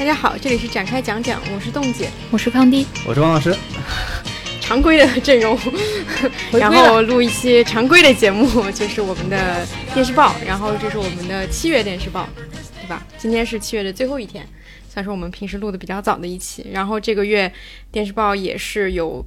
大家好，这里是展开讲讲，我是冻姐，我是康迪，我是王老师。常规的阵容，然后录一期常规的节目，就是我们的电视报，然后这是我们的七月电视报，对吧？今天是七月的最后一天，算是我们平时录的比较早的一期。然后这个月电视报也是有。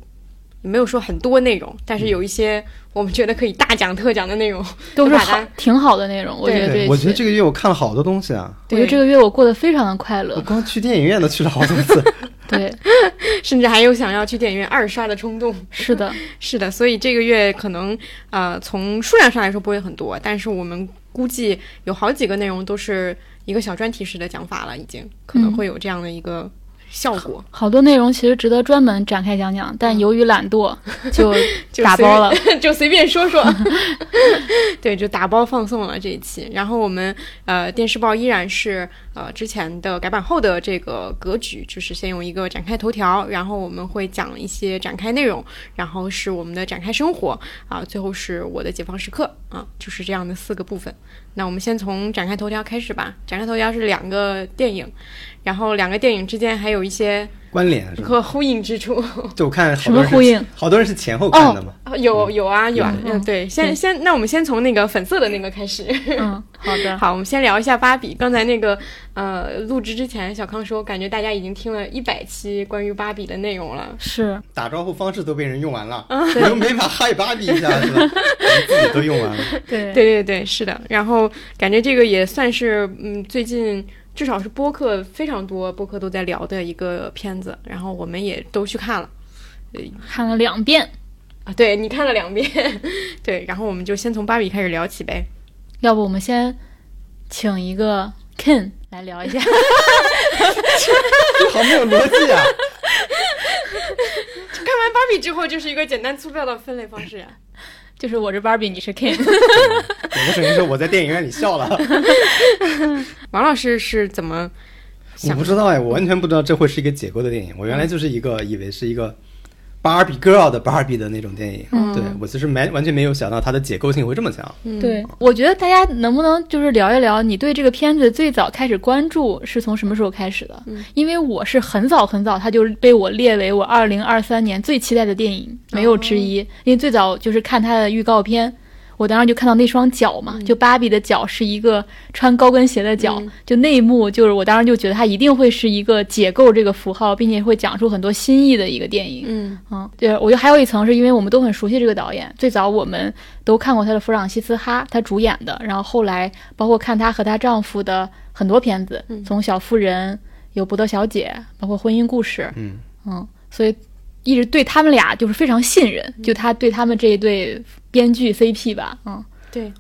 没有说很多内容，但是有一些我们觉得可以大讲特讲的内容，都是好挺好的内容。我觉得，我觉得这个月我看了好多东西啊。我觉得这个月我过得非常的快乐。我光去电影院都去了好多次，对，甚至还有想要去电影院二刷的冲动。是的，是的。所以这个月可能呃从数量上来说不会很多，但是我们估计有好几个内容都是一个小专题式的讲法了，已经可能会有这样的一个。效果好多内容其实值得专门展开讲讲，但由于懒惰，就打包了，就随便说说。对，就打包放送了这一期。然后我们呃，电视报依然是呃之前的改版后的这个格局，就是先用一个展开头条，然后我们会讲一些展开内容，然后是我们的展开生活啊，最后是我的解放时刻啊，就是这样的四个部分。那我们先从展开头条开始吧。展开头条是两个电影。然后两个电影之间还有一些关联和呼应之处。就我看什么呼应？好多人是前后看的嘛。有有啊有啊，嗯对，先先那我们先从那个粉色的那个开始。嗯，好的。好，我们先聊一下芭比。刚才那个呃录制之前，小康说感觉大家已经听了一百期关于芭比的内容了。是。打招呼方式都被人用完了，我又没法嗨芭比一下，是吧？自己都用完了。对对对对，是的。然后感觉这个也算是嗯最近。至少是播客非常多，播客都在聊的一个片子，然后我们也都去看了，看了两遍。啊，对你看了两遍，对，然后我们就先从芭比开始聊起呗，要不我们先请一个 Ken 来聊一下，好没有逻辑啊！看完芭比之后就是一个简单粗暴的分类方式呀。就是我是芭比，你是 Ken。我的声音是我在电影院里笑了。王老师是怎么？我不知道哎，我完全不知道这会是一个解构的电影。我原来就是一个以为是一个。芭比 girl 的芭比的那种电影，对我其实没完全没有想到它的解构性会这么强。对，我觉得大家能不能就是聊一聊你对这个片子最早开始关注是从什么时候开始的？因为我是很早很早，它就被我列为我二零二三年最期待的电影，没有之一。因为最早就是看它的预告片。我当时就看到那双脚嘛，就芭比的脚是一个穿高跟鞋的脚，就那一幕，就是我当时就觉得它一定会是一个解构这个符号，并且会讲述很多新意的一个电影。嗯嗯，对，我觉得还有一层是因为我们都很熟悉这个导演，最早我们都看过他的《弗朗西斯哈》，他主演的，然后后来包括看他和她丈夫的很多片子，从《小妇人》有《伯德小姐》，包括《婚姻故事》。嗯嗯，所以。一直对他们俩就是非常信任，就他对他们这一对编剧 CP 吧，嗯，对。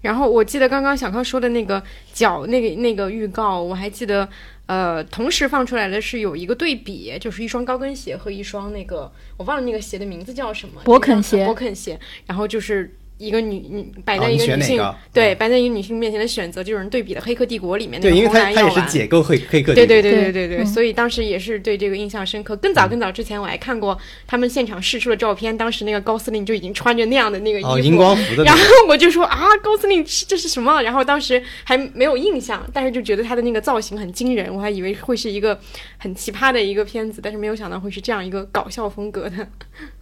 然后我记得刚刚小康说的那个脚那个那个预告，我还记得，呃，同时放出来的是有一个对比，就是一双高跟鞋和一双那个我忘了那个鞋的名字叫什么，勃肯鞋，勃肯鞋。然后就是。一个女女摆在一个女性对摆在一个女性面前的选择，就是对比的《黑客帝国》里面那个红蓝药丸。对，因为他他也是解构黑黑客。对对对对对对，所以当时也是对这个印象深刻。更早更早之前，我还看过他们现场试出的照片，当时那个高司令就已经穿着那样的那个衣服，荧光服的。然后我就说啊，高司令这是什么？然后当时还没有印象，但是就觉得他的那个造型很惊人，我还以为会是一个很奇葩的一个片子，但是没有想到会是这样一个搞笑风格的。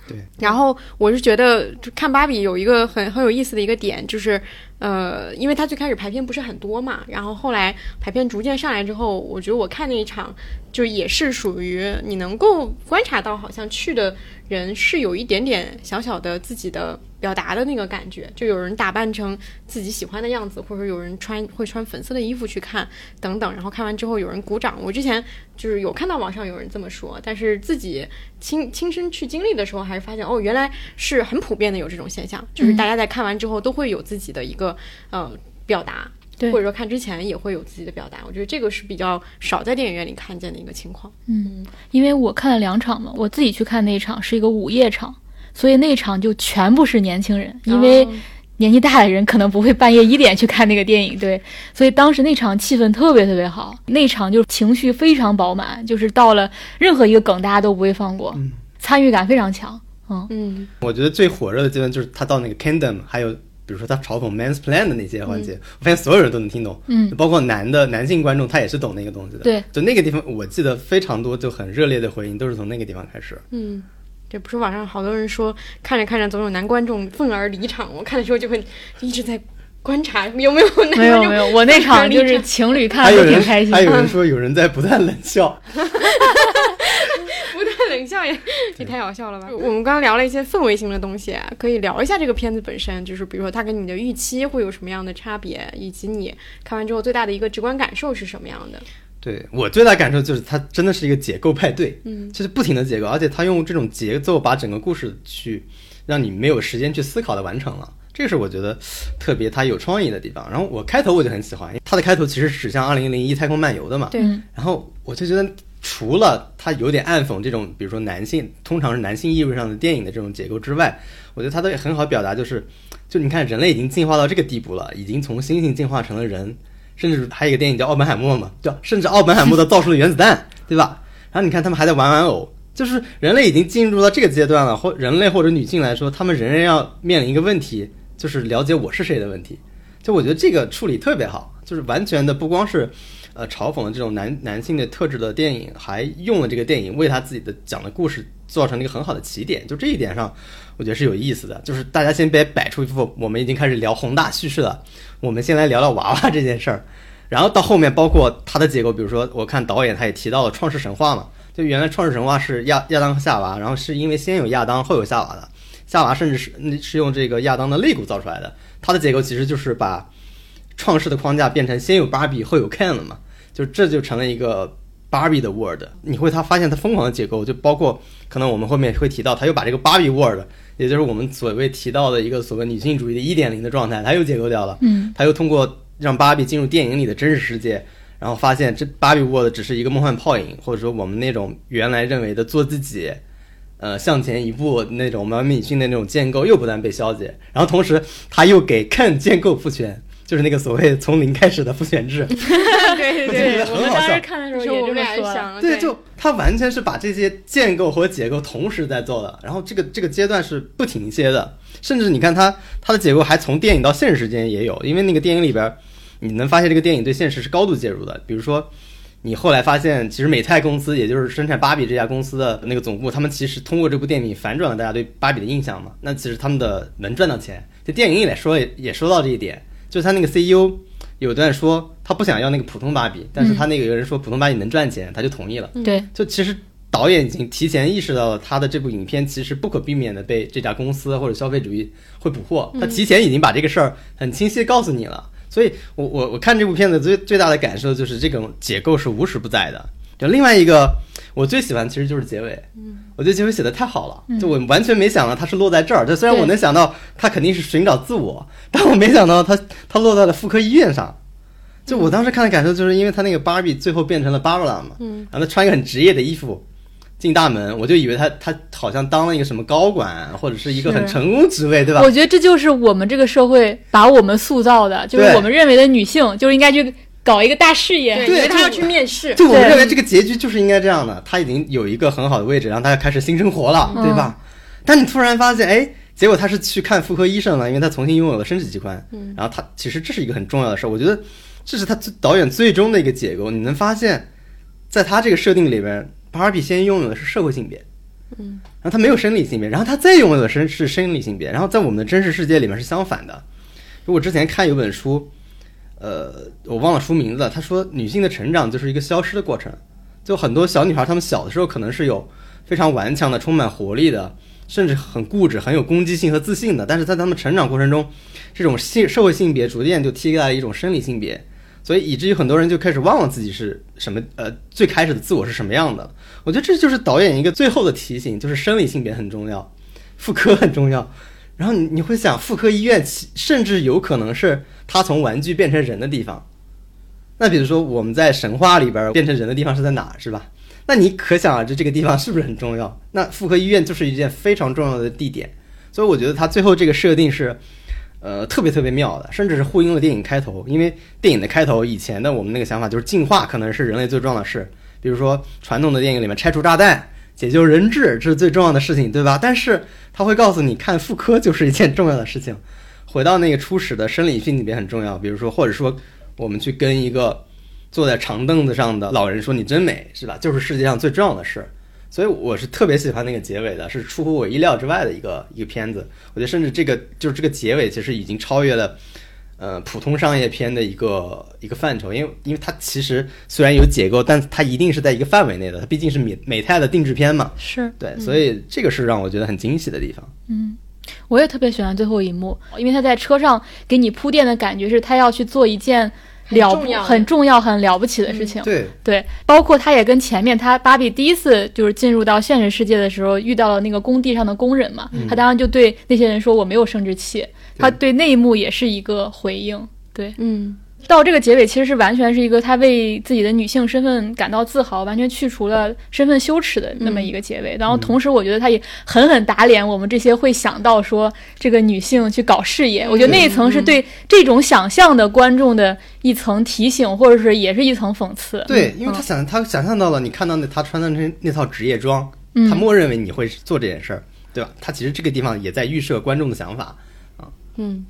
对，然后我是觉得看芭比有一个很很有意思的一个点，就是呃，因为他最开始排片不是很多嘛，然后后来排片逐渐上来之后，我觉得我看那一场就也是属于你能够观察到，好像去的人是有一点点小小的自己的。表达的那个感觉，就有人打扮成自己喜欢的样子，或者有人穿会穿粉色的衣服去看等等，然后看完之后有人鼓掌。我之前就是有看到网上有人这么说，但是自己亲亲身去经历的时候，还是发现哦，原来是很普遍的有这种现象，就是大家在看完之后都会有自己的一个呃表达，或者说看之前也会有自己的表达。我觉得这个是比较少在电影院里看见的一个情况。嗯，因为我看了两场嘛，我自己去看那一场是一个午夜场。所以那场就全部是年轻人，因为年纪大的人可能不会半夜一点去看那个电影，对。所以当时那场气氛特别特别好，那场就情绪非常饱满，就是到了任何一个梗大家都不会放过，参与感非常强。嗯嗯，我觉得最火热的阶段就是他到那个 Kingdom，还有比如说他嘲讽 mansplain 的那些环节，我发现所有人都能听懂，嗯，包括男的男性观众他也是懂那个东西的。对，就那个地方，我记得非常多就很热烈的回应都是从那个地方开始。嗯，这不是网上好多人说看着看着总有男观众愤而离场，我看的时候就会一直在观察有没有没有没有，我那场 就是情侣看的都挺开心还。有人说有人在不断冷笑，冷笑也也太好笑了吧？我们刚刚聊了一些氛围性的东西，啊可以聊一下这个片子本身，就是比如说它跟你的预期会有什么样的差别，以及你看完之后最大的一个直观感受是什么样的？对我最大感受就是它真的是一个解构派对，嗯，就是不停的解构，而且它用这种节奏把整个故事去让你没有时间去思考的完成了。这个是我觉得特别他有创意的地方。然后我开头我就很喜欢，因为它的开头其实指向二零零一太空漫游的嘛。对嗯然后我就觉得，除了它有点暗讽这种，比如说男性通常是男性意味上的电影的这种结构之外，我觉得它都很好表达，就是就你看人类已经进化到这个地步了，已经从猩猩进化成了人，甚至还有一个电影叫《奥本海默》嘛，叫甚至奥本海默都造出了原子弹，对吧？然后你看他们还在玩玩偶。就是人类已经进入到这个阶段了，或人类或者女性来说，他们仍然要面临一个问题，就是了解我是谁的问题。就我觉得这个处理特别好，就是完全的不光是呃嘲讽了这种男男性的特质的电影，还用了这个电影为他自己的讲的故事做成了一个很好的起点。就这一点上，我觉得是有意思的。就是大家先别摆出一副我们已经开始聊宏大叙事了，我们先来聊聊娃娃这件事儿。然后到后面，包括它的结构，比如说我看导演他也提到了创世神话嘛，就原来创世神话是亚亚当和夏娃，然后是因为先有亚当后有夏娃的，夏娃甚至是是用这个亚当的肋骨造出来的。它的结构其实就是把创世的框架变成先有芭比后有 Ken 了嘛，就这就成了一个芭比的 Word。你会他发现它疯狂的解构，就包括可能我们后面会提到，他又把这个芭比 Word，也就是我们所谓提到的一个所谓女性主义的一点零的状态，他又解构掉了。嗯，他又通过让芭比进入电影里的真实世界，然后发现这芭比 World 只是一个梦幻泡影，或者说我们那种原来认为的做自己，呃，向前一步那种完美女性的那种建构又不断被消解，然后同时他又给 Ken 建构父权，就是那个所谓从零开始的复选制。对对对，很好笑我们当时看的时候也是我们这对，就他完全是把这些建构和解构同时在做的，然后这个这个阶段是不停歇的，甚至你看他他的解构还从电影到现实之间也有，因为那个电影里边你能发现这个电影对现实是高度介入的，比如说。你后来发现，其实美泰公司，也就是生产芭比这家公司的那个总部，他们其实通过这部电影反转了大家对芭比的印象嘛。那其实他们的能赚到钱，这电影里来说也也说到这一点，就是他那个 CEO 有段说他不想要那个普通芭比，但是他那个有人说普通芭比能赚钱，他就同意了。对，就其实导演已经提前意识到了他的这部影片其实不可避免的被这家公司或者消费主义会捕获，他提前已经把这个事儿很清晰地告诉你了。所以我我我看这部片子最最大的感受就是这种解构是无时不在的。就另外一个我最喜欢其实就是结尾，嗯，我觉得结尾写的太好了，就我完全没想到它是落在这儿。就虽然我能想到他肯定是寻找自我，但我没想到他他落在了妇科医院上。就我当时看的感受，就是因为他那个芭比最后变成了芭芭拉嘛，嗯，然后他穿一个很职业的衣服进大门，我就以为他他好像当了一个什么高管或者是一个很成功职位，对吧？我觉得这就是我们这个社会把我们塑造的，就是我们认为的女性就应该去搞一个大事业。对，因为他要去面试，就我们认为这个结局就是应该这样的，他已经有一个很好的位置，然后他要开始新生活了，嗯对吧？但你突然发现，哎，结果他是去看妇科医生了，因为他重新拥有了生殖器官。嗯然后他其实这是一个很重要的事儿，我觉得这是他最导演最终的一个结构。你能发现，在他这个设定里边，芭比先拥有的是社会性别，嗯，然后他没有生理性别，然后他再拥有的是是生理性别，然后在我们的真实世界里面是相反的。就我之前看有本书，呃，我忘了书名字了，他说女性的成长就是一个消失的过程。就很多小女孩，她们小的时候可能是有非常顽强的、充满活力的，甚至很固执、很有攻击性和自信的。但是在她们成长过程中，这种性社会性别逐渐就替代了一种生理性别，所以以至于很多人就开始忘了自己是什么，呃，最开始的自我是什么样的。我觉得这就是导演一个最后的提醒，就是生理性别很重要，妇科很重要。然后你你会想，妇科医院甚至有可能是他从玩具变成人的地方。那比如说我们在神话里边儿变成人的地方是在哪，是吧？那你可想而知这个地方是不是很重要？那妇科医院就是一件非常重要的地点，所以我觉得他最后这个设定是，呃，特别特别妙的，甚至是呼应了电影开头。因为电影的开头以前的我们那个想法就是进化可能是人类最重要的事，比如说传统的电影里面拆除炸弹、解救人质，这是最重要的事情，对吧？但是他会告诉你，看妇科就是一件重要的事情。回到那个初始的生理性里边很重要。比如说，或者说我们去跟一个坐在长凳子上的老人说“你真美”，是吧？就是世界上最重要的事。所以我是特别喜欢那个结尾的，是出乎我意料之外的一个一个片子。我觉得甚至这个就是这个结尾，其实已经超越了呃普通商业片的一个一个范畴，因为因为它其实虽然有解构，但它一定是在一个范围内的，它毕竟是美美泰的定制片嘛。是。对，所以这个是让我觉得很惊喜的地方。嗯，我也特别喜欢最后一幕，因为他在车上给你铺垫的感觉是他要去做一件。了不很重要、很了不起的事情，对。对，包括他也跟前面他芭比第一次就是进入到现实世界的时候遇到了那个工地上的工人嘛，他当然就对那些人说我没有生殖器，他对那一幕也是一个回应，对，嗯。到这个结尾，其实是完全是一个他为自己的女性身份感到自豪，完全去除了身份羞耻的那么一个结尾。然后同时，我觉得他也狠狠打脸我们这些会想到说这个女性去搞事业。我觉得那一层是对这种想象的观众的一层提醒，或者是也是一层讽刺。对，因为他想他想象到了你看到那他穿的那那套职业装，他默认为你会做这件事儿，对吧？他其实这个地方也在预设观众的想法啊。嗯。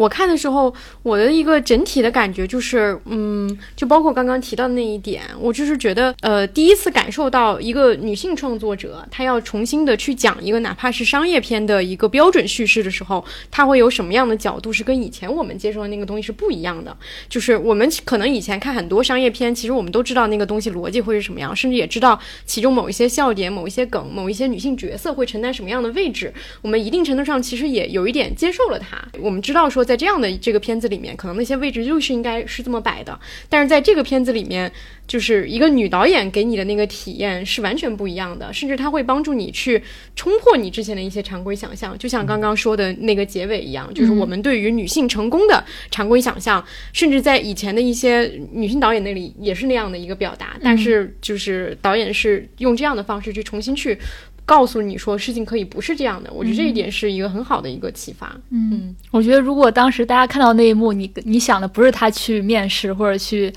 我看的时候，我的一个整体的感觉就是，嗯，就包括刚刚提到的那一点，我就是觉得，呃，第一次感受到一个女性创作者，她要重新的去讲一个哪怕是商业片的一个标准叙事的时候，她会有什么样的角度是跟以前我们接受的那个东西是不一样的。就是我们可能以前看很多商业片，其实我们都知道那个东西逻辑会是什么样，甚至也知道其中某一些笑点、某一些梗、某一些女性角色会承担什么样的位置，我们一定程度上其实也有一点接受了它。我们知道说。在这样的这个片子里面，可能那些位置就是应该是这么摆的。但是在这个片子里面，就是一个女导演给你的那个体验是完全不一样的，甚至她会帮助你去冲破你之前的一些常规想象。就像刚刚说的那个结尾一样，就是我们对于女性成功的常规想象，甚至在以前的一些女性导演那里也是那样的一个表达。但是就是导演是用这样的方式去重新去。告诉你说事情可以不是这样的，我觉得这一点是一个很好的一个启发。嗯，我觉得如果当时大家看到那一幕，你你想的不是他去面试或者去。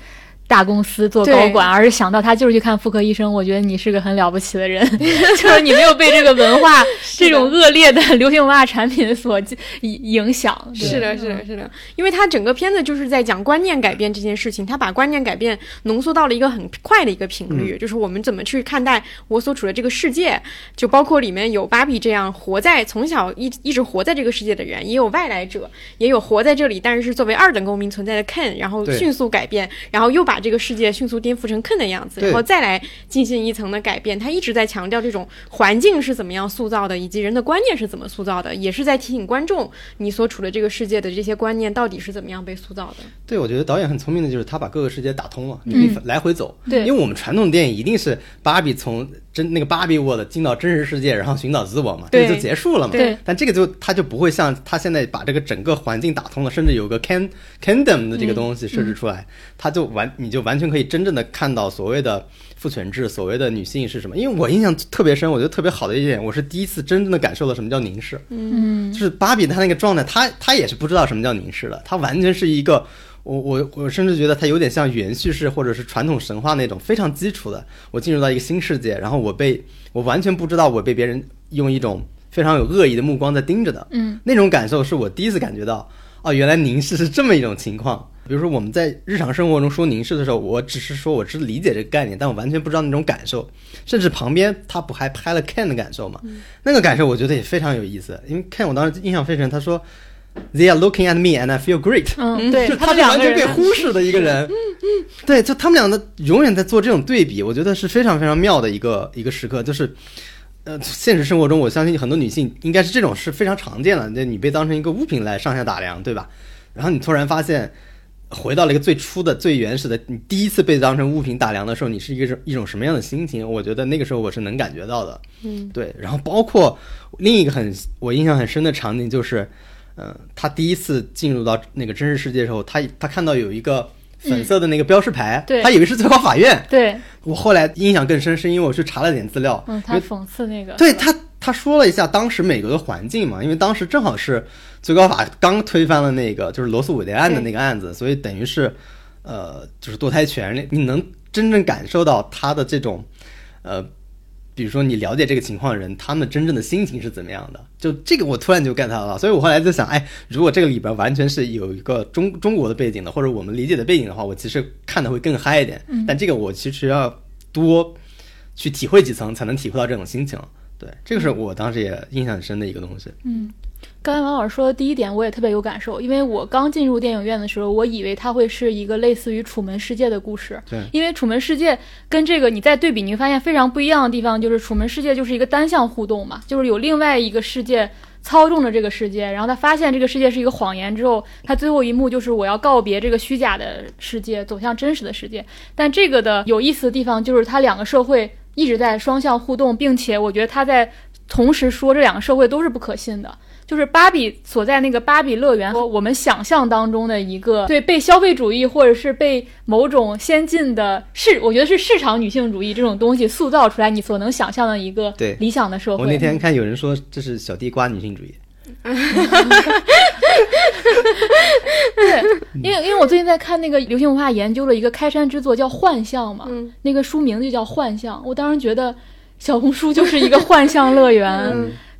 大公司做高管，而是想到他就是去看妇科医生。我觉得你是个很了不起的人，就是你没有被这个文化 这种恶劣的流行文化产品所影响。是的，是的，是的，因为他整个片子就是在讲观念改变这件事情，他把观念改变浓缩到了一个很快的一个频率，就是我们怎么去看待我所处的这个世界，就包括里面有芭比这样活在从小一一直活在这个世界的人，也有外来者，也有活在这里但是是作为二等公民存在的 Ken，然后迅速改变，然后又把。把这个世界迅速颠覆成 Ken 的样子，然后再来进行一层的改变。他一直在强调这种环境是怎么样塑造的，以及人的观念是怎么塑造的，也是在提醒观众，你所处的这个世界的这些观念到底是怎么样被塑造的。对，我觉得导演很聪明的就是他把各个世界打通了，你可以来回走。对，因为我们传统电影一定是芭比从真那个芭比沃的进到真实世界，然后寻找自我嘛，这就结束了嘛。对，但这个就它就不会像它现在把这个整个环境打通了，甚至有个 can Kingdom 的这个东西设置出来，他就完你就完全可以真。真正的看到所谓的父权制，所谓的女性是什么？因为我印象特别深，我觉得特别好的一点，我是第一次真正的感受了什么叫凝视。嗯，就是芭比她那个状态，她她也是不知道什么叫凝视的，她完全是一个，我我我甚至觉得它有点像原叙事或者是传统神话那种非常基础的。我进入到一个新世界，然后我被我完全不知道我被别人用一种非常有恶意的目光在盯着的。嗯，那种感受是我第一次感觉到，哦，原来凝视是这么一种情况。比如说我们在日常生活中说凝视的时候，我只是说我是理解这个概念，但我完全不知道那种感受。甚至旁边他不还拍了 Ken 的感受吗？那个感受我觉得也非常有意思。因为 Ken 我当时印象非常深，他说 They are looking at me and I feel great。嗯，对，他是完全被忽视的一个人。嗯嗯，对，就他们俩的 永远在做这种对比，我觉得是非常非常妙的一个一个时刻。就是呃，现实生活中我相信很多女性应该是这种是非常常见的，那你被当成一个物品来上下打量，对吧？然后你突然发现。回到了一个最初的、最原始的，你第一次被当成物品打量的时候，你是一个一种什么样的心情？我觉得那个时候我是能感觉到的。嗯，对。然后包括另一个很我印象很深的场景，就是，嗯，他第一次进入到那个真实世界的时候，他他看到有一个粉色的那个标识牌，对，他以为是最高法院。对，我后来印象更深，是因为我去查了点资料。嗯，他讽刺那个。对他，他说了一下当时美国的环境嘛，因为当时正好是。最高法刚推翻了那个就是罗素韦德案的那个案子，所以等于是，呃，就是堕胎权利，你能真正感受到他的这种，呃，比如说你了解这个情况的人，他们真正的心情是怎么样的？就这个我突然就 get 到了，所以我后来在想，哎，如果这个里边完全是有一个中中国的背景的，或者我们理解的背景的话，我其实看的会更嗨一点。但这个我其实要多去体会几层，才能体会到这种心情。对，这个是我当时也印象很深的一个东西。嗯，刚才王老师说的第一点，我也特别有感受，因为我刚进入电影院的时候，我以为它会是一个类似于《楚门世界》的故事。对，因为《楚门世界》跟这个你再对比，你会发现非常不一样的地方，就是《楚门世界》就是一个单向互动嘛，就是有另外一个世界操纵着这个世界，然后他发现这个世界是一个谎言之后，他最后一幕就是我要告别这个虚假的世界，走向真实的世界。但这个的有意思的地方就是，它两个社会一直在双向互动，并且我觉得他在。同时说这两个社会都是不可信的，就是芭比所在那个芭比乐园和我们想象当中的一个对被消费主义或者是被某种先进的市，我觉得是市场女性主义这种东西塑造出来，你所能想象的一个对理想的社会。我那天看有人说这是小地瓜女性主义，对，因为因为我最近在看那个流行文化研究了一个开山之作叫《幻象》嘛，那个书名就叫《幻象》，我当时觉得。小红书就是一个幻象乐园，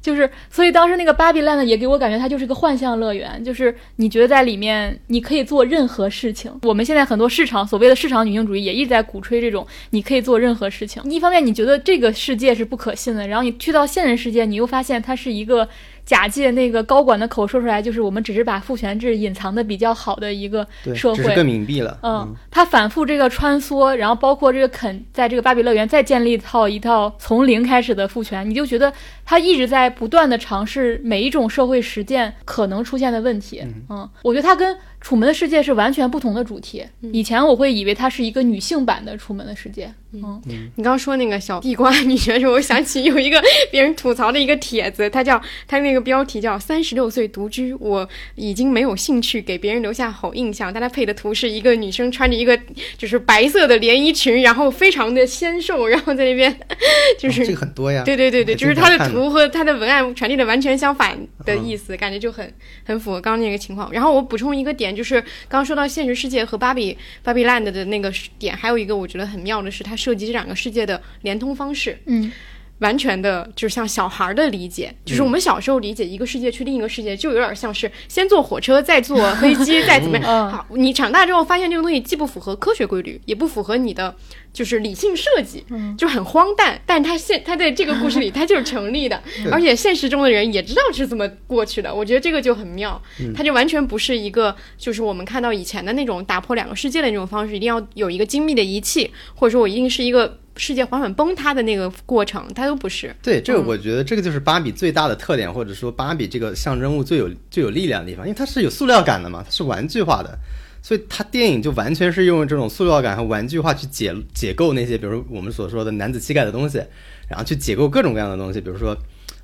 就是所以当时那个芭比 land 也给我感觉它就是个幻象乐园，就是你觉得在里面你可以做任何事情。我们现在很多市场所谓的市场女性主义也一直在鼓吹这种你可以做任何事情。一方面你觉得这个世界是不可信的，然后你去到现实世界，你又发现它是一个。假借那个高管的口说出来，就是我们只是把父权制隐藏的比较好的一个社会，更隐蔽了。嗯，他反复这个穿梭，然后包括这个肯在这个芭比乐园再建立一套一套从零开始的父权，你就觉得他一直在不断的尝试每一种社会实践可能出现的问题。嗯，我觉得他跟。楚门的世界是完全不同的主题。以前我会以为它是一个女性版的楚门的世界。嗯，你刚说那个小地瓜女学生，我想起有一个别人吐槽的一个帖子，它叫它那个标题叫“三十六岁独居”，我已经没有兴趣给别人留下好印象。但它配的图是一个女生穿着一个就是白色的连衣裙，然后非常的纤瘦，然后在那边就是这个很多呀。对对对对，就是它的图和它的文案传递的完全相反的意思，感觉就很很符合刚刚那个情况。然后我补充一个点。就是刚刚说到现实世界和芭比芭比 land 的那个点，还有一个我觉得很妙的是，它涉及这两个世界的连通方式。嗯。完全的，就像小孩的理解，就是我们小时候理解一个世界去另一个世界，就有点像是先坐火车，再坐飞机，再怎么样。好，你长大之后发现这个东西既不符合科学规律，也不符合你的就是理性设计，就很荒诞。但是它现他在这个故事里，他就是成立的，而且现实中的人也知道是这么过去的。我觉得这个就很妙，他就完全不是一个就是我们看到以前的那种打破两个世界的那种方式，一定要有一个精密的仪器，或者说我一定是一个。世界缓缓崩塌的那个过程，它都不是。对，这个我觉得这个就是芭比最大的特点，或者说芭比这个象征物最有最有力量的地方，因为它是有塑料感的嘛，它是玩具化的，所以它电影就完全是用这种塑料感和玩具化去解解构那些，比如我们所说的男子气概的东西，然后去解构各种各样的东西，比如说。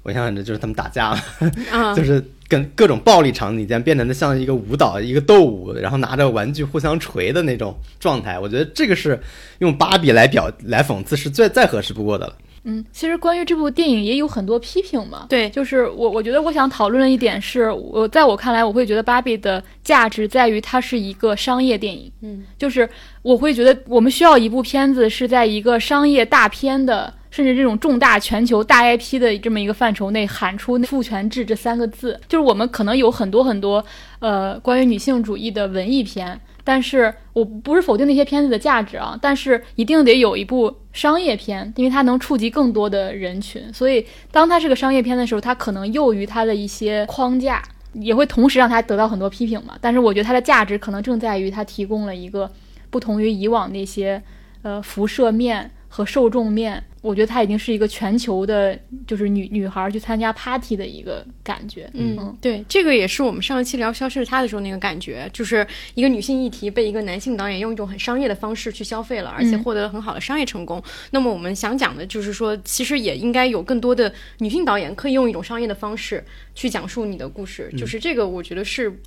我想想着就是他们打架了，就是跟各种暴力场景间变成的像一个舞蹈、一个斗舞，然后拿着玩具互相锤的那种状态。我觉得这个是用芭比来表来讽刺是最再合适不过的了。嗯，其实关于这部电影也有很多批评嘛。对，就是我我觉得我想讨论的一点是，我在我看来，我会觉得芭比的价值在于它是一个商业电影。嗯，就是我会觉得我们需要一部片子是在一个商业大片的。甚至这种重大全球大 IP 的这么一个范畴内喊出“父权制”这三个字，就是我们可能有很多很多呃关于女性主义的文艺片，但是我不是否定那些片子的价值啊，但是一定得有一部商业片，因为它能触及更多的人群。所以当它是个商业片的时候，它可能囿于它的一些框架，也会同时让它得到很多批评嘛。但是我觉得它的价值可能正在于它提供了一个不同于以往那些呃辐射面和受众面。我觉得它已经是一个全球的，就是女女孩去参加 party 的一个感觉。嗯，对，这个也是我们上一期聊《消失的她》的时候那个感觉，就是一个女性议题被一个男性导演用一种很商业的方式去消费了，而且获得了很好的商业成功。那么我们想讲的就是说，其实也应该有更多的女性导演可以用一种商业的方式去讲述你的故事。就是这个，我觉得是。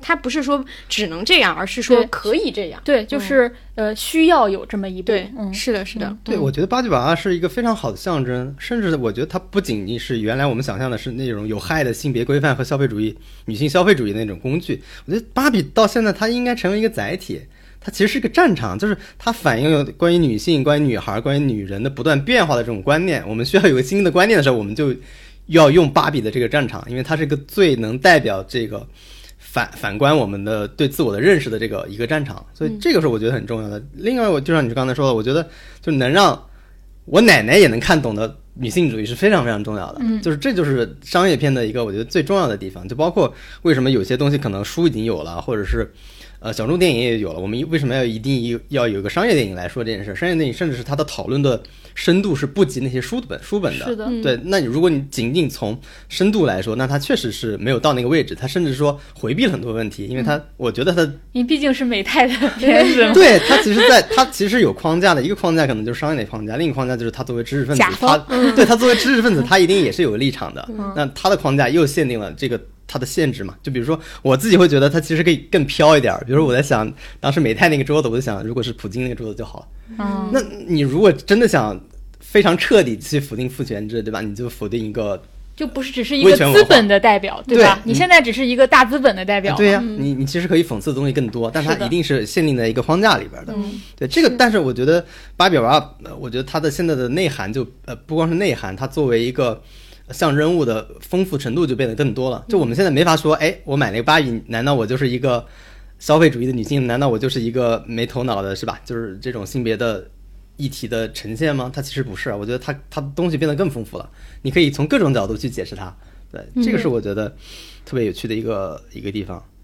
它不是说只能这样，而是说可以这样。对，就是呃，需要有这么一部。对，嗯，是的，是的。对，我觉得八九八二是一个非常好的象征，甚至我觉得它不仅仅是原来我们想象的是那种有害的性别规范和消费主义、女性消费主义的那种工具。我觉得芭比到现在它应该成为一个载体。它其实是个战场，就是它反映了关于女性、关于女孩、关于女人的不断变化的这种观念。我们需要有个新的观念的时候，我们就要用芭比的这个战场，因为它是个最能代表这个反反观我们的对自我的认识的这个一个战场。所以这个是我觉得很重要的。另外，我就像你刚才说的，我觉得就能让我奶奶也能看懂的女性主义是非常非常重要的。嗯就是这就是商业片的一个我觉得最重要的地方。就包括为什么有些东西可能书已经有了，或者是。呃，小众电影也有了，我们为什么要一定要要有一个商业电影来说这件事？商业电影甚至是它的讨论的深度是不及那些书本书本的。是的，嗯对，那你如果你仅仅从深度来说，那它确实是没有到那个位置，它甚至说回避了很多问题，因为它，我觉得它，因为毕竟是美泰的 片子嘛。对它其实在它其实有框架的，一个框架可能就是商业的框架，另一个框架就是它作为知识分子甲，他方对他作为知识分子，他一定也是有立场的。嗯那他的框架又限定了这个它的限制嘛？就比如说我自己会觉得它其实可以更飘一点儿，比如说我在想当时美泰那个桌子，我就想如果是普京那个桌子就好了。嗯，那你如果真的想非常彻底去否定父权制，对吧？你就否定一个就不是只是一个资本的代表，对吧？对你现在只是一个大资本的代表。对呀、你你其实可以讽刺的东西更多，但它一定是限定在一个框架里边的。嗯对这个，但是我觉得芭比娃娃，呃我觉得它的现在的内涵就呃不光是内涵，它作为一个象征物的丰富程度就变得更多了。就我们现在没法说，哎，我买了一个芭比，难道我就是一个消费主义的女性？难道我就是一个没头脑的，是吧？就是这种性别的议题的呈现吗？它其实不是，我觉得它它东西变得更丰富了，你可以从各种角度去解释它。对，这个是我觉得特别有趣的一个一个地方。嗯，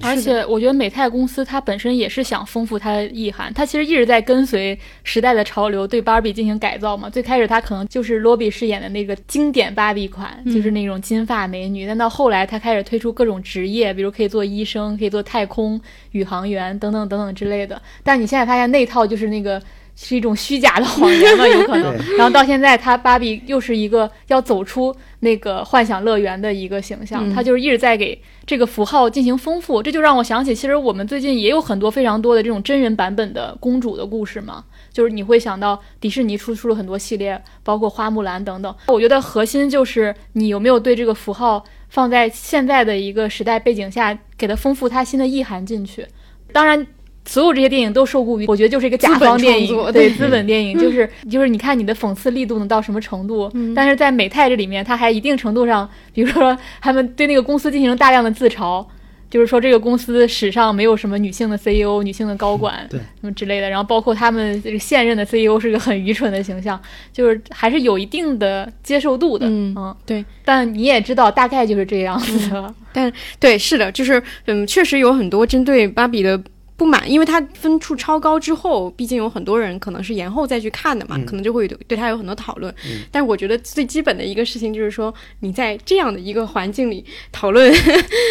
而且我觉得美泰公司它本身也是想丰富它的意涵，它其实一直在跟随时代的潮流，对芭比进行改造嘛。最开始它可能就是罗比饰演的那个经典芭比款，就是那种金发美女，但到后来它开始推出各种职业，比如可以做医生，可以做太空宇航员等等等等之类的。但你现在发现那套就是那个。是一种虚假的谎言嘛，有可能。然后到现在，他芭比又是一个要走出那个幻想乐园的一个形象，嗯他就是一直在给这个符号进行丰富。这就让我想起，其实我们最近也有很多非常多的这种真人版本的公主的故事嘛，就是你会想到迪士尼出出了很多系列，包括花木兰等等。我觉得核心就是你有没有对这个符号放在现在的一个时代背景下，给它丰富它新的意涵进去。当然。所有这些电影都受雇于，我觉得就是一个甲方电影，对对资本电影，就是就是你看你的讽刺力度能到什么程度？嗯但是在美泰这里面，它还一定程度上，比如说他们对那个公司进行了大量的自嘲，就是说这个公司史上没有什么女性的 CEO、女性的高管，对什么之类的。然后包括他们这个现任的 CEO 是个很愚蠢的形象，就是还是有一定的接受度的，嗯对。但你也知道，大概就是这样子的。对，是的，就是嗯，确实有很多针对芭比的。不满，因为它分数超高之后，毕竟有很多人可能是延后再去看的嘛，嗯。可能就会对对它有很多讨论。嗯。但我觉得最基本的一个事情就是说，你在这样的一个环境里讨论，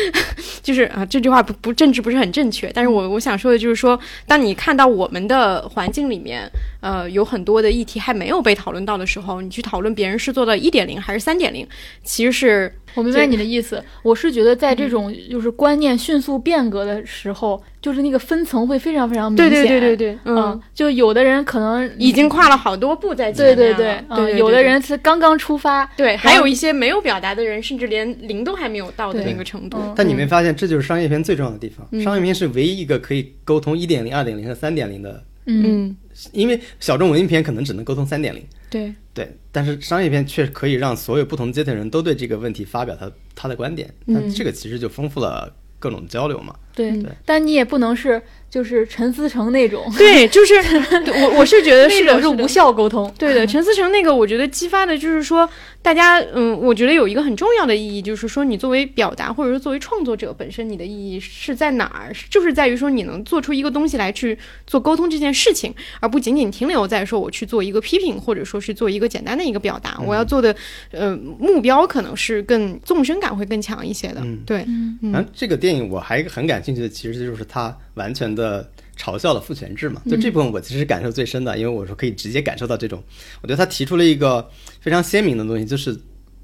就是啊，这句话不不政治不是很正确，但是我我想说的就是说，当你看到我们的环境里面，呃，有很多的议题还没有被讨论到的时候，你去讨论别人是做到一点零还是三点零，其实是我明白你的意思，我是觉得在这种就是观念迅速变革的时候，就是那个分层会非常非常明显。对对对对对，嗯，就有的人可能已经跨了好多步在前对面了，对对，对嗯，有的人是刚刚出发，对，还有一些没有表达的人，甚至连零都还没有到的那个程度。嗯但你没发现，这就是商业片最重要的地方。嗯商业片是唯一一个可以沟通一点零、二点零和三点零的，嗯嗯，因为小众文艺片可能只能沟通三点零。对，对，但是商业片却可以让所有不同阶层人都对这个问题发表他他的观点，那嗯。这个其实就丰富了各种交流嘛。对嗯对，但你也不能是就是陈思诚那种，对，就是 我我是觉得是那种是无效沟通。对的，陈思诚那个，我觉得激发的就是说，大家，嗯，我觉得有一个很重要的意义，就是说，你作为表达或者说作为创作者本身，你的意义是在哪儿？就是在于说，你能做出一个东西来去做沟通这件事情，而不仅仅停留在说我去做一个批评，或者说是做一个简单的一个表达。我要做的，呃，目标可能是更纵深感会更强一些的。嗯对，嗯嗯然后这个电影我还很感兴趣的，其实就是它完全的嘲笑了父权制嘛。就这部分我其实感受最深的，因为我说可以直接感受到这种，我觉得他提出了一个非常鲜明的东西，就是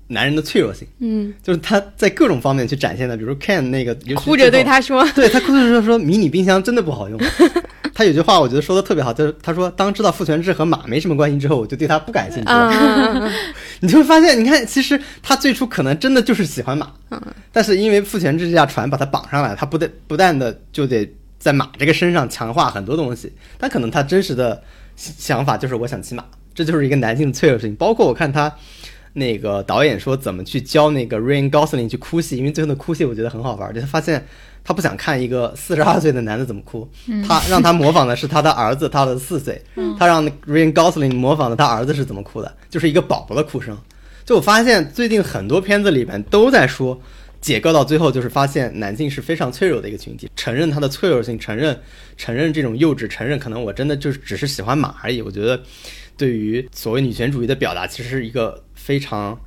男人的脆弱性，嗯，就是他在各种方面去展现的，比如 Ken 那个哭着对他说，对他哭着说说迷你冰箱真的不好用。他有句话我觉得说的特别好，就是他说当知道父权制和马没什么关系之后，我就对他不感兴趣了。啊，你就会发现，你看，其实他最初可能真的就是喜欢马，但是因为父权制这架船把他绑上来，他不得不但的就得在马这个身上强化很多东西，但可能他真实的想法就是我想骑马，这就是一个男性的脆弱性。包括我看他那个导演说怎么去教那个 Rain Gosling 去哭戏，因为最后的哭戏我觉得很好玩，就他发现他不想看一个四十二岁的男的怎么哭，他让他模仿的是他的儿子，他的四岁，他让 Rain Gosling 模仿的他儿子是怎么哭的，就是一个宝宝的哭声。就我发现最近很多片子里面都在说。解构到最后，就是发现男性是非常脆弱的一个群体，承认他的脆弱性，承认承认这种幼稚，承认可能我真的就是只是喜欢马而已。我觉得，对于所谓女权主义的表达，其实是一个非常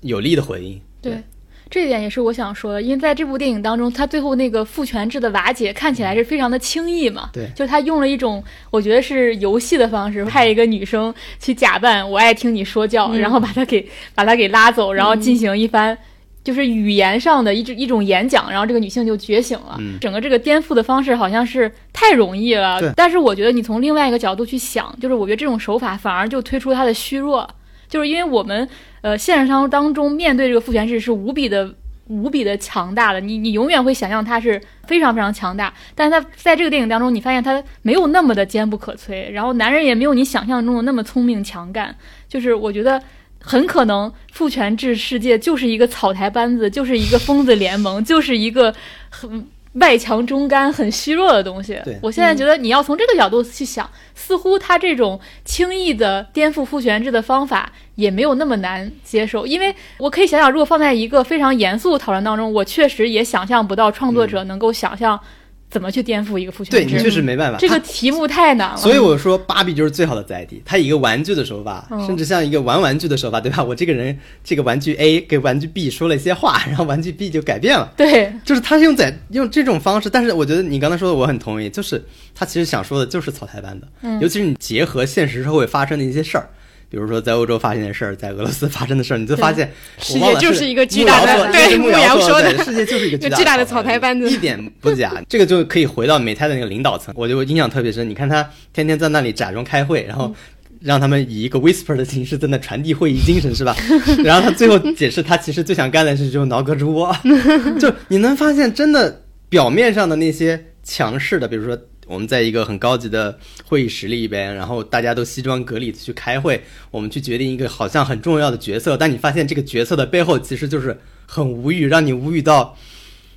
有力的回应。对，这一点也是我想说的，因为在这部电影当中，他最后那个父权制的瓦解看起来是非常的轻易嘛。对，就他用了一种我觉得是游戏的方式，派一个女生去假扮我爱听你说教，然后把他给把他给拉走，然后进行一番。就是语言上的一种一种演讲，然后这个女性就觉醒了。整个这个颠覆的方式好像是太容易了。但是我觉得你从另外一个角度去想，就是我觉得这种手法反而就推出它的虚弱，就是因为我们呃现实当当中面对这个父权制是无比的无比的强大的，你你永远会想象它是非常非常强大。但是它在这个电影当中，你发现它没有那么的坚不可摧，然后男人也没有你想象中的那么聪明强干。就是我觉得。很可能父权制世界就是一个草台班子，就是一个疯子联盟，就是一个很外强中干、很虚弱的东西。我现在觉得你要从这个角度去想，似乎他这种轻易的颠覆父权制的方法也没有那么难接受。因为我可以想想，如果放在一个非常严肃的讨论当中，我确实也想象不到创作者能够想象。怎么去颠覆一个父权制？对你确实没办法，这个题目太难了。所以我说，芭比就是最好的载体。它以一个玩具的手法，甚至像一个玩玩具的手法，对吧？我这个人，这个玩具 A 给玩具 B 说了一些话，然后玩具 B 就改变了。对，就是他是用在用这种方式。但是我觉得你刚才说的我很同意，就是他其实想说的就是草台班的，尤其是你结合现实社会发生的一些事儿。比如说，在欧洲发生的事儿，在俄罗斯发生的事儿，你就发现世界就是一个巨大的，对牧羊说的，世界就是一个巨大的草台班子，一点不假。这个就可以回到美泰的那个领导层，我就印象特别深。你看他天天在那里假装开会，然后让他们以一个 whisper 的形式在那传递会议精神，是吧？然后他最后解释，他其实最想干的事就是挠胳肢窝。就你能发现，真的表面上的那些强势的，比如说。我们在一个很高级的会议室里边，然后大家都西装革履的去开会，我们去决定一个好像很重要的角色，但你发现这个角色的背后其实就是很无语，让你无语到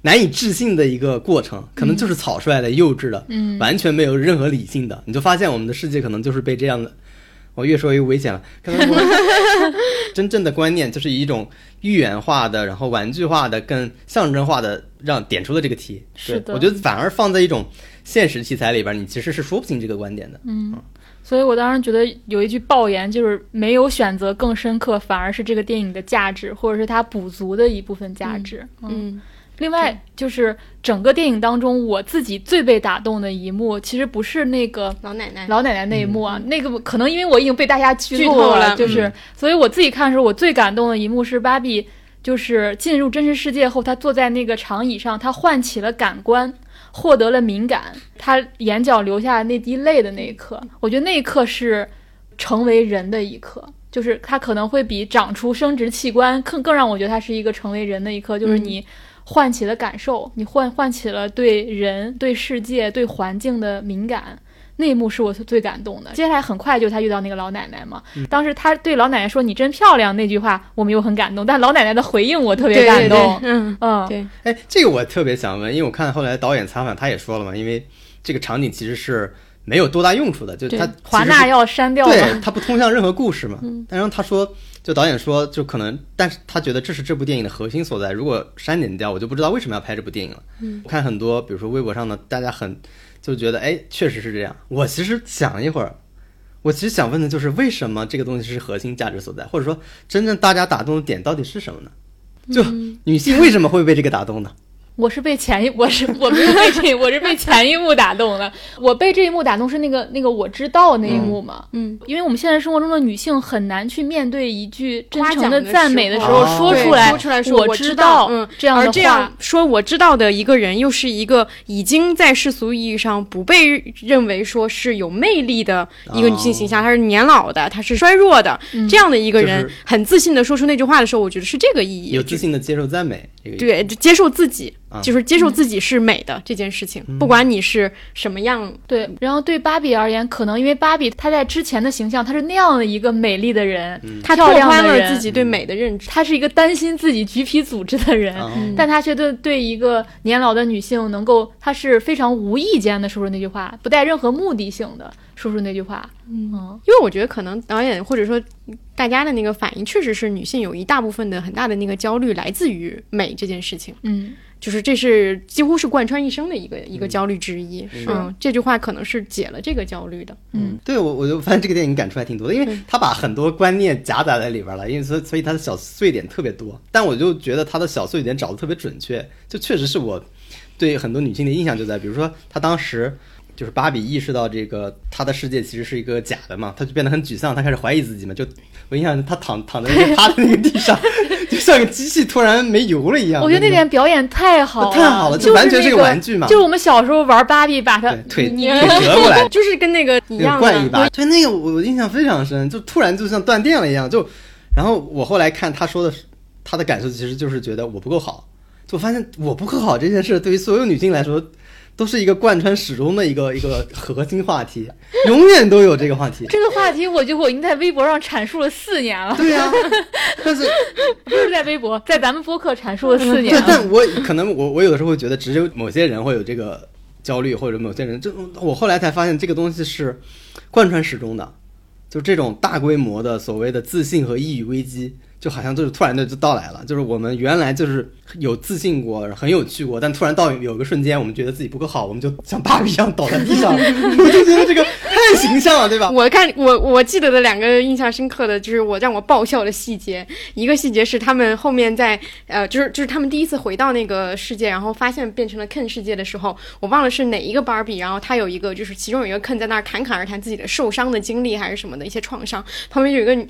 难以置信的一个过程，可能就是草率的、幼稚的，嗯，完全没有任何理性的，你就发现我们的世界可能就是被这样的。我越说越危险了。可能 真正的观念就是以一种寓言化的，然后玩具化的、更象征化的，让点出了这个题。是的，我觉得反而放在一种现实题材里边，你其实是说不清这个观点的。嗯，所以我当时觉得有一句爆言，就是没有选择更深刻，反而是这个电影的价值，或者是它补足的一部分价值。嗯。另外就是整个电影当中，我自己最被打动的一幕，其实不是那个老奶奶老奶奶那一幕啊，那个可能因为我已经被大家剧透了，就是，所以我自己看的时候，我最感动的一幕是芭比，就是进入真实世界后，她坐在那个长椅上，她唤起了感官，获得了敏感，他眼角流下那滴泪的那一刻，我觉得那一刻是成为人的一刻，就是他可能会比长出生殖器官更更让我觉得他是一个成为人的一刻，就是你。唤起了感受，你唤唤起了对人、对世界、对环境的敏感，那一幕是我最感动的。接下来很快就他遇到那个老奶奶嘛，当时他对老奶奶说“你真漂亮”那句话，我们又很感动，但老奶奶的回应我特别感动。嗯嗯，对。哎，这个我特别想问，因为我看后来导演采访他也说了嘛，因为这个场景其实是。没有多大用处的，就他华纳要删掉，对他不通向任何故事嘛。嗯但是他说，就导演说，就可能，但是他觉得这是这部电影的核心所在。如果删减掉，我就不知道为什么要拍这部电影了。我看很多，比如说微博上的大家很就觉得，哎，确实是这样。我其实想一会儿，我其实想问的就是，为什么这个东西是核心价值所在，或者说真正大家打动的点到底是什么呢？就女性为什么会被这个打动呢？我是被前一，我是 我不是被这，我是被前一幕打动的。我被这一幕打动是那个那个我知道那一幕嘛，嗯，因为我们现在生活中的女性很难去面对一句真诚的赞美的时候说出来，说出来说我知道，嗯，这样的话。说我知道的一个人，又是一个已经在世俗意义上不被认为说是有魅力的一个女性形象，她是年老的，她是衰弱的，这样的一个人，很自信的说出那句话的时候，我觉得是这个意义，有自信的接受赞美，对，接受自己。啊。就是接受自己是美的这件事情，不管你是什么样，对，然后对芭比而言，可能因为芭比她在之前的形象，她是那样的一个美丽的人，她拓宽了自己对美的认知。她是一个担心自己橘皮组织的人，啊但她却对对一个年老的女性能够，她是非常无意间的说出那句话，不带任何目的性的说出那句话。嗯。因为我觉得可能导演或者说大家的那个反应，确实是女性有一大部分的很大的那个焦虑来自于美这件事情，嗯就是这是几乎是贯穿一生的一个一个焦虑之一。嗯，这句话可能是解了这个焦虑的。嗯，对我我就发现这个电影感触还挺多的，因为他把很多观念夹杂在里边了，因为所以所以他的小碎点特别多，但我就觉得他的小碎点找的特别准确，就确实是我对很多女性的印象就在，比如说他当时。就是芭比意识到这个她的世界其实是一个假的嘛，她就变得很沮丧，她开始怀疑自己嘛。就我印象，她躺躺在那个趴在那个地上，就像个机器突然没油了一样。我觉得那点表演太好了，太好了，就就完全是个玩具嘛。就是我们小时候玩芭比，把它腿你腿折过来，就是跟那个一那样怪异吧？对，那个我我印象非常深，就突然就像断电了一样。就，然后我后来看他说的是，他的感受其实就是觉得我不够好。就发现我不够好这件事，对于所有女性来说，都是一个贯穿始终的一个一个核心话题，永远都有这个话题。这个话题，我觉得我已经在微博上阐述了四年了，对呀、但是不是在微博，在咱们播客阐述了四年。但我可能我我有的时候会觉得，只有某些人会有这个焦虑，或者某些人，这我后来才发现，这个东西是贯穿始终的，就这种大规模的所谓的自信和抑郁危机。就好像就是突然的就到来了，就是我们原来就是有自信过，很有趣过，但突然到有个瞬间，我们觉得自己不够好，我们就像芭比一样倒在地上，我就觉得这个太形象了，对吧？我看我我记得的两个印象深刻的就是我让我爆笑的细节，一个细节是他们后面在呃，就是就是他们第一次回到那个世界，然后发现变成了 Ken 世界的时候，我忘了是哪一个芭比，然后他有一个就是其中有一个 Ken 在那儿侃侃而谈自己的受伤的经历还是什么的一些创伤，旁边有一个女。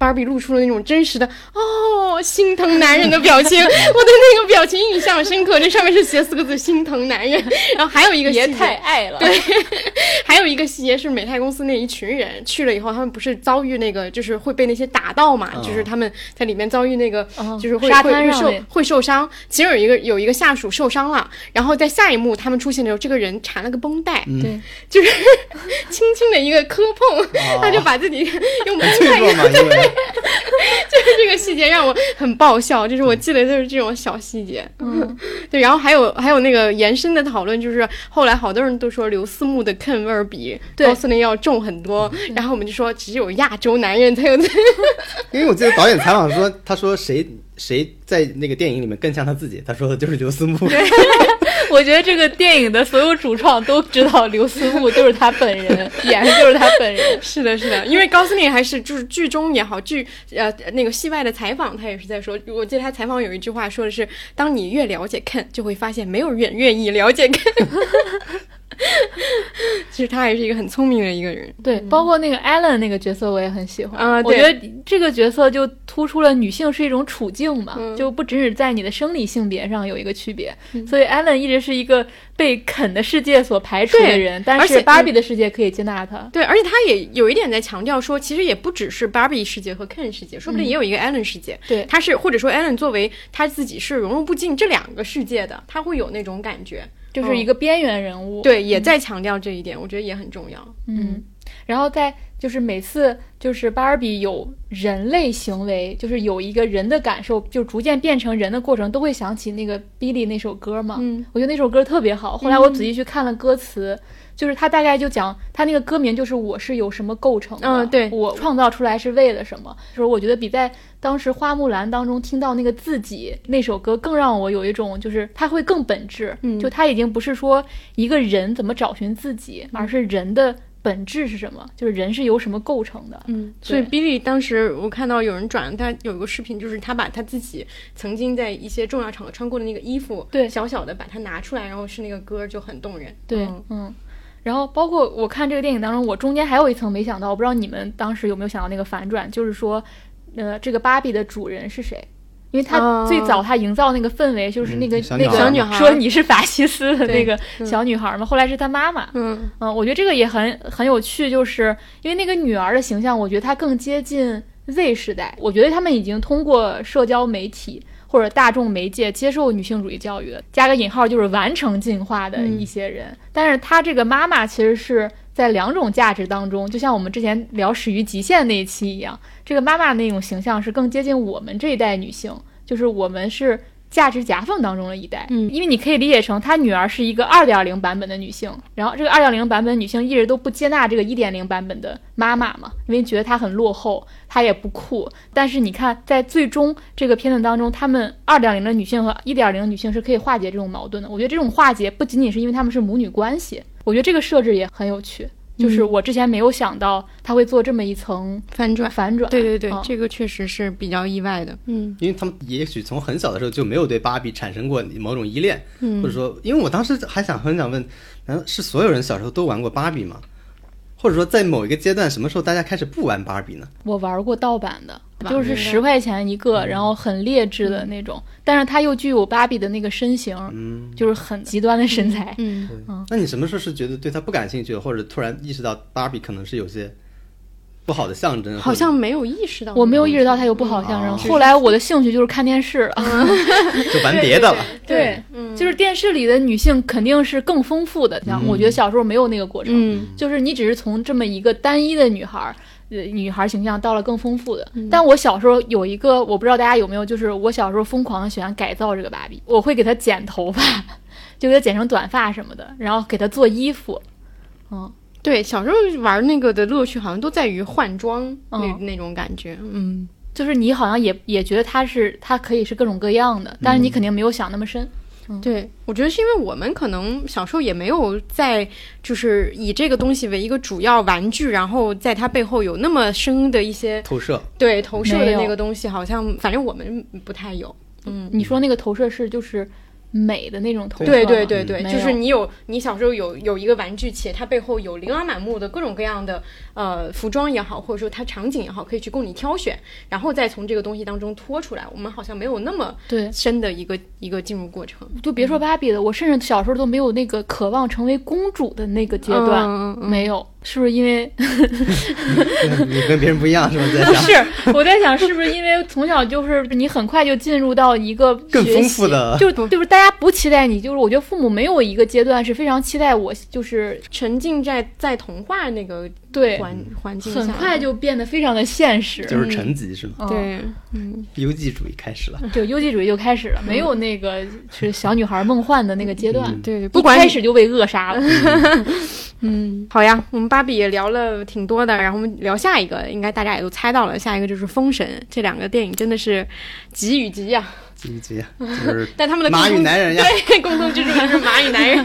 芭比露出了那种真实的哦心疼男人的表情，我对那个表情印象深刻。这上面是写四个字“心疼男人”，然后还有一个别细节太爱了，对，还有一个细节是美泰公司那一群人去了以后，他们不是遭遇那个就是会被那些打到嘛，嗯。就是他们在里面遭遇那个嗯就是会、沙会会受会受伤。其中有一个有一个下属受伤了，然后在下一幕他们出现的时候，这个人缠了个绷带，嗯。对，就是 轻轻的一个磕碰，哦。他就把自己用绷带 就是这个细节让我很爆笑，就是我记得就是这种小细节。嗯，对，然后还有还有那个延伸的讨论，就是后来好多人都说刘思慕的 Ken 味儿比高司令要重很多，然后我们就说只有亚洲男人才有这。因为我记得导演采访说，他说谁谁在那个电影里面更像他自己，他说的就是刘思慕。我觉得这个电影的所有主创都知道刘思慕就是他本人，演的就是他本人。是的，是的，因为高司令还是就是剧中也好，剧呃那个戏外的采访，他也是在说，我记得他采访有一句话说的是，当你越了解 Ken，就会发现没有人愿意了解 Ken。其实他还是一个很聪明的一个人。对，包括那个 Ellen 那个角色，我也很喜欢。啊我觉得这个角色就突出了女性是一种处境嘛，嗯就不只是在你的生理性别上有一个区别。所以 Ellen 一直是一个被肯的世界所排除的人，但而且是芭比的世界可以接纳他。对，而且他也有一点在强调说，其实也不只是 Barbie 世界和 Ken 世界，说不定也有一个 Ellen 世界。对他是或者说 Ellen 作为他自己是融入不进这两个世界的，他会有那种感觉。就是一个边缘人物，对，也在强调这一点，我觉得也很重要。嗯，然后在就是每次就是芭比有人类行为，就是有一个人的感受，就逐渐变成人的过程，都会想起那个 Billy 那首歌嘛。嗯，我觉得那首歌特别好。后来我仔细去看了歌词，就是他大概就讲他那个歌名就是我是由什么构成的，嗯对我创造出来是为了什么。就是我觉得比在当时花木兰当中听到那个自己那首歌更让我有一种就是它会更本质，嗯就它已经不是说一个人怎么找寻自己，而是人的本质是什么，就是人是由什么构成的。嗯，所以对 Billy 当时我看到有人转，他有一个视频，就是他把他自己曾经在一些重要场合穿过的那个衣服，对小小的把它拿出来，然后是那个歌就很动人。对，嗯嗯。然后包括我看这个电影当中，我中间还有一层没想到，我不知道你们当时有没有想到那个反转，就是说，呃，这个芭比的主人是谁？因为他哦最早他营造那个氛围，就是那个、那个嗯小女孩小女孩说你是法西斯的那个小女孩嘛，后来是她妈妈。嗯嗯，我觉得这个也很很有趣，就是因为那个女儿的形象，我觉得她更接近 Z 时代。我觉得他们已经通过社交媒体或者大众媒介接受女性主义教育的，加个引号就是完成进化的一些人。但是她这个妈妈其实是在两种价值当中，就像我们之前聊始于极限那一期一样，这个妈妈那种形象是更接近我们这一代女性，就是我们是。价值夹缝当中的一代，嗯，因为你可以理解成她女儿是一个二点零版本的女性，然后这个二点零版本女性一直都不接纳这个一点零版本的妈妈嘛，因为觉得她很落后，她也不酷。但是你看，在最终这个片段当中，她们二点零的女性和一点零女性是可以化解这种矛盾的。我觉得这种化解不仅仅是因为她们是母女关系，我觉得这个设置也很有趣。就是我之前没有想到他会做这么一层反转，反转。对对对，嗯这个确实是比较意外的。嗯因为他们也许从很小的时候就没有对芭比产生过某种依恋，嗯或者说，因为我当时还想很想问，难道是所有人小时候都玩过芭比吗？或者说，在某一个阶段，什么时候大家开始不玩芭比呢？我玩过盗版的，就是十块钱一个，然后很劣质的那种，但是它又具有芭比的那个身形，嗯，就是很极端的身材。嗯，那你什么时候是觉得对它不感兴趣的，或者突然意识到芭比可能是有些不好的象征？好像没有意识到，我没有意识到它有不好象征，哦。后来我的兴趣就是看电视 就玩别的了。对，嗯。就是电视里的女性肯定是更丰富的，像嗯。我觉得小时候没有那个过程，嗯。就是你只是从这么一个单一的女孩儿。呃，女孩形象到了更丰富的，嗯。但我小时候有一个，我不知道大家有没有，就是我小时候疯狂的喜欢改造这个芭比，我会给她剪头发，就给她剪成短发什么的，然后给她做衣服，嗯，对，小时候玩那个的乐趣好像都在于换装那、嗯那种感觉。嗯，就是你好像也也觉得它是它可以是各种各样的，但是你肯定没有想那么深。对，我觉得是因为我们可能小时候也没有在就是以这个东西为一个主要玩具，然后在它背后有那么深的一些投射，对投射的那个东西，好像反正我们不太有。嗯，你说那个投射是就是美的那种对对对对，就是你有你小时候有有一个玩具，且它背后有琳琅满目的各种各样的呃服装也好，或者说它场景也好，可以去供你挑选，然后再从这个东西当中脱出来。我们好像没有那么对，深的一个一个进入过程就别说芭比了，我甚至小时候都没有那个渴望成为公主的那个阶段，嗯没有。是不是因为 你跟别人不一样是吧？在想。是我在想，是不是因为从小就是你很快就进入到一个更丰学习富的就就是大家不期待你，就是我觉得父母没有一个阶段是非常期待我，就是沉浸在在童话那个对，环环境下，很快就变得非常的现实，就是沉寂是吗？嗯，对，嗯，优绩主义开始了。就优绩主义就开始了，没有那个是小女孩梦幻的那个阶段，嗯。对，一不管开始就被扼杀了。嗯，好呀，我们芭比也聊了挺多的，然后我们聊下一个，应该大家也都猜到了，下一个就是《封神》，这两个电影真的是集与集呀，积极啊，就是但他们的马共同与男人呀。对共同之处就是马与男人。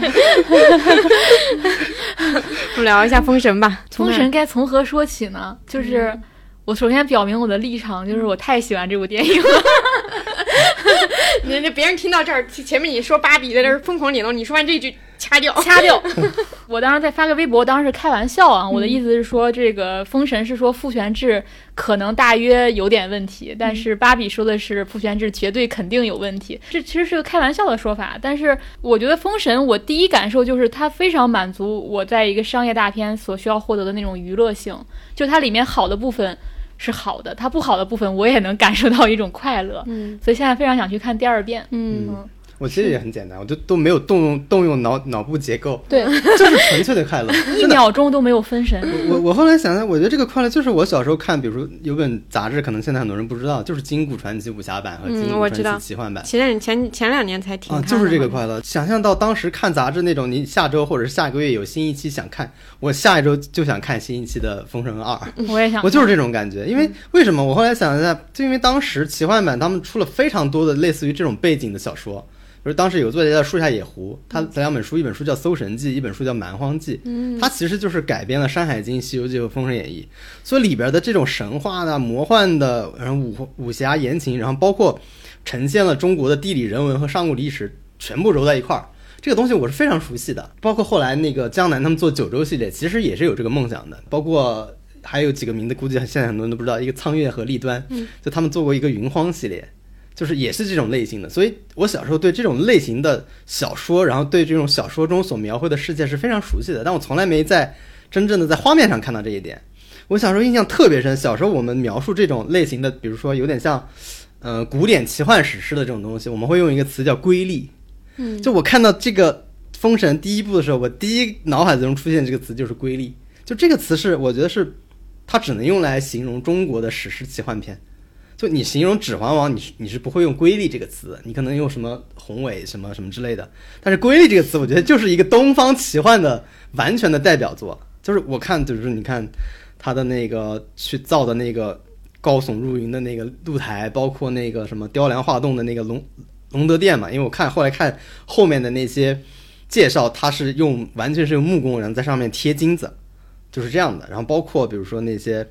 我们聊一下《封神》吧，封神该从何说起呢？就是我首先表明我的立场，就是我太喜欢这部电影了。那那别人听到这儿，前面你说芭比在这儿疯狂点头，你说完这句掐掉，掐掉。我当时在发个微博，当时是开玩笑啊，我的意思是说，这个封神是说父权制可能大约有点问题，但是芭比说的是父权制绝对肯定有问题。这其实是个开玩笑的说法，但是我觉得封神，我第一感受就是它非常满足我在一个商业大片所需要获得的那种娱乐性，就它里面好的部分。是好的，它不好的部分我也能感受到一种快乐，嗯。所以现在非常想去看第二遍。嗯。嗯，我其实也很简单，我就都没有动用动用脑脑部结构，对，就是纯粹的快乐。一秒钟都没有分神。我我后来想想，我觉得这个快乐就是我小时候看，比如说有本杂志，可能现在很多人不知道，就是《金谷传奇》武侠版和《嗯金谷我知道传奇奇幻版》前前前两年才听啊，就是这个快乐。想象到当时看杂志那种，你下周或者是下个月有新一期想看，我下一周就想看新一期的《封神二 》。我也想，我就是这种感觉，因为为什么？我后来想一下，就因为当时奇幻版他们出了非常多的类似于这种背景的小说，比如当时有个作家叫树下野狐，他的两本书，一本书叫《搜神记》，一本书叫《蛮荒记》，嗯。它其实就是改编了《山海经》《西游记》和《封神演义》，所以里边的这种神话呢、魔幻的，然后武武侠言情，然后包括呈现了中国的地理人文和上古历史，全部揉在一块儿。这个东西我是非常熟悉的，包括后来那个江南他们做九州系列，其实也是有这个梦想的，包括还有几个名字，估计现在很多人都不知道，一个苍月和立端，嗯。就他们做过一个云荒系列，就是也是这种类型的，所以我小时候对这种类型的小说，然后对这种小说中所描绘的世界是非常熟悉的，但我从来没在真正的在画面上看到这一点。我小时候印象特别深，小时候我们描述这种类型的，比如说有点像。呃古典奇幻史诗的这种东西，我们会用一个词叫瑰丽。嗯，就我看到这个《封神》第一部的时候，我第一脑海中出现这个词就是瑰丽。就这个词是，我觉得是它只能用来形容中国的史诗奇幻片。就你形容《指环王》，你是你是不会用“瑰丽”这个词，你可能用什么宏伟什么什么之类的。但是“瑰丽”这个词，我觉得就是一个东方奇幻的完全的代表作。就是我看，就是你看他的那个去造的那个高耸入云的那个露台，包括那个什么雕梁画栋的那个龙龙德殿嘛。因为我看后来看后面的那些介绍，它是用完全是用木工，然后在上面贴金子，就是这样的。然后包括比如说那些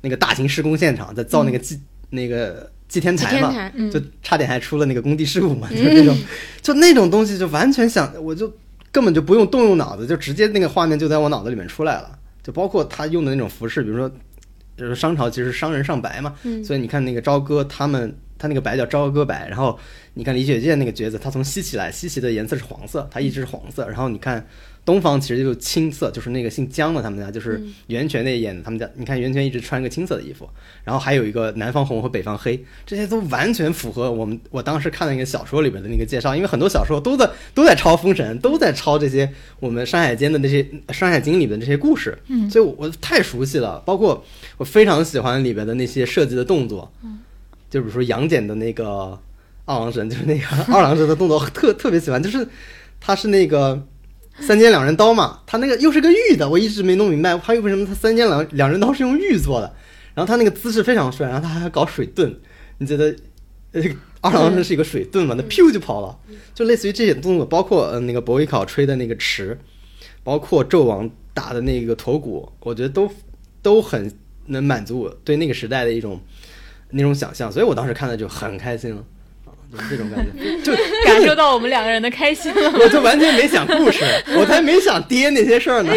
那个大型施工现场，在造那个祭、那个祭天台嘛，台，嗯，就差点还出了那个工地事故嘛，就是那种，就那种东西就完全想，我就根本就不用动用脑子，就直接那个画面就在我脑子里面出来了。就包括他用的那种服饰，比如说，就是商朝其实商人上白嘛，嗯所以你看那个朝歌他们，他那个白叫朝歌白，然后你看李雪健那个角色，他从西岐来，西岐的颜色是黄色，他一直是黄色，然后你看。东方其实就是青色，就是那个姓姜的他们家，就是袁泉那演的他们家。你看袁泉一直穿个青色的衣服，然后还有一个南方红和北方黑，这些都完全符合我们我当时看的那个小说里边的那个介绍，因为很多小说都在都在抄《封神》，都在抄这些我们《山海间》的那些《山海经》里边的这些故事，嗯所以我我太熟悉了。包括我非常喜欢里边的那些设计的动作，嗯就比如说杨戬的那个二郎神，就是那个二郎神的动作特特别喜欢，就是他是那个。三尖两刃刀嘛，他那个又是个玉的，我一直没弄明白，他为什么他三尖两两刃刀是用玉做的，然后他那个姿势非常帅，然后他还搞水遁，你觉得，呃，二郎神是一个水遁嘛，那噗就跑了，就类似于这些动作，包括呃那个伯邑考吹的那个池，包括纣王打的那个驼骨，我觉得都都很能满足我对那个时代的一种那种想象，所以我当时看的就很开心了，就是这种感觉，就感受到我们两个人的开心了。我就完全没想故事，我才没想爹那些事儿呢。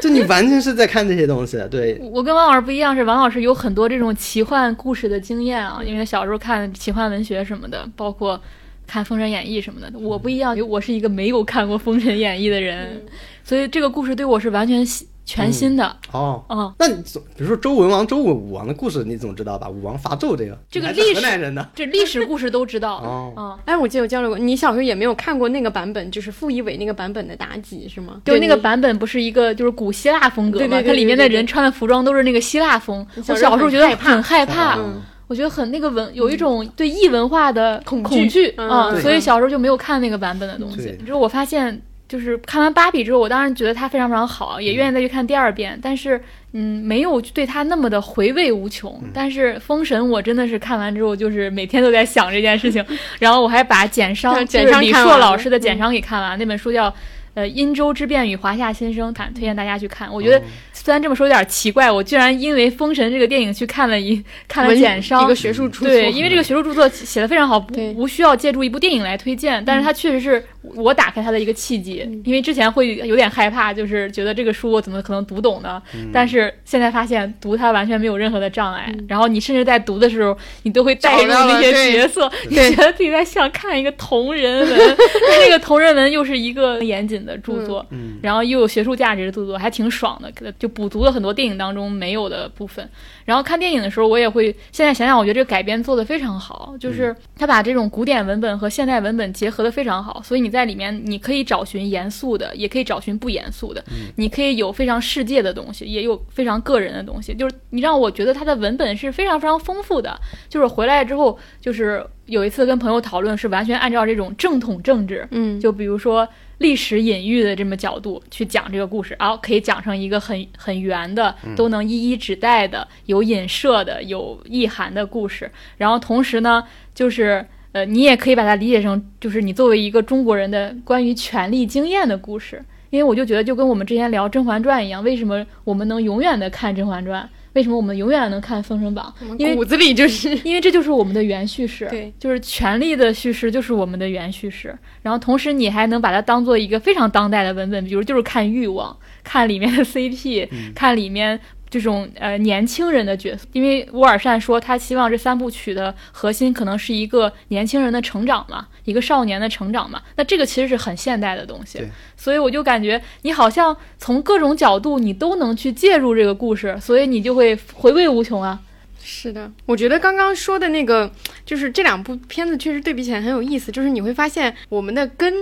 就你完全是在看这些东西，对，我跟王老师不一样，是王老师有很多这种奇幻故事的经验啊，因为他小时候看奇幻文学什么的，包括看《封神演义》什么的。我不一样，我是一个没有看过《封神演义》的人，所以这个故事对我是完全新全新的。哦。嗯，那你总比如说周文王、周武王的故事，你总知道吧？武王伐纣这个，这个历史河南人呢。这历史故事都知道。哦嗯，哎，我记得我交流过，你小时候也没有看过那个版本，就是傅艺伟那个版本的妲己是吗？对那个版本不是一个就是古希腊风格嘛？对对对它里面的人穿的服装都是那个希腊风。我小时候觉得很害怕很害怕，嗯我觉得很那个文有一种对异文化的恐惧恐惧嗯啊，所以小时候就没有看那个版本的东西对。之后我发现，就是看完芭比之后，我当然觉得它非常非常好，也愿意再去看第二遍，但是嗯，没有对它那么的回味无穷。但是封神我真的是看完之后，就是每天都在想这件事情，然后我还把简商对就是李硕简商看完了老师的简商给看完，那本书叫。呃，殷周之变与华夏新生，看推荐大家去看。我觉得虽然这么说有点奇怪，我居然因为《封神》这个电影去看了一看了简商，一个学术著作，对，因为这个学术著作写的非常好，不对无需要借助一部电影来推荐，但是它确实是我打开它的一个契机，因为之前会有点害怕，就是觉得这个书我怎么可能读懂呢？但是现在发现读它完全没有任何的障碍，然后你甚至在读的时候，你都会带入那些角色，你觉得自己在像看一个同人文，那个同人文又是一个严谨的著作，嗯然后又有学术价值的著作，还挺爽的，就补足了很多电影当中没有的部分。然后看电影的时候，我也会现在想想，我觉得这个改编做得非常好，就是他把这种古典文本和现代文本结合得非常好，所以你在里面你可以找寻严肃的，也可以找寻不严肃的，你可以有非常世界的东西，也有非常个人的东西，就是你让我觉得它的文本是非常非常丰富的。就是回来之后，就是有一次跟朋友讨论，是完全按照这种正统政治，嗯，就比如说历史隐喻的这么角度去讲这个故事，然后可以讲成一个很很圆的，都能一一指代的、有引射的、有意涵的故事。然后同时呢，就是呃，你也可以把它理解成，就是你作为一个中国人的关于权力经验的故事。因为我就觉得，就跟我们之前聊《甄嬛传》一样，为什么我们能永远的看《甄嬛传》？为什么我们永远能看《封神榜》？因为骨子里就是因为这就是我们的原叙事，对，就是权力的叙事就是我们的原叙事。然后同时你还能把它当做一个非常当代的文本，比如就是看欲望，看里面的 CP，、看里面这种呃年轻人的角色。因为乌尔善说他希望这三部曲的核心可能是一个年轻人的成长嘛，一个少年的成长嘛。那这个其实是很现代的东西，所以我就感觉你好像从各种角度你都能去介入这个故事，所以你就会回味无穷啊。是的，我觉得刚刚说的那个，就是这两部片子确实对比起来很有意思，就是你会发现我们的根，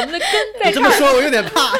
我们的根在你这么说，我有点怕。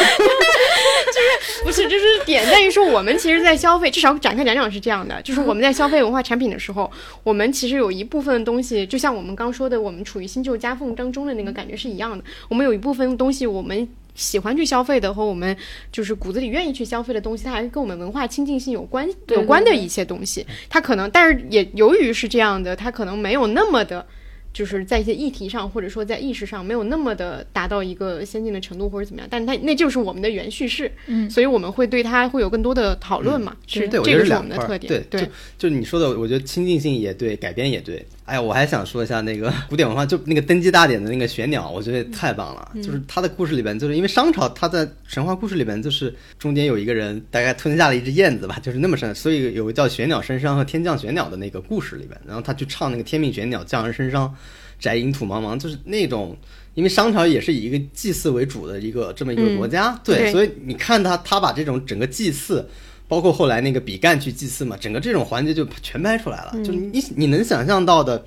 就是不是，就是点在于说，我们其实，在消费，至少展开讲讲是这样的，就是我们在消费文化产品的时候，我们其实有一部分东西，就像我们刚说的，我们处于新旧夹缝当中的那个感觉是一样的。我们有一部分东西，我们喜欢去消费的，和我们就是骨子里愿意去消费的东西，它还是跟我们文化亲近性有关有关的一些东西。它可能，但是也由于是这样的，它可能没有那么的。就是在一些议题上，或者说在意识上，没有那么的达到一个先进的程度，或者怎么样，但它那就是我们的原叙事，嗯所以我们会对它会有更多的讨论嘛。是这个是我。们的特点。对，就就你说的，我觉得亲近性也对，改编也对。哎呀，我还想说一下那个 古典文化，就那个登基大典的那个玄鸟，我觉得太棒了。嗯就是他的故事里边，就是因为商朝，他在神话故事里边，就是中间有一个人大概吞下了一只燕子吧，就是那么深，所以有个叫玄鸟身伤和天降玄鸟的那个故事里边，然后他去唱那个天命玄鸟降而身伤，宅隐土茫茫，就是那种。因为商朝也是以一个祭祀为主的一个这么一个国家，对，对所以你看他，他把这种整个祭祀，包括后来那个比干去祭祀嘛，整个这种环节就全拍出来了，就你你能想象到的，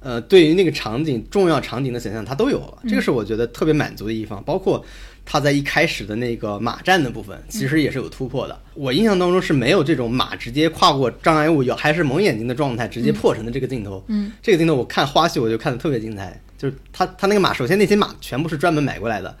呃，对于那个场景重要场景的想象，它都有了，这个是我觉得特别满足的一方。包括他在一开始的那个马战的部分，其实也是有突破的。我印象当中是没有这种马直接跨过障碍物，有还是蒙眼睛的状态直接破城的这个镜头。嗯，这个镜头我看花絮我就看的特别精彩，就是他他那个马，首先那些马全部是专门买过来的。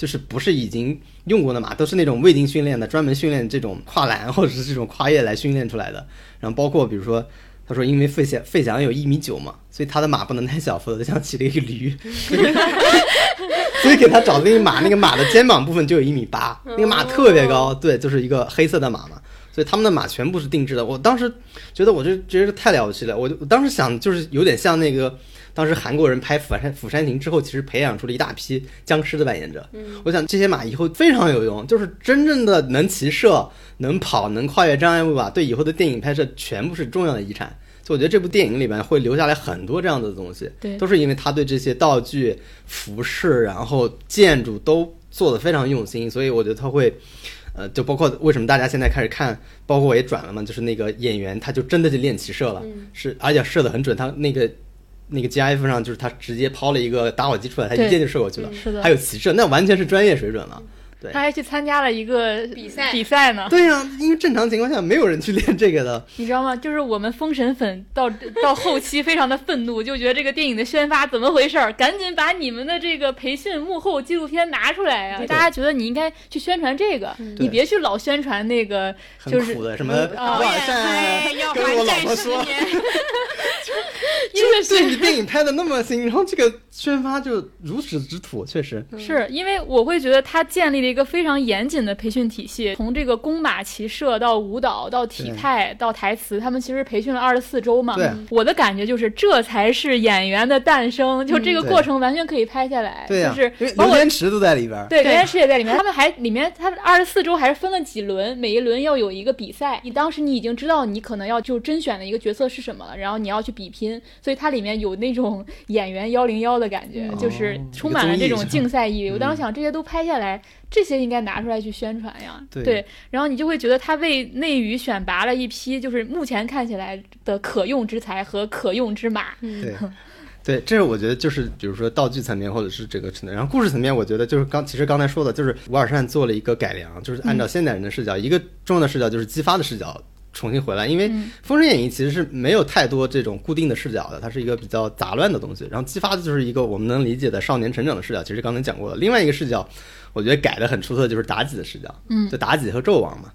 就是不是已经用过的马，都是那种未经训练的，专门训练这种跨栏或者是这种跨越来训练出来的。然后包括比如说，他说因为费翔费翔有一米九嘛，所以他的马不能太小，否则像骑了一个驴。所以给他找的那个马，那个马的肩膀部分就有一米八，那个马特别高，对，就是一个黑色的马嘛。所以他们的马全部是定制的。我当时觉得，我就觉得太了不起了。我就我当时想，就是有点像那个当时韩国人拍《釜山釜山行》之后，其实培养出了一大批僵尸的扮演者。我想这些马以后非常有用，就是真正的能骑射、能跑、能跨越障碍物吧，对以后的电影拍摄全部是重要的遗产。所以我觉得这部电影里面会留下来很多这样的东西，对都是因为他对这些道具、服饰，然后建筑都做得非常用心，所以我觉得他会。呃，就包括为什么大家现在开始看，包括我也转了嘛，就是那个演员他就真的就练骑射了，是而且射得很准，他那个那个 GIF 上就是他直接抛了一个打火机出来，他一箭就射过去了，是的还有骑射，那完全是专业水准了。对他还去参加了一个比赛比赛呢。对呀、因为正常情况下没有人去练这个的。你知道吗？就是我们封神粉到 到后期非常的愤怒，就觉得这个电影的宣发怎么回事儿？赶紧把你们的这个培训幕后纪录片拿出来呀、对大家觉得你应该去宣传这个，你别去老宣传那个就是苦的，什么啊瓦善哎要跟我老还债十婆说，年，就是对你电影拍的那么新，然后这个宣发就如此之土，确实。是因为我会觉得他建立了一个非常严谨的培训体系，从这个弓马骑射到舞蹈到体态到台词，他们其实培训了二十四周嘛。对我的感觉就是这才是演员的诞生，就这个过程完全可以拍下来。对呀、就是包括刘天池都在里边。对，对刘天池也在里面。他们还里面，他们二十四周还是分了几轮，每一轮要有一个比赛。你当时你已经知道你可能要就甄选的一个角色是什么了，然后你要去比拼，所以它里面有那种演员幺零幺的感觉，嗯就是哦充满了这种竞赛意味。我当嗯时想，这些都拍下来，这些应该拿出来去宣传呀。对然后你就会觉得他为内娱选拔了一批，就是目前看起来的可用之才和可用之马。对，对，这是我觉得就是比如说道具层面或者是这个层面，然后故事层面，我觉得就是刚其实刚才说的，就是吴尔善做了一个改良，就是按照现代人的视角，一个重要的视角就是激发的视角。重新回来，因为《封神演义》其实是没有太多这种固定的视角的，它是一个比较杂乱的东西。然后激发的就是一个我们能理解的少年成长的视角，其实刚才讲过了。另外一个视角，我觉得改的很出色，就是妲己的视角，嗯就妲己和纣王嘛，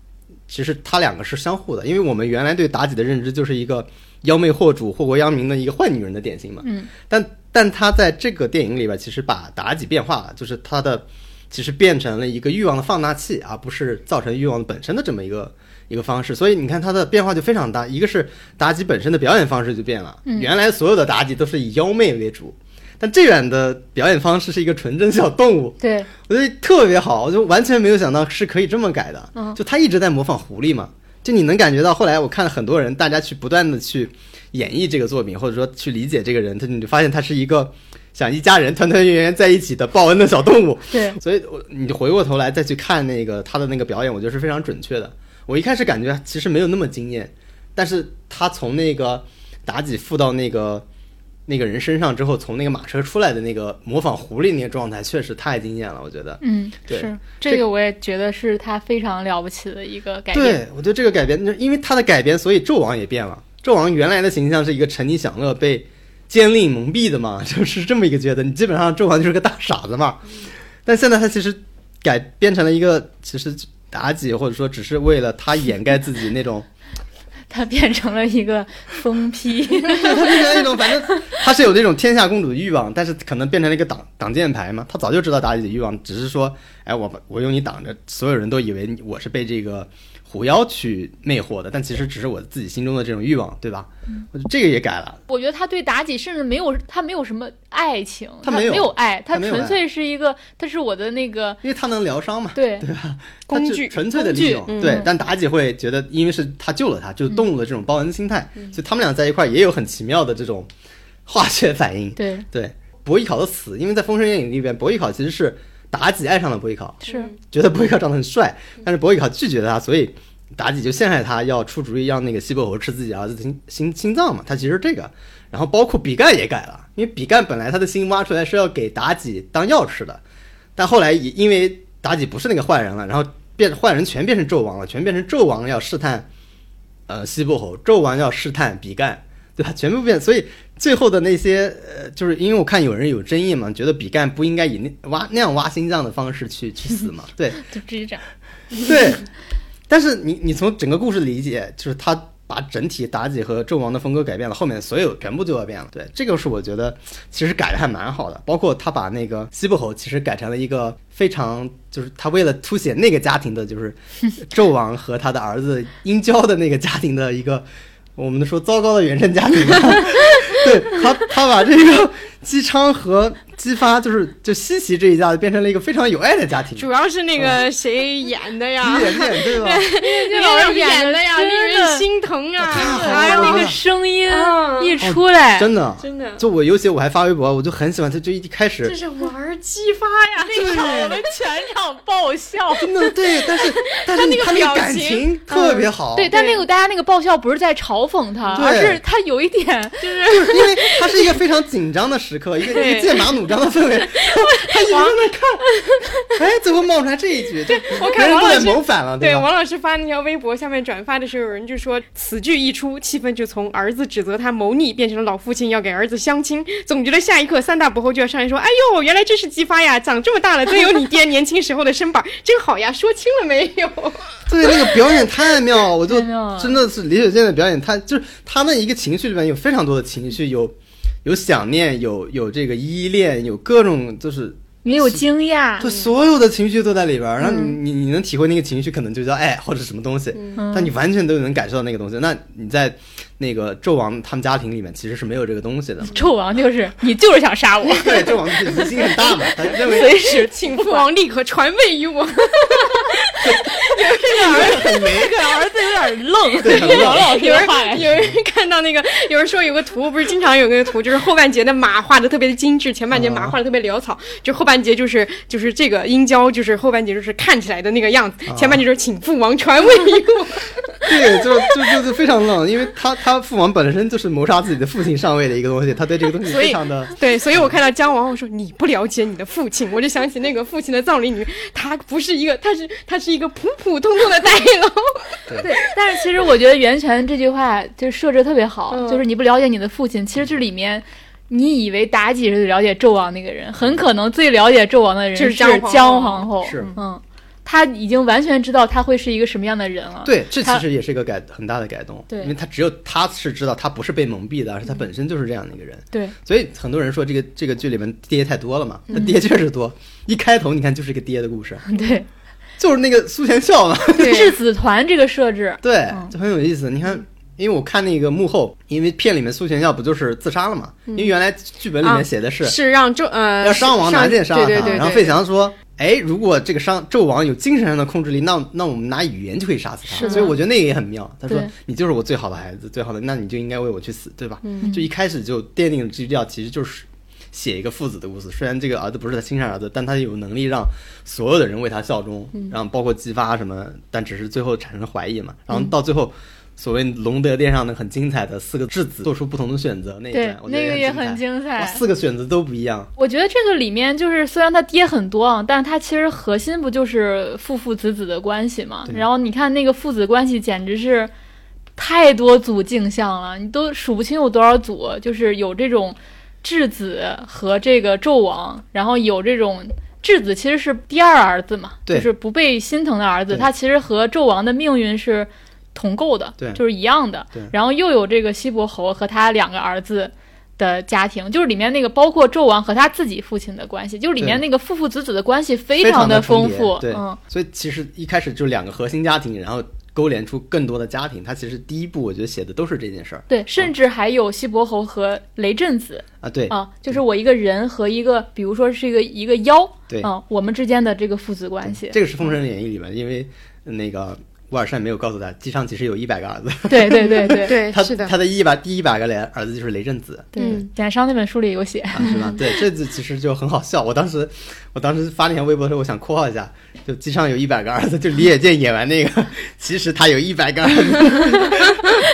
其实它两个是相互的，因为我们原来对妲己的认知就是一个妖媚惑主、祸国殃民的一个坏女人的典型嘛。嗯，但但他在这个电影里边，其实把妲己变化了，就是他的其实变成了一个欲望的放大器，而不是造成欲望本身的这么一个一个方式。所以你看他的变化就非常大，一个是妲己本身的表演方式就变了，原来所有的妲己都是以妖媚为主。但这远的表演方式是一个纯真小动物，对，我觉得特别好，我就完全没有想到是可以这么改的。嗯就他一直在模仿狐狸嘛，就你能感觉到后来我看了很多人，大家去不断的去演绎这个作品，或者说去理解这个人，他你就发现他是一个想一家人团团圆圆在一起的报恩的小动物。对，所以我你回过头来再去看那个他的那个表演，我觉得是非常准确的。我一开始感觉其实没有那么惊艳，但是他从那个妲己附到那个那个人身上之后，从那个马车出来的那个模仿狐狸那个状态，确实太惊艳了，我觉得。嗯，对是这这个我也觉得是他非常了不起的一个改变。对，我觉得这个改编，因为他的改编，所以纣王也变了。纣王原来的形象是一个沉溺享乐、被奸佞蒙蔽的嘛，就是这么一个觉得。你基本上纣王就是个大傻子嘛。但现在他其实改编成了一个，其实妲己或者说只是为了他掩盖自己那种，他变成了一个疯批。他变成了一种，反正他是有那种天下公主的欲望，但是可能变成了一个挡挡箭牌嘛。他早就知道妲己的欲望，只是说，哎，我我用你挡着，所有人都以为我是被这个狐妖去魅惑的，但其实只是我自己心中的这种欲望，对吧？我觉得这个也改了。我觉得他对妲己甚至没有，他没有什么爱情，他他没有有爱，他他没有爱。纯粹是一个，他是我的那个因为他能疗伤嘛，对。对吧？工具。纯粹的利用。嗯对，但妲己会觉得，因为是他救了他，就是动物的这种报恩心态，所以他们俩在一块儿也有很奇妙的这种化学反应。对。对，伯邑考的死，因为在《封神演义》里边，伯邑考其实是妲己爱上了伯邑考，是觉得伯邑考长得很帅，但是伯邑考拒绝了他，所以妲己就陷害他，要出主意让那个西伯侯吃自己儿子的心心心脏嘛。他其实这个，然后包括比干也改了，因为比干本来他的心挖出来是要给妲己当药吃的，但后来也因为妲己不是那个坏人了，然后变坏人全变成纣王了，全变成纣王要试探呃西伯侯，纣王要试探比干。对吧？全部变，所以最后的那些呃，就是因为我看有人有争议嘛，觉得比干不应该以那挖那样挖心脏的方式去去死嘛，对就直接这样。对。但是你你从整个故事理解，就是他把整体妲己和纣王的风格改变了，后面所有全部就要变了。对，这个是我觉得其实改的还蛮好的，包括他把那个西伯侯其实改成了一个非常就是他为了凸显那个家庭的，就是纣王和他的儿子殷郊的那个家庭的一个。我们说糟糕的原生家庭，对他，他把这个姬昌和姬发，就是就西岐这一家子变成了一个非常有爱的家庭，主要是那个谁演的呀？李眼见对吧？那老个演的。呀，令人心疼啊！太好了还有那个啊声音啊一出来，真的，真的。就我尤其我还发微博，我就很喜欢他，就一开始。这是玩姬发呀！那场我们全场爆笑。真的对，但是 但是他那个表情。感情特别好，对，但那个大家那个爆笑不是在嘲讽他，对。而是他有一点就是因为他是一个非常紧张的时刻，一个 一个剑拔弩张的氛围，他一直在看，哎，怎么冒出来这一句？对我看王老师谋反了，吧？对王老师发那条微博下面转发的时候，有人就说此剧一出，气氛就从儿子指责他谋逆变成了老父亲要给儿子相亲。总觉得下一刻三大伯侯就要上来说：“哎呦，原来这是姬发呀，长这么大了真有你爹年轻时候的身板，真好呀！说清了没有？” 对，那个表演太妙了，我就真的是李雪健的表演，他就是他那一个情绪里面有非常多的情绪，有有想念，有有这个依恋，有各种就是也有惊讶，对所有的情绪都在里边儿，然后你你你能体会那个情绪，可能就叫爱或者什么东西，嗯但你完全都能感受到那个东西。那你在那个纣王他们家庭里面其实是没有这个东西的。纣王就是你就是想杀我，对，纣王就是疑心很大嘛，他认为随时请父王立刻传位于我。很没这个儿子有点愣，对很愣王老师有人的有人看到那个，有人说有个图，不是经常有个图，就是后半截的马画的特别的精致，前半截马画的特别潦草，就后半截就是就是这个殷郊，就是后半截就是看起来的那个样子，前半截就是请父王传位于我。对，就就就是非常浪，因为他他父王本身就是谋杀自己的父亲上位的一个东西，他对这个东西非常的。对，所以我看到姜王后说你不了解你的父亲，我就想起那个父亲的葬礼里面，他不是一个，她是她是一个普普通通的大佬。对，但是其实我觉得袁泉这句话就设置特别好，嗯就是你不了解你的父亲，其实这里面。你以为妲己是了解纣王那个人，很可能最了解纣王的人就是姜姜皇后皇后。是嗯，他已经完全知道他会是一个什么样的人了。对，这其实也是一个改很大的改动，对因为他只有他是知道他不是被蒙蔽的，而是他本身就是这样的一个人。对所以很多人说这个这个剧里面爹太多了嘛，嗯他爹确实多。一开头你看就是一个爹的故事，对，就是那个苏贤孝嘛，质子团这个设置，对嗯，就很有意思。你看，因为我看那个幕后，因为片里面苏贤孝不就是自杀了嘛？因为原来剧本里面写的是是让周呃要商王拿剑杀他，然后费翔说。哎，如果这个商纣王有精神上的控制力，那那我们拿语言就可以杀死他。所以我觉得那个也很妙。他说：“你就是我最好的孩子，最好的，那你就应该为我去死，对吧？”嗯就一开始就奠定了基调，其实就是写一个父子的故事。虽然这个儿子不是他亲生儿子，但他有能力让所有的人为他效忠，然后包括姬发什么，但只是最后产生怀疑嘛。然后到最后，所谓龙德殿上的很精彩的四个质子做出不同的选择那一对段，，我觉得那个也也很精彩，。四个选择都不一样。我觉得这个里面就是，虽然他爹很多啊，但是他其实核心不就是父父子子的关系嘛？然后你看那个父子关系，简直是太多组镜像了，你都数不清有多少组，就是有这种质子和这个纣王，然后有这种。质子其实是第二儿子嘛，就是不被心疼的儿子，他其实和纣王的命运是同构的，对就是一样的对。然后又有这个西伯侯和他两个儿子的家庭，就是里面那个包括纣王和他自己父亲的关系，就是里面那个父父子子的关系非非常的丰富。对，嗯，所以其实一开始就两个核心家庭，然后勾连出更多的家庭。他其实第一部我觉得写的都是这件事儿对，甚至还有西伯侯和雷震子啊，对啊，就是我一个人和一个，比如说是一个一个妖，对啊，我们之间的这个父子关系。这个是《封神演义》里面，因为那个乌尔善没有告诉他，姬昌其实有一百个儿子，对对对对对，他是的，他的一百第一百个雷儿子就是雷震子。对嗯，简商那本书里有写。啊，是吧？对，这就其实就很好笑。我当时，我当时发那条微博的时候，我想括号一下，就姬昌有一百个儿子，就李野健演完那个，其实他有一百个儿子。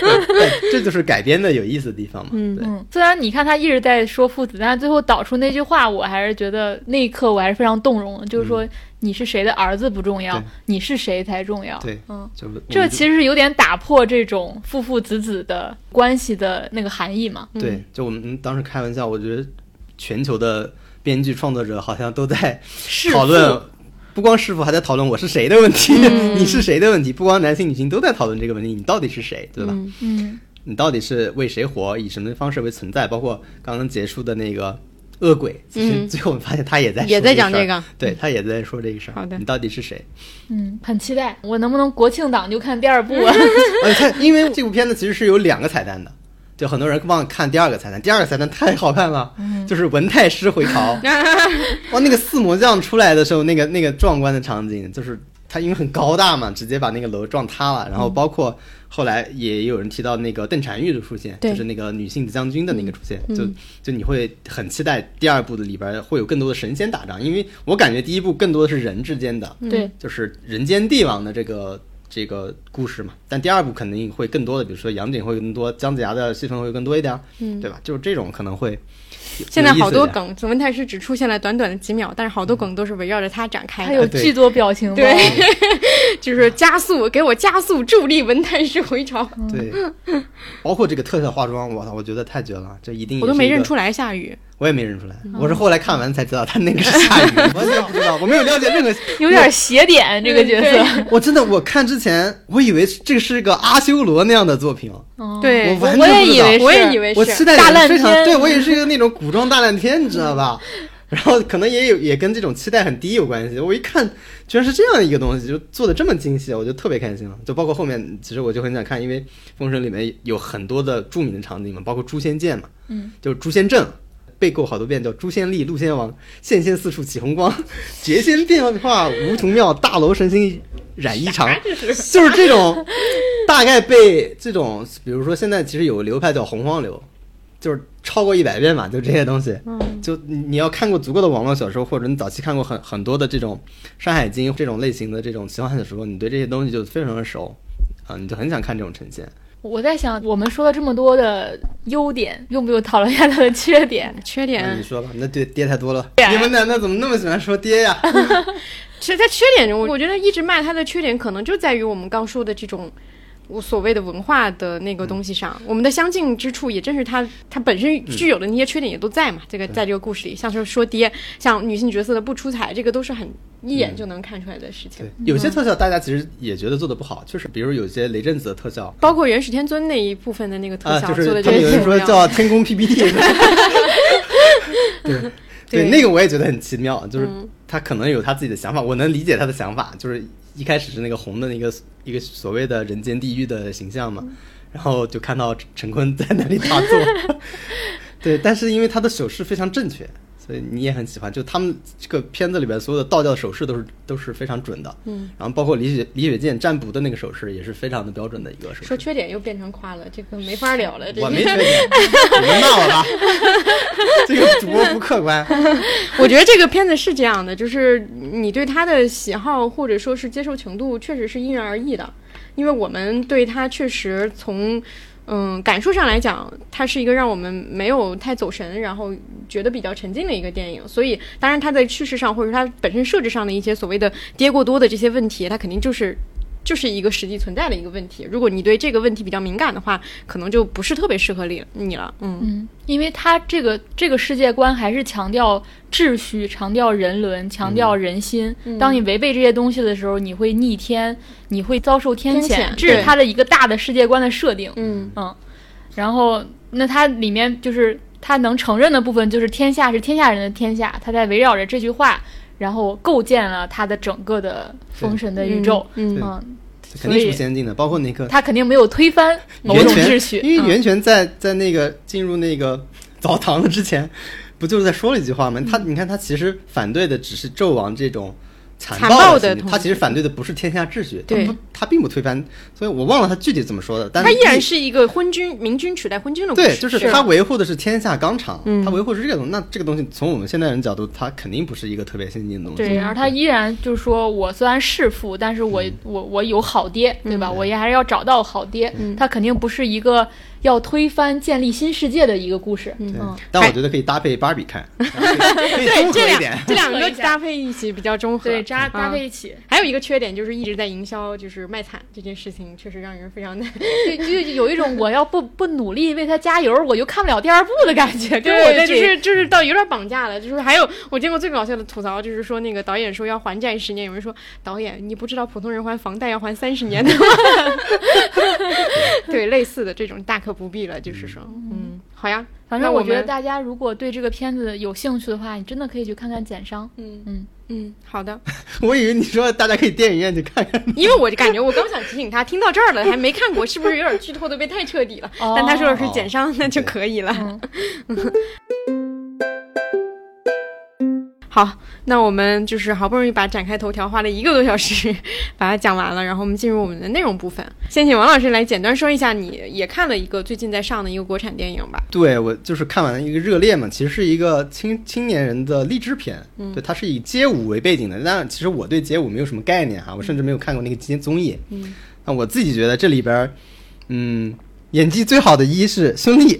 对这就是改编的有意思的地方嘛。嗯对，嗯，虽然你看他一直在说父子，但是最后导出那句话，我还是觉得那一刻我还是非常动容的，就是说你是谁的儿子不重要，你是谁才重要。对嗯，这其实是有点打破这种父父子子的关系的那个含义嘛。对，就我们当时开玩笑，我觉得全球的编剧创作者好像都在讨论，不光师傅还在讨论我是谁的问题，你是谁的问题，不光男性女性都在讨论这个问题，你到底是谁，对吧？嗯嗯，你到底是为谁活，以什么方式为存在？包括刚刚结束的那个恶鬼，其实嗯。最后我们发现他也在也在讲这个。对他也在说这个事儿。好的。你到底是谁？嗯，很期待，我能不能国庆档就看第二部啊？而且因为这部片子其实是有两个彩蛋的，就很多人忘了看第二个彩蛋，第二个彩蛋太好看了，就是文太师回朝，哇，那个四魔将出来的时候，那个那个壮观的场景，就是他因为很高大嘛，直接把那个楼撞塌了，然后包括后来也有人提到那个邓婵玉的出现，就是那个女性将军的那个出现，嗯就就你会很期待第二部的里边会有更多的神仙打仗，因为我感觉第一部更多的是人之间的，对，就是人间帝王的这个这个故事嘛。但第二部肯定会更多的，比如说杨戬会更多，姜子牙的戏份会更多一点，嗯对吧？就是这种可能会有现在好多。梗，文太师只出现了短短的几秒，但是好多梗都是围绕着他展开的。还有巨多表情包，对 就是加速，给我加速助力文太师回朝。对，包括这个特效化妆，我操，我觉得太绝了，这一定我都没认，出来下雨，我也没认出来，我是后来看完才知道他那个是下雨，完全不知道，我没有了解任何。有点邪点这个角色。我真的我看之前，我以为这个是个阿修罗那样的作品，哦对我完我全不知道也以为是，我也以为我是期待大烂片非常对我也是一个那种古装大烂片，你知道吧？然后可能也有也跟这种期待很低有关系。我一看，居然是这样一个东西，就做的这么精细，我就特别开心了。就包括后面，其实我就很想看，因为《封神》里面有很多的著名的场景嘛，包括诛仙剑嘛，嗯，就是诛仙阵。背过好多遍，叫诛仙力、鹿仙王、现仙四处起红光、绝仙变化无穷妙、大罗神仙染衣裳，就是这种，大概被这种，比如说现在其实有个流派叫洪荒流，就是超过一百遍吧，就这些东西。嗯，就你你要看过足够的网络小说，或者你早期看过很很多的这种《山海经》这种类型的这种奇幻小说，你对这些东西就非常的熟啊，你就很想看这种呈现。我在想，我们说了这么多的优点，用不用讨论一下它的缺点？缺那点你说吧，那对爹太多了，对你们男的怎么那么喜欢说爹呀？其实，在缺点中，我我觉得一直骂他的缺点，可能就在于我们刚说的这种。我所谓的文化的那个东西上，我们的相近之处也正是它它本身具有的那些缺点也都在嘛。这个在这个故事里，像是说爹，像女性角色的不出彩，这个都是很一眼就能看出来的事情。对，有些特效大家其实也觉得做的不好，就是比如有些雷震子的特效，包括元始天尊那一部分的那个特啊，效、就是做的这些有人说叫叫天宫 PPT，对对，对。那个我也觉得很奇妙，就是嗯。他可能有他自己的想法，我能理解他的想法，就是一开始是那个红的那个一个所谓的人间地狱的形象嘛，然后就看到陈坤在那里打坐，对，但是因为他的手势非常正确，所所以你也很喜欢。就他们这个片子里边所有的道教手势都是都是非常准的，嗯，然后包括李雪李雪健占卜的那个手势也是非常的标准的一个手势。说缺点又变成夸了，这个没法聊了。这个我没缺点，你们骂我吧，这个主播不客观。我觉得这个片子是这样的，就是你对他的喜好或者说是接受程度，确实是因人而异的。因为我们对他确实从嗯感受上来讲，它是一个让我们没有太走神，然后觉得比较沉浸的一个电影。所以，当然它在叙事上或者它本身设置上的一些所谓的跌过多的这些问题，它肯定就是。就是一个实际存在的一个问题。如果你对这个问题比较敏感的话，可能就不是特别适合你你了。嗯嗯，因为他这个这个世界观还是强调秩序、强调人伦、强调人心。当你违背这些东西的时候，你会逆天，你会遭受天天谴这是他的一个大的世界观的设定。嗯嗯，然后那它里面就是他能承认的部分，就是天下是天下人的天下，他在围绕着这句话。然后构建了他的整个的封神的宇宙，嗯嗯，肯定是先进的，包括那个他肯定没有推翻某种秩序，因为嗯。袁泉在在那个进入那个澡堂子之前，不就是在说了一句话吗？他你看他其实反对的只是纣王这种残残暴的他其实反对的不是天下秩序，他不他并不推翻，所以我忘了他具体怎么说的，但他依然是是一个昏君明君取代昏君的故事。对，就是他维护的是天下纲常，嗯他维护是这个东西。那这个东西从我们现代人角度，他肯定不是一个特别先进的东西。对，而他依然就是说我虽然弑父，但是我、嗯我我有好爹，对吧？我也还是要找到好爹。嗯他肯定不是一个要推翻、建立新世界的一个故事。嗯，但我觉得可以搭配芭比看，可以对这两综合一点。这两个搭配一起比较中和。对，搭搭啊配一起，还有一个缺点就是一直在营销，就是卖惨这件事情，确实让人非常的。就就有一种我要不 不努力为他加油，我就看不了第二部的感觉。跟我对，在就是就是到有点绑架了。就是还有我见过最搞笑的吐槽，就是说那个导演说要还债十年，有人说导演你不知道普通人还房贷要还三十年的吗？对，类似的这种大可不必了。就是说，嗯，好呀，反正我觉得大家如果对这个片子有兴趣的话，你真的可以去看看简商。嗯嗯，嗯，好的。我以为你说大家可以电影院去看看。因为我就感觉我刚想提醒他，听到这儿了还没看过，是不是有点剧透的被太彻底了？哦但他说的是简商，那就可以了。嗯 好，那我们就是好不容易把展开头条花了一个多小时 把它讲完了，然后我们进入我们的内容部分。先请王老师来简单说一下，你也看了一个最近在上的一个国产电影吧？对我就是看完了一个热恋嘛，其实是一个青青年人的励志片，嗯对，它是以街舞为背景的。但其实我对街舞没有什么概念哈，我甚至没有看过那个综综艺。嗯，那我自己觉得这里边，嗯，演技最好的一是孙俪，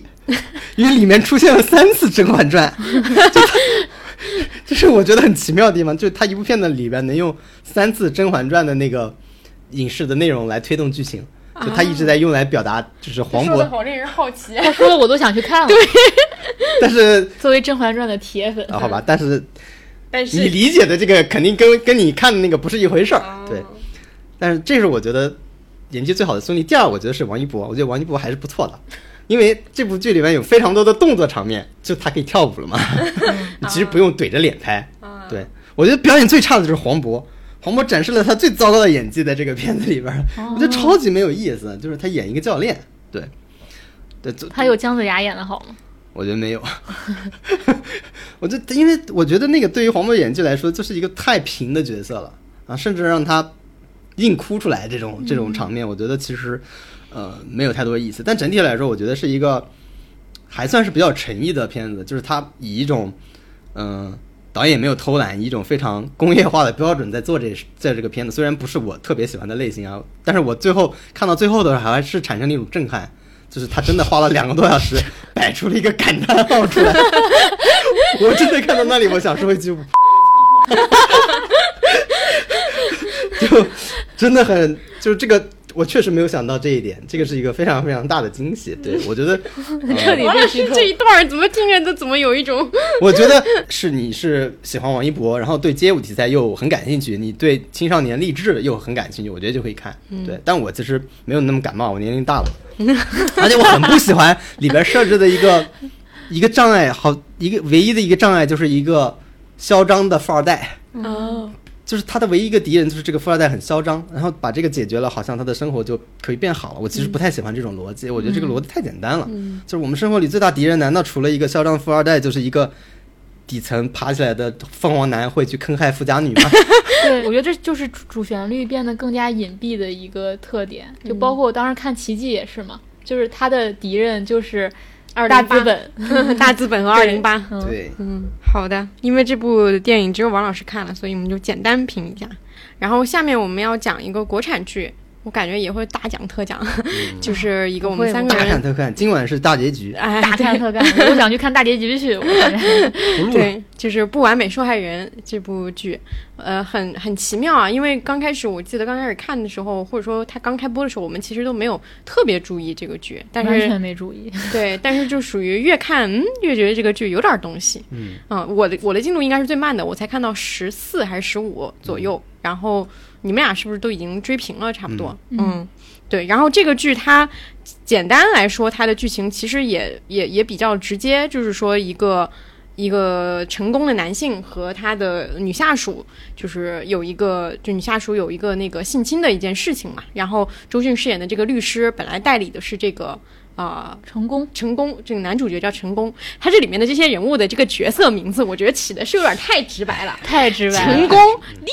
因为里面出现了三次《甄嬛传》就她，这是我觉得很奇妙的地方，就是他一部片子里边能用三次《甄嬛传》的那个影视的内容来推动剧情，就他一直在用来表达就是黄渤，好令人好奇。他说的我都想去看了。对 但是 作为《甄嬛传》的铁粉，啊，好吧，但是但是你理解的这个肯定跟跟你看的那个不是一回事儿，哦对。但是这是我觉得演技最好的孙俪，第二我觉得是王一博，我觉得王一博还是不错的，因为这部剧里面有非常多的动作场面，就他可以跳舞了嘛，你 其实不用怼着脸拍。啊，对。我觉得表演最差的就是黄渤，黄渤展示了他最糟糕的演技在这个片子里边，我觉得超级没有意思，就是他演一个教练，对，对，他有姜子牙演的好吗？我觉得没有，我就因为我觉得那个对于黄渤演技来说，就是一个太平的角色了。啊，甚至让他硬哭出来这种这种场面，我觉得其实呃没有太多意思。但整体来说，我觉得是一个还算是比较诚意的片子，就是他以一种嗯、导演没有偷懒，以一种非常工业化的标准在做这在这个片子。虽然不是我特别喜欢的类型啊，但是我最后看到最后的时候，还是产生了一种震撼。就是他真的花了两个多小时 摆出了一个感叹号出来，我真的看到那里，我想说一句，就真的很，就是这个，我确实没有想到这一点，这个是一个非常非常大的惊喜。对 我觉得，王老师这一段怎么听着都怎么有一种 我觉得是你是喜欢王一博，然后对街舞题材又很感兴趣，你对青少年励志又很感兴趣，我觉得就可以看。对，但我其实没有那么感冒，我年龄大了，而且我很不喜欢里边设置的一个一个障碍，好一个唯一的一个障碍就是一个嚣张的富二代。哦，就是他的唯一一个敌人就是这个富二代很嚣张，然后把这个解决了，好像他的生活就可以变好了。我其实不太喜欢这种逻辑，我觉得这个逻辑太简单了。就是我们生活里最大敌人，难道除了一个嚣张富二代，就是一个底层爬起来的凤凰男会去坑害富家女吗？对，我觉得这就是主主旋律变得更加隐蔽的一个特点，就包括我当时看《奇迹》也是嘛，就是他的敌人就是大资本，大资本和二零八。对，嗯，好的，因为这部电影只有王老师看了，所以我们就简单评一下。然后下面我们要讲一个国产剧。我感觉也会大讲特讲，就是一个我们三个人大看特看。今晚是大结局，哎，大看特看。我想去看大结局去。对，就是《不完美受害人》这部剧，呃，很很奇妙啊。因为刚开始我记得刚开始看的时候，或者说它刚开播的时候，我们其实都没有特别注意这个剧，但是完全没注意。对，但是就属于越看嗯越觉得这个剧有点东西。嗯，啊，我的我的进度应该是最慢的，我才看到十四还是十五左右，然后。你们俩是不是都已经追平了？差不多，嗯，对。然后这个剧它简单来说，它的剧情其实也也也比较直接，就是说一个一个成功的男性和他的女下属，就是有一个就女下属有一个那个性侵的一件事情嘛。然后周迅饰演的这个律师本来代理的是这个。啊，成功，成功！这个男主角叫成功，他这里面的这些人物的这个角色名字，我觉得起的是有点太直白了，太直白。成功、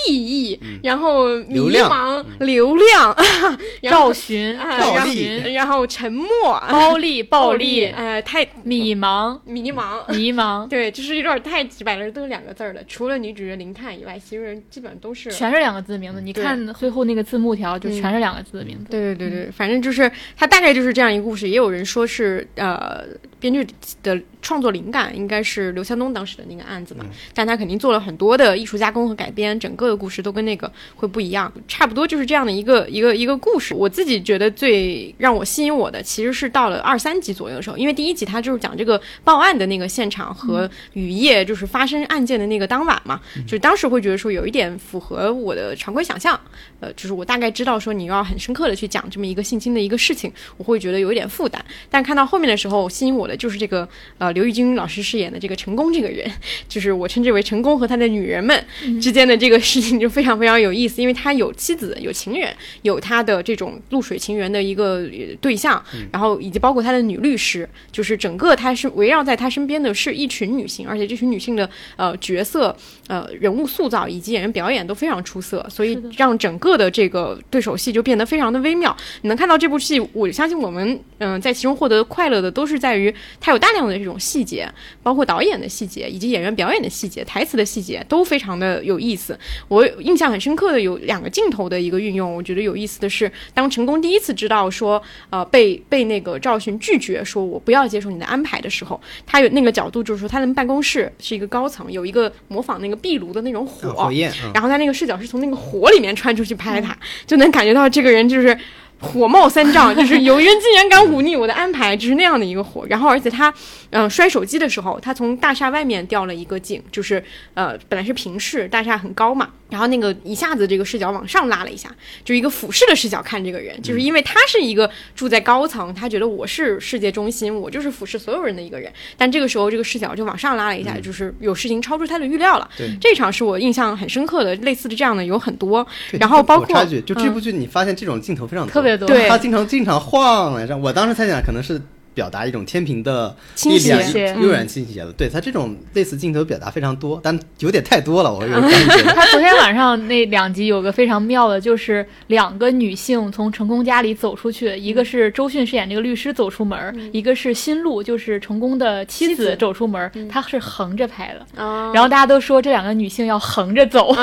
利益，然后迷茫、流量、赵寻、赵寻，然后沉默、暴力、暴力，哎，太迷茫、迷茫、迷茫。对，就是有点太直白了，都是两个字儿的。除了女主角林探以外，其余人基本上都是全是两个字名字。你看最后那个字幕条，就全是两个字的名字。对对对对，反正就是他大概就是这样一个故事，也有。有人说是呃，编剧的。创作灵感应该是刘强东当时的那个案子嘛，但他肯定做了很多的艺术加工和改编，整个的故事都跟那个会不一样，差不多就是这样的一个一个一个故事。我自己觉得最让我吸引我的，其实是到了二三集左右的时候，因为第一集它就是讲这个报案的那个现场和雨夜就是发生案件的那个当晚嘛，就当时会觉得说有一点符合我的常规想象，呃，就是我大概知道说你要很深刻的去讲这么一个性侵的一个事情，我会觉得有一点负担，但看到后面的时候，吸引我的就是这个呃。刘玉君老师饰演的这个成功这个人，就是我称之为成功和他的女人们之间的这个事情就非常非常有意思，因为他有妻子、有情人、有他的这种露水情缘的一个对象，然后以及包括他的女律师，就是整个他是围绕在他身边的是一群女性，而且这群女性的呃角色、呃人物塑造以及演员表演都非常出色，所以让整个的这个对手戏就变得非常的微妙。你能看到这部戏，我相信我们嗯在其中获得快乐的都是在于它有大量的这种。细节，包括导演的细节，以及演员表演的细节、台词的细节，都非常的有意思。我印象很深刻的有两个镜头的一个运用，我觉得有意思的是，当成功第一次知道说，呃，被被那个赵迅拒绝，说我不要接受你的安排的时候，他有那个角度，就是说他的办公室是一个高层，有一个模仿那个壁炉的那种火，然后他那个视角是从那个火里面穿出去拍他，就能感觉到这个人就是。火冒三丈，就是有人竟然敢忤逆我的安排，就是那样的一个火。然后，而且他，嗯，摔手机的时候，他从大厦外面掉了一个景，就是呃，本来是平视，大厦很高嘛，然后那个一下子这个视角往上拉了一下，就一个俯视的视角看这个人，就是因为他是一个住在高层，他觉得我是世界中心，我就是俯视所有人的一个人。但这个时候，这个视角就往上拉了一下，就是有事情超出他的预料了。对，这场是我印象很深刻的，类似的这样的有很多。然后包括就这部剧，你发现这种镜头非常特别。对，他经常经常晃来着。我当时猜想可能是表达一种天平的倾斜，悠然倾斜的。对他这种类似镜头表达非常多，但有点太多了。我有感觉。他昨天晚上那两集有个非常妙的，就是两个女性从成功家里走出去，一个是周迅饰演这个律师走出门，一个是新路就是成功的妻子走出门。他是横着拍的，然后大家都说这两个女性要横着走。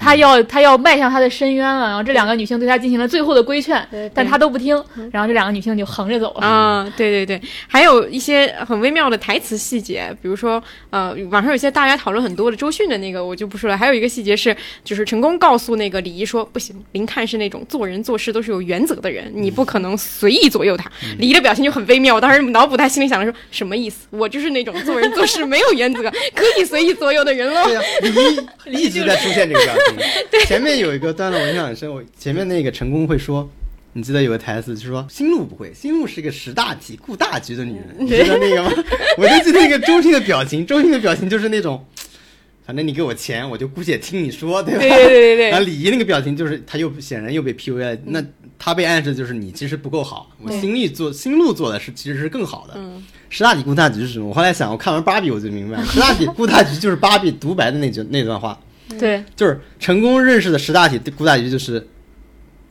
他要他要迈向他的深渊了，然后这两个女性对他进行了最后的规劝，但他都不听，然后这两个女性就横着走了。啊，对对对，还有一些很微妙的台词细节，比如说，呃，网上有些大家讨论很多的周迅的那个，我就不说了。还有一个细节是，就是成功告诉那个李毅说，不行，林看是那种做人做事都是有原则的人，你不可能随意左右他。李毅的表情就很微妙，我当时脑补他心里想的说，什么意思？我就是那种做人做事没有原则，可以随意左右的人喽。李毅一直在出现这个表情。前面有一个段落我印象很深，我前面那个成功会说，你记得有个台词，就是说心路不会，心路是一个识大体、顾大局的女人，你记得那个吗？我就记得那个周迅的表情，周迅的表情就是那种，反正你给我钱，我就姑且听你说，对吧？对对对对。然后李怡那个表情就是，他又显然又被 PUA 了，那他被暗示就是你其实不够好，我心力做心路做的是其实是更好的。识大体顾大局是什么？我后来想，我看完芭比我就明白了，识大体顾大局就是芭比独白的那句那段话，对，就是成功认识的识大体顾大局就是，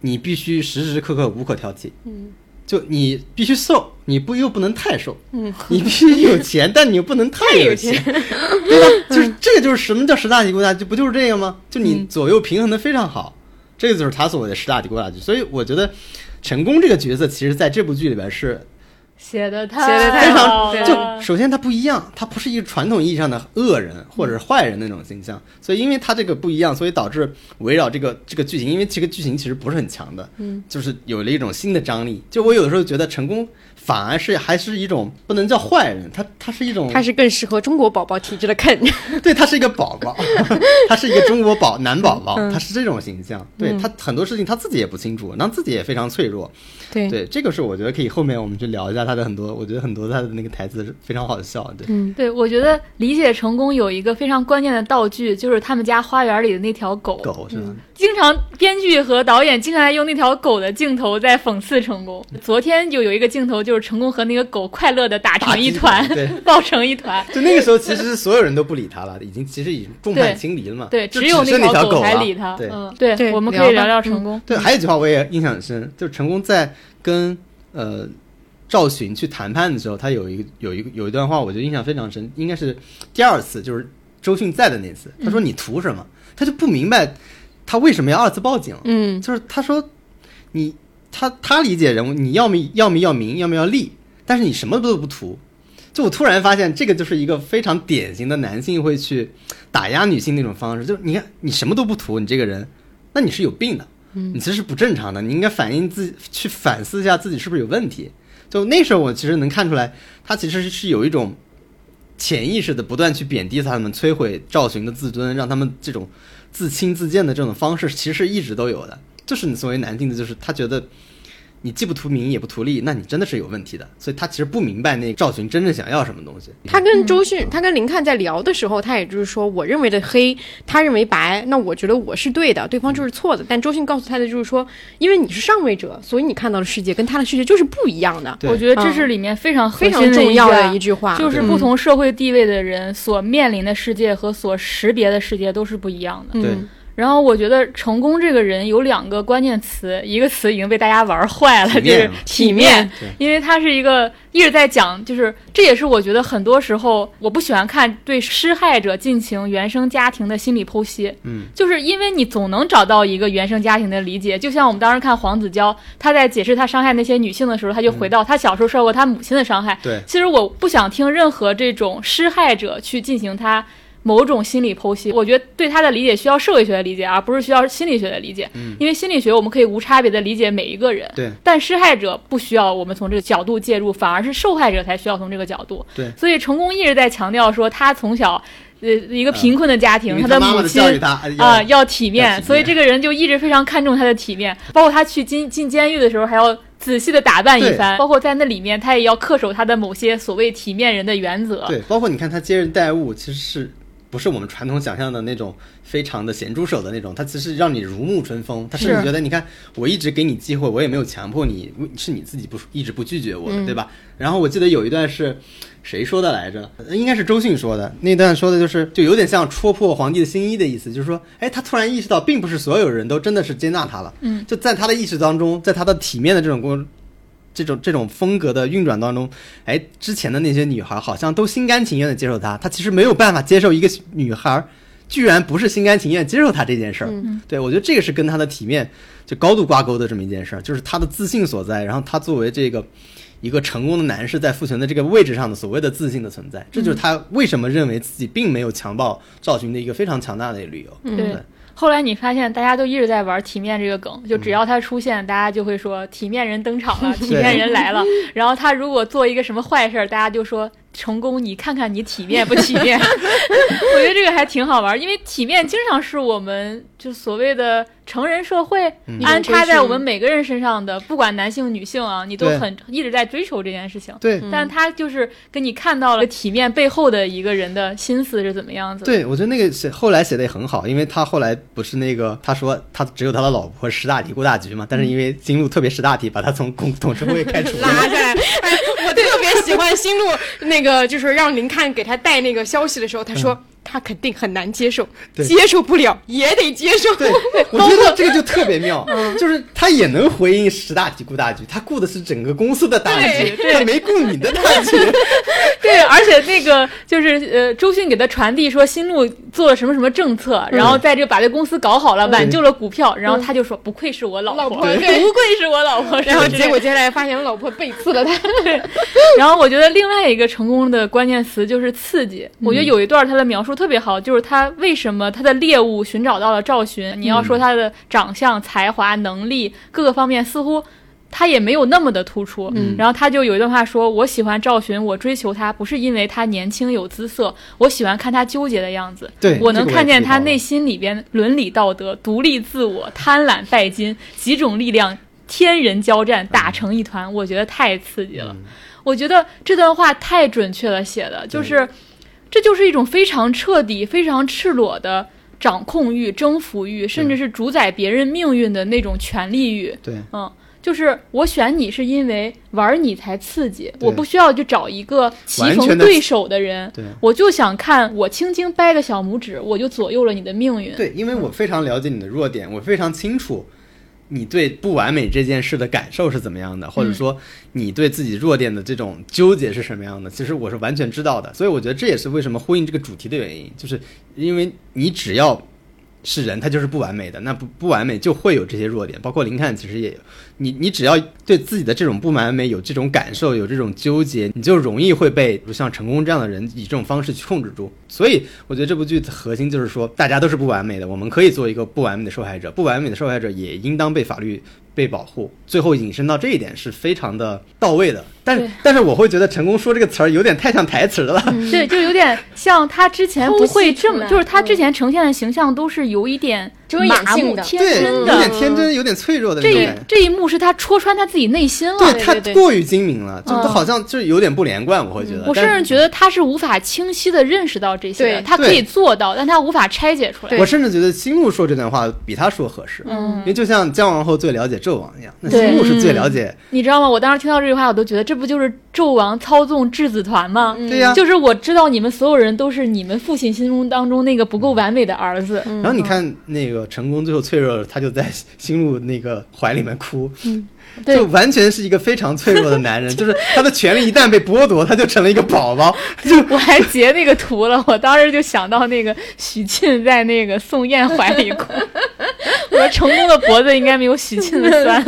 你必须时时刻刻无可挑剔。嗯，就你必须瘦，你不又不能太瘦，嗯，你必须有钱，但你又不能太有钱，对吧？就是这个就是什么叫十大体顾大就，不就是这个吗？就你左右平衡的非常好，这个就是他所谓的十大体顾大局。所以我觉得成功这个角色，其实在这部剧里边是写的太写的太非好常就首先他不一样，他不是一个传统意义上的恶人或者是坏人那种形象，所以因为他这个不一样，所以导致围绕这个这个剧情，因为这个剧情其实不是很强的，嗯，就是有了一种新的张力。就我有的时候觉得成功反而是还是一种不能叫坏人，他他是一种他是更适合中国宝宝体质的 Ken。对他是一个宝宝，他是一个中国宝男宝宝，他是这种形象。对他很多事情他自己也不清楚，然后自己也非常脆弱。对对，这个是我觉得可以后面我们去聊一下他的很多，我觉得很多他的那个台词是非常好笑。对，嗯对，我觉得理解成功有一个非常关键的道具，就是他们家花园里的那条狗。狗是吧？经常编剧和导演经常在用那条狗的镜头在讽刺成功。昨天就有一个镜头，就是成功和那个狗快乐的打成一团对，抱成一团。就那个时候，其实是所有人都不理他了，已经其实已经众叛亲离了嘛。对，只有剩那条狗才理他。对，对我们可以聊聊成功。对，还有一句话我也印象很深，就是成功在跟呃赵寻去谈判的时候，他有一有一有一段话，我觉得印象非常深，应该是第二次，就是周迅在的那次，他说你图什么？他就不明白他为什么要二次报警。嗯就是他说你他他理解人物，你要么要么要名，要么要利，但是你什么都不图。就我突然发现，这个就是一个非常典型的男性会去打压女性那种方式。就是你看，你什么都不图，你这个人，那你是有病的，你其实是不正常的。你应该反映自己，去反思一下自己是不是有问题。就那时候，我其实能看出来，他其实是有一种潜意识的不断去贬低他们，摧毁赵寻的自尊，让他们这种自轻自贱的这种方式，其实一直都有的。就是你作为男性的，就是他觉得你既不图名也不图利，那你真的是有问题的。所以他其实不明白那赵群真正想要什么东西。他跟周迅，他跟林看在聊的时候，他也就是说，我认为的黑，他认为白，那我觉得我是对的，对方就是错的。但周迅告诉他的就是说，因为你是上位者，所以你看到的世界跟他的世界就是不一样的，我觉得这是里面非常核非常重要的的一句话。就是不同社会地位的人所面临的世界和所识别的世界都是不一样的。对嗯然后我觉得成功这个人有两个关键词，一个词已经被大家玩坏了，就是体面因为他是一个一直在讲，就是这也是我觉得很多时候我不喜欢看对施害者进行原生家庭的心理剖析，嗯，就是因为你总能找到一个原生家庭的理解，就像我们当时看黄子佼，他在解释他伤害那些女性的时候，他就回到他小时候受过他母亲的伤害，对。其实我不想听任何这种施害者去进行他某种心理剖析。我觉得对他的理解需要社会学的理解，而不是需要心理学的理解。嗯因为心理学我们可以无差别的理解每一个人，对但施害者不需要我们从这个角度介入，反而是受害者才需要从这个角度。对所以成功一直在强调说他从小。呃，一个贫困的家庭，因为的母亲啊、要体要面，体面所以这个人就一直非常看重他的体面，包括他去进进监狱的时候还要仔细的打扮一番，包括在那里面他也要恪守他的某些所谓体面人的原则。对，包括你看他接人待物，其实是不是我们传统想象的那种非常的咸猪手的那种？他其实让你如沐春风，他甚至觉得，你看我一直给你机会，我也没有强迫你，是你自己不一直不拒绝我的，对吧？然后我记得有一段是谁说的来着？呃应该是周迅说的。那段说的就是，就有点像戳破皇帝的新衣的意思，就是说，哎，他突然意识到，并不是所有人都真的是接纳他了。嗯，就在他的意识当中，在他的体面的这种过这种这种风格的运转当中，哎，之前的那些女孩好像都心甘情愿的接受他，他其实没有办法接受一个女孩居然不是心甘情愿接受他这件事儿。嗯对我觉得这个是跟他的体面就高度挂钩的这么一件事儿，就是他的自信所在，然后他作为这个。一个成功的男士在父权的这个位置上的所谓的自信的存在，这就是他为什么认为自己并没有强暴赵群的一个非常强大的理由。嗯对。后来你发现大家都一直在玩体面这个梗，就只要他出现，大家就会说体面人登场了，体面人来了。然后他如果做一个什么坏事儿，大家就说成功，你看看你体面不体面？我觉得这个还挺好玩，因为体面经常是我们就所谓的成人社会安插在我们每个人身上的，不管男性女性啊，你都很一直在追求这件事情。对，但他就是跟你看到了体面背后的一个人的心思是怎么样子。对，我觉得那个写后来写的也很好，因为他后来不是那个他说他只有他的老婆识大体顾大局嘛，但是因为金路特别识大体，把他从共董事会开除了。拉下来。哎，喜欢新路那个，就是让林看给他带那个消息的时候，他说。他肯定很难接受，对。接受不了也得接受。对，我觉得这个就特别妙，就是他也能回应十大局顾大局，他顾的是整个公司的大局，对他没顾你的大局。对，而且那个就是呃，周迅给他传递说新路做了什么什么政策，然后在这个把这公司搞好了，挽救了股票，然后他就说不愧是我老老婆不愧是我老婆，然后结果接下来发现老婆背刺了他。然后我觉得另外一个成功的关键词就是刺激。我觉得有一段他的描述特别好，就是他为什么他的猎物寻找到了赵寻。你要说他的长相、才华、能力各个方面，似乎他也没有那么的突出。嗯然后他就有一段话说：“我喜欢赵寻，我追求他不是因为他年轻有姿色，我喜欢看他纠结的样子。对我能看见他内心里边伦理道德、独立自我、贪婪拜金几种力量。”天人交战，打成一团，我觉得太刺激了。我觉得这段话太准确了写的，就是这就是一种非常彻底、非常赤裸的掌控欲、征服欲，甚至是主宰别人命运的那种权利欲。对，嗯，就是我选你是因为玩你才刺激，我不需要去找一个棋逢对手的人，对我就想看我轻轻掰个小拇指，我就左右了你的命运。对，因为我非常了解你的弱点，我非常清楚你对不完美这件事的感受是怎么样的，或者说你对自己弱点的这种纠结是什么样的，其实我是完全知道的。所以我觉得这也是为什么呼应这个主题的原因，就是因为你只要是人，他就是不完美的，那不不完美就会有这些弱点，包括林看其实也。你你只要对自己的这种不完美有这种感受，有这种纠结，你就容易会被像成功这样的人以这种方式去控制住。所以我觉得这部剧的核心就是说，大家都是不完美的，我们可以做一个不完美的受害者，不完美的受害者也应当被法律被保护。最后引申到这一点是非常的到位的。但是但是我会觉得成功说这个词儿有点太像台词了。对，就有点像他之前不会这么，就是他之前呈现的形象都是有一点遮掩麻木、性的天对，真的有点。天真，有点脆弱的那这一。这一幕是他戳穿他自己内心了。对他对对过于精明了，就嗯都好像就是有点不连贯，我会觉得。我甚至觉得他是无法清晰的认识到这些，对他可以做到，但他无法拆解出来。我甚至觉得新木说这段话比他说合适，嗯因为就像姜王后最了解纣王一样，那新木是最了解，你知道吗？我当时听到这句话，我都觉得这不就是纣王操纵质子团吗？对呀。就是我知道你们所有人都是你们父亲心中当中那个不够完美的儿子。然后你看那个成功最后脆弱了，他就在星路那个怀里面哭，对就完全是一个非常脆弱的男人，就是他的权利一旦被剥夺，他就成了一个宝宝，就我还截那个图了，我当时就想到那个许沁在那个宋焰怀里哭，我说成功的脖子应该没有许沁的酸。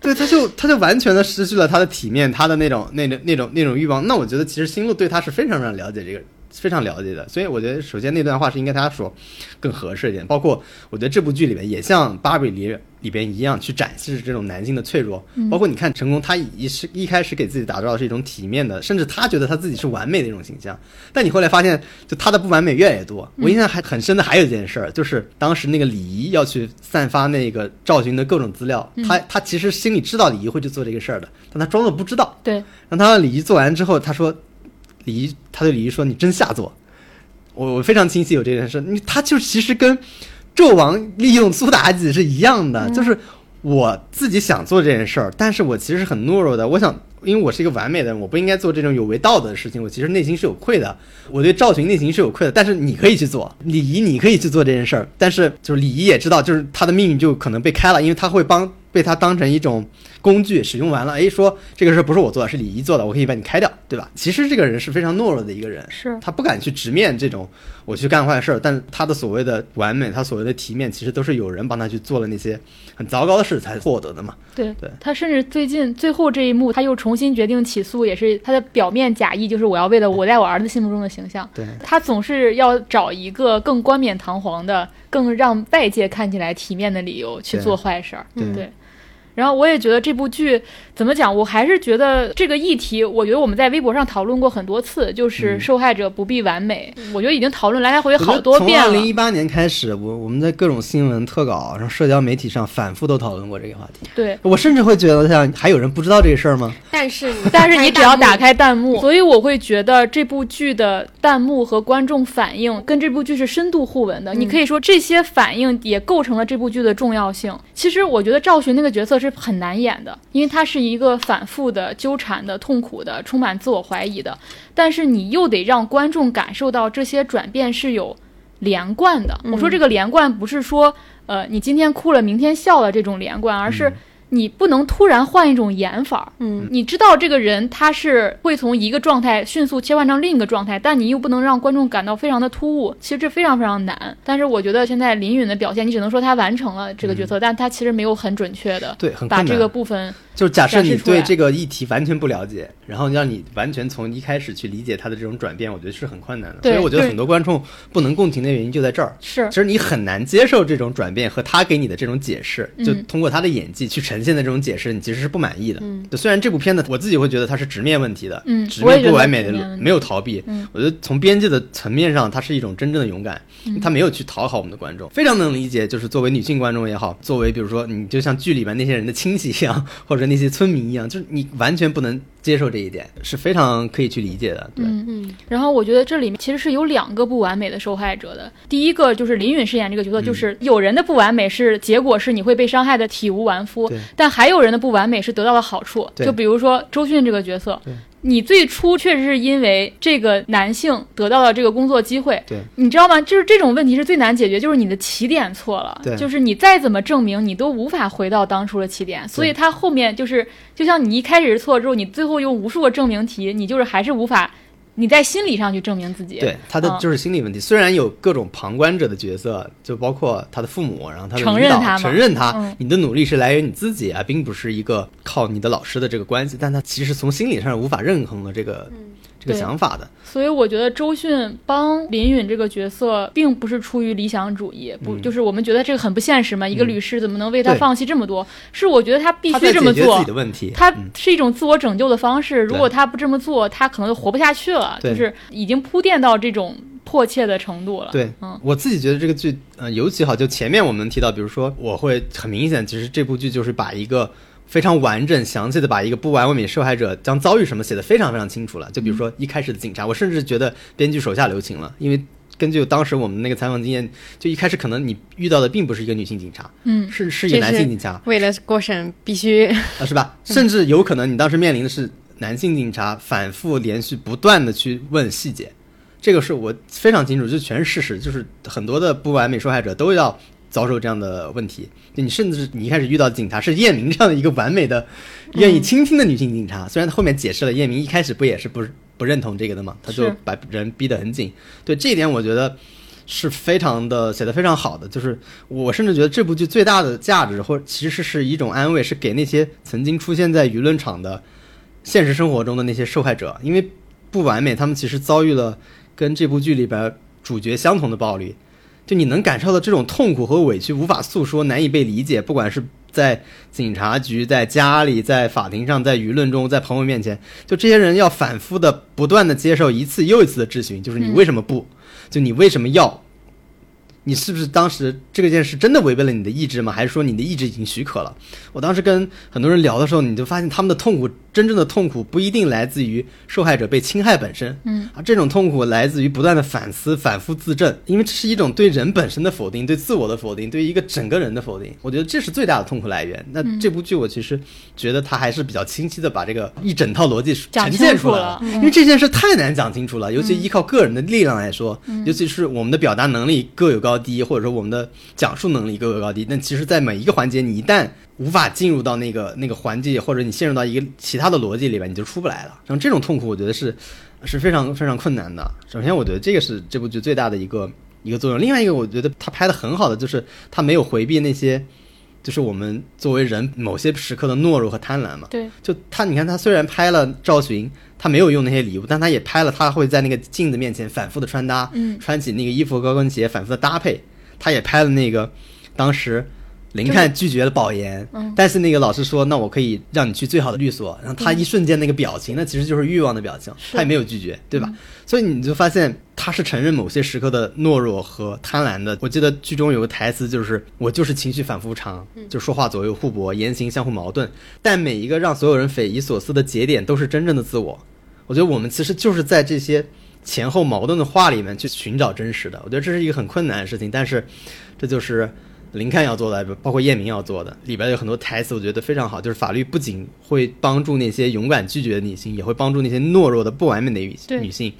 对，他就他就完全的失去了他的体面，他的那种那种那种那种欲望。那我觉得其实星露对他是非常非常了解这个。非常了解的，所以我觉得首先那段话是应该他说更合适一点。包括我觉得这部剧里面也像《芭比》里里边一样去展示这种男性的脆弱。包括你看成功，他一是一开始给自己打造的是一种体面的，甚至他觉得他自己是完美的一种形象。但你后来发现，就他的不完美越来越多。我印象还很深的还有一件事儿，就是当时那个李仪要去散发那个赵军的各种资料，他他其实心里知道李仪会去做这个事儿的，但他装作不知道。对，让他让李仪做完之后，他说，李仪他对李仪说：“你真下作。”我我非常清晰有这件事，你他就其实跟纣王利用苏妲己是一样的，就是我自己想做这件事儿，但是我其实是很懦弱的。我想，因为我是一个完美的人，我不应该做这种有违道德的事情。我其实内心是有愧的，我对赵群内心是有愧的。但是你可以去做，李仪你可以去做这件事儿，但是就是李仪也知道，就是他的命运就可能被开了，因为他会帮被他当成一种工具使用完了，哎，说这个事儿不是我做的，是李仪做的，我可以把你开掉，对吧？其实这个人是非常懦弱的一个人，是他不敢去直面这种我去干坏事儿，但他的所谓的完美，他所谓的体面，其实都是有人帮他去做了那些很糟糕的事才获得的嘛。对对他甚至最近最后这一幕，他又重新决定起诉，也是他的表面假意，就是我要为了我在我儿子心目中的形象。对，他总是要找一个更冠冕堂皇的、更让外界看起来体面的理由去做坏事儿。对对。然后我也觉得这部剧怎么讲，我还是觉得这个议题，我觉得我们在微博上讨论过很多次，就是受害者不必完美。我觉得已经讨论来来回回好多遍了从二零。一八年开始，我我们在各种新闻特稿，然后社交媒体上反复都讨论过这个话题。对，我甚至会觉得，像还有人不知道这个事儿吗？但是你但是你只要打开开弹幕，所以我会觉得这部剧的弹幕和观众反应跟这部剧是深度互文的。你可以说这些反应也构成了这部剧的重要性。其实我觉得赵寻那个角色是是很难演的，因为他是一个反复的、纠缠的、痛苦的、充满自我怀疑的。但是你又得让观众感受到这些转变是有连贯的。我说这个连贯不是说，呃，你今天哭了，明天笑了这种连贯，而是。你不能突然换一种演法，嗯，你知道这个人他是会从一个状态迅速切换成另一个状态，但你又不能让观众感到非常的突兀，其实这非常非常难。但是我觉得现在林允的表现，你只能说他完成了这个角色，但他其实没有很准确的对，很把这个部分。就假设你对这个议题完全不了解，然后让你完全从一开始去理解他的这种转变，我觉得是很困难的。所以我觉得很多观众不能共情的原因就在这儿。是，其实你很难接受这种转变和他给你的这种解释，就通过他的演技去呈现的这种解释，你其实是不满意的。嗯，就虽然这部片子我自己会觉得它是直面问题的，嗯，直面不完美的，没有逃避。嗯，我觉得从编辑的层面上，它是一种真正的勇敢，他没有去讨好我们的观众，非常能理解。就是作为女性观众也好，作为比如说你就像剧里面那些人的亲戚一样，或者那些村民一样。就是你完全不能接受这一点，是非常可以去理解的。对，嗯嗯。然后我觉得这里面其实是有两个不完美的受害者的。第一个就是林允饰演这个角色，就是有人的不完美是结果是你会被伤害的体无完肤，但还有人的不完美是得到了好处。就比如说周迅这个角色。你最初确实是因为这个男性得到了这个工作机会，对，你知道吗？就是这种问题是最难解决，就是你的起点错了，对，就是你再怎么证明，你都无法回到当初的起点，所以他后面就是，就像你一开始是错之后，你最后用无数个证明题，你就是还是无法。你在心理上去证明自己，对他的就是心理问题。虽然有各种旁观者的角色，就包括他的父母，然后他的承认他，承认他，你的努力是来源于你自己啊，并不是一个靠你的老师的这个关系。但他其实从心理上无法认同的这个。这个想法的，所以我觉得周迅帮林允这个角色，并不是出于理想主义，不就是我们觉得这个很不现实嘛？一个律师怎么能为他放弃这么多？是我觉得他必须这么做，他是一种自我拯救的方式。如果他不这么做，他可能就活不下去了。就是已经铺垫到这种迫切的程度了。对，嗯，我自己觉得这个剧，呃，尤其好。就前面我们提到，比如说，我会很明显，其实这部剧就是把一个。非常完整、详细的把一个不完美受害者将遭遇什么写的非常非常清楚了。就比如说一开始的警察，我甚至觉得编剧手下留情了，因为根据当时我们那个采访经验，就一开始可能你遇到的并不是一个女性警察，嗯，是是一个男性警察。为了过审必须啊，是吧？甚至有可能你当时面临的是男性警察反复连续不断的去问细节，这个是我非常清楚，就全是事实，就是很多的不完美受害者都要。遭受这样的问题，就你甚至你一开始遇到警察是叶明这样的一个完美的、愿意倾听的女性警察，虽然后面解释了叶明一开始不也是不不认同这个的嘛，他就把人逼得很紧。对这一点，我觉得是非常的写的非常好的。就是我甚至觉得这部剧最大的价值，或其实是一种安慰，是给那些曾经出现在舆论场的现实生活中的那些受害者，因为不完美，他们其实遭遇了跟这部剧里边主角相同的暴力。就你能感受到这种痛苦和委屈，无法诉说，难以被理解。不管是在警察局、在家里、在法庭上、在舆论中、在朋友面前，就这些人要反复的、不断的接受一次又一次的质询，就是你为什么不？就你为什么要？你是不是当时这个件事真的违背了你的意志吗？还是说你的意志已经许可了？我当时跟很多人聊的时候，你就发现他们的痛苦，真正的痛苦不一定来自于受害者被侵害本身，嗯啊，这种痛苦来自于不断的反思、反复自证，因为这是一种对人本身的否定、对自我的否定、对一个整个人的否定。我觉得这是最大的痛苦来源。那这部剧我其实觉得它还是比较清晰的把这个一整套逻辑呈现出来了，因为这件事太难讲清楚了，尤其依靠个人的力量来说，尤其是我们的表达能力各有高。低，或者说我们的讲述能力各有高低，但其实，在每一个环节，你一旦无法进入到那个那个环境，或者你陷入到一个其他的逻辑里边，你就出不来了。像这种痛苦，我觉得是是非常非常困难的。首先，我觉得这个是这部剧最大的一个一个作用。另外一个，我觉得他拍的很好的就是他没有回避那些，就是我们作为人某些时刻的懦弱和贪婪嘛。对，就他，你看他虽然拍了赵寻。他没有用那些礼物，但他也拍了。他会在那个镜子面前反复的穿搭，穿起那个衣服、高跟鞋，反复的搭配。他也拍了那个当时。林看拒绝了保研，但是那个老师说：“那我可以让你去最好的律所。”然后他一瞬间那个表情，那其实就是欲望的表情，他也没有拒绝，对吧？所以你就发现他是承认某些时刻的懦弱和贪婪的。我记得剧中有个台词就是：“我就是情绪反复无常，就说话左右互搏，言行相互矛盾，但每一个让所有人匪夷所思的节点都是真正的自我。”我觉得我们其实就是在这些前后矛盾的话里面去寻找真实的。我觉得这是一个很困难的事情，但是这就是。林看要做的，包括叶明要做的，里边有很多台词，我觉得非常好。就是法律不仅会帮助那些勇敢拒绝的女性，也会帮助那些懦弱的不完美的女女性。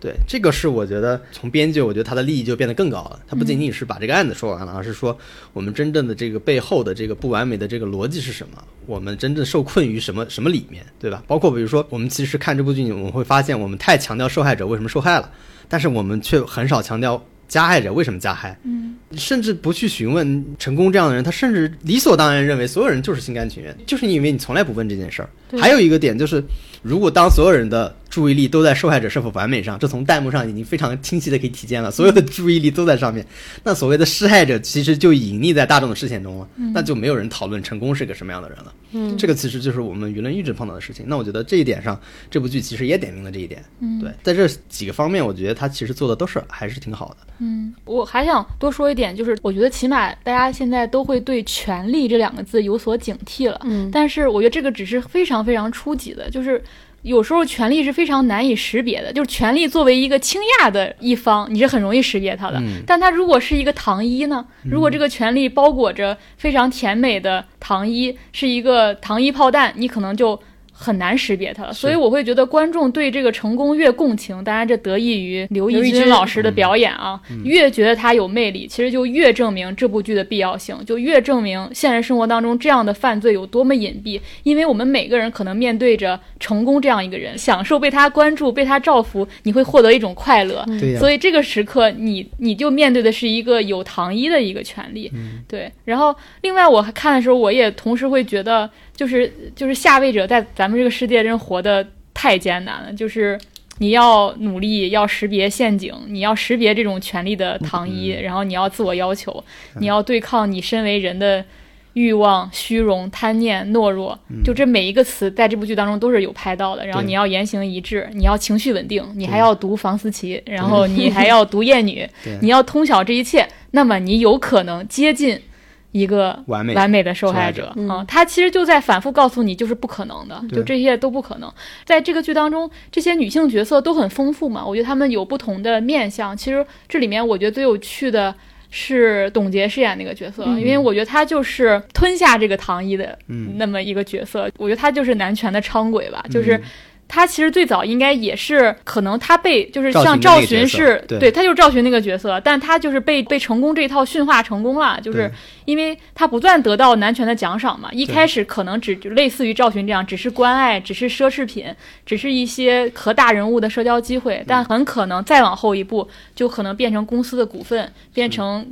对，这个是我觉得从编剧，我觉得他的利益就变得更高了。他不仅仅是把这个案子说完了，而是说我们真正的这个背后的这个不完美的这个逻辑是什么？我们真正受困于什么什么里面，对吧？包括比如说，我们其实看这部剧，我们会发现我们太强调受害者为什么受害了，但是我们却很少强调加害者为什么加害。嗯，甚至不去询问成功这样的人，他甚至理所当然认为所有人就是心甘情愿，就是因为你从来不问这件事儿。还有一个点就是，如果当所有人的注意力都在受害者是否完美上，这从弹幕上已经非常清晰的可以体现了，所有的注意力都在上面，那所谓的施害者其实就隐匿在大众的视线中了，那就没有人讨论成功是个什么样的人了。嗯，这个其实就是我们舆论一直碰到的事情。那我觉得这一点上，这部剧其实也点明了这一点。嗯对，在这几个方面，我觉得他其实做的都是还是挺好的。嗯，我还想多说一点，就是我觉得起码大家现在都会对“权力”这两个字有所警惕了。嗯但是我觉得这个只是非常非常初级的，就是有时候权力是非常难以识别的。就是权力作为一个倾轧的一方，你是很容易识别它的。嗯但它如果是一个糖衣呢？如果这个权力包裹着非常甜美的糖衣，是一个糖衣炮弹，你可能就。很难识别它了，所以我会觉得观众对这个成功越共情，当然这得益于刘奕君老师的表演啊，越觉得他有魅力，其实就越证明这部剧的必要性，就越证明现实生活当中这样的犯罪有多么隐蔽。因为我们每个人可能面对着成功这样一个人，享受被他关注、被他照拂，你会获得一种快乐。对、所以这个时刻你，你就面对的是一个有糖衣的一个权利，对。然后，另外我看的时候，我也同时会觉得，就是就是下位者在咱们这个世界真活得太艰难了，就是你要努力，要识别陷阱，你要识别这种权力的糖衣，然后你要自我要求，你要对抗你身为人的。欲望、虚荣、贪念、懦弱，就这每一个词在这部剧当中都是有拍到的。然后你要言行一致，你要情绪稳定，你还要读房思琪，然后你还要读厌女，你要通晓这一切，那么你有可能接近一个完美完美的受害者受害啊、他其实就在反复告诉你，就是不可能的，就这些都不可能。在这个剧当中，这些女性角色都很丰富嘛，我觉得她们有不同的面相。其实这里面我觉得最有趣的是董洁饰演那个角色，因为我觉得她就是吞下这个糖衣的嗯那么一个角色。我觉得她就是男权的伥鬼吧，就是。嗯她其实最早应该也是，可能他被就是像赵寻是对他就是赵寻那个角色，但他就是被被成功这一套驯化成功了，就是因为他不断得到男权的奖赏嘛。一开始可能只就类似于赵寻这样，只是关爱，只是奢侈品，只是一些和大人物的社交机嗯会，但很可能再往后一步，就可能变成公司的股份，变成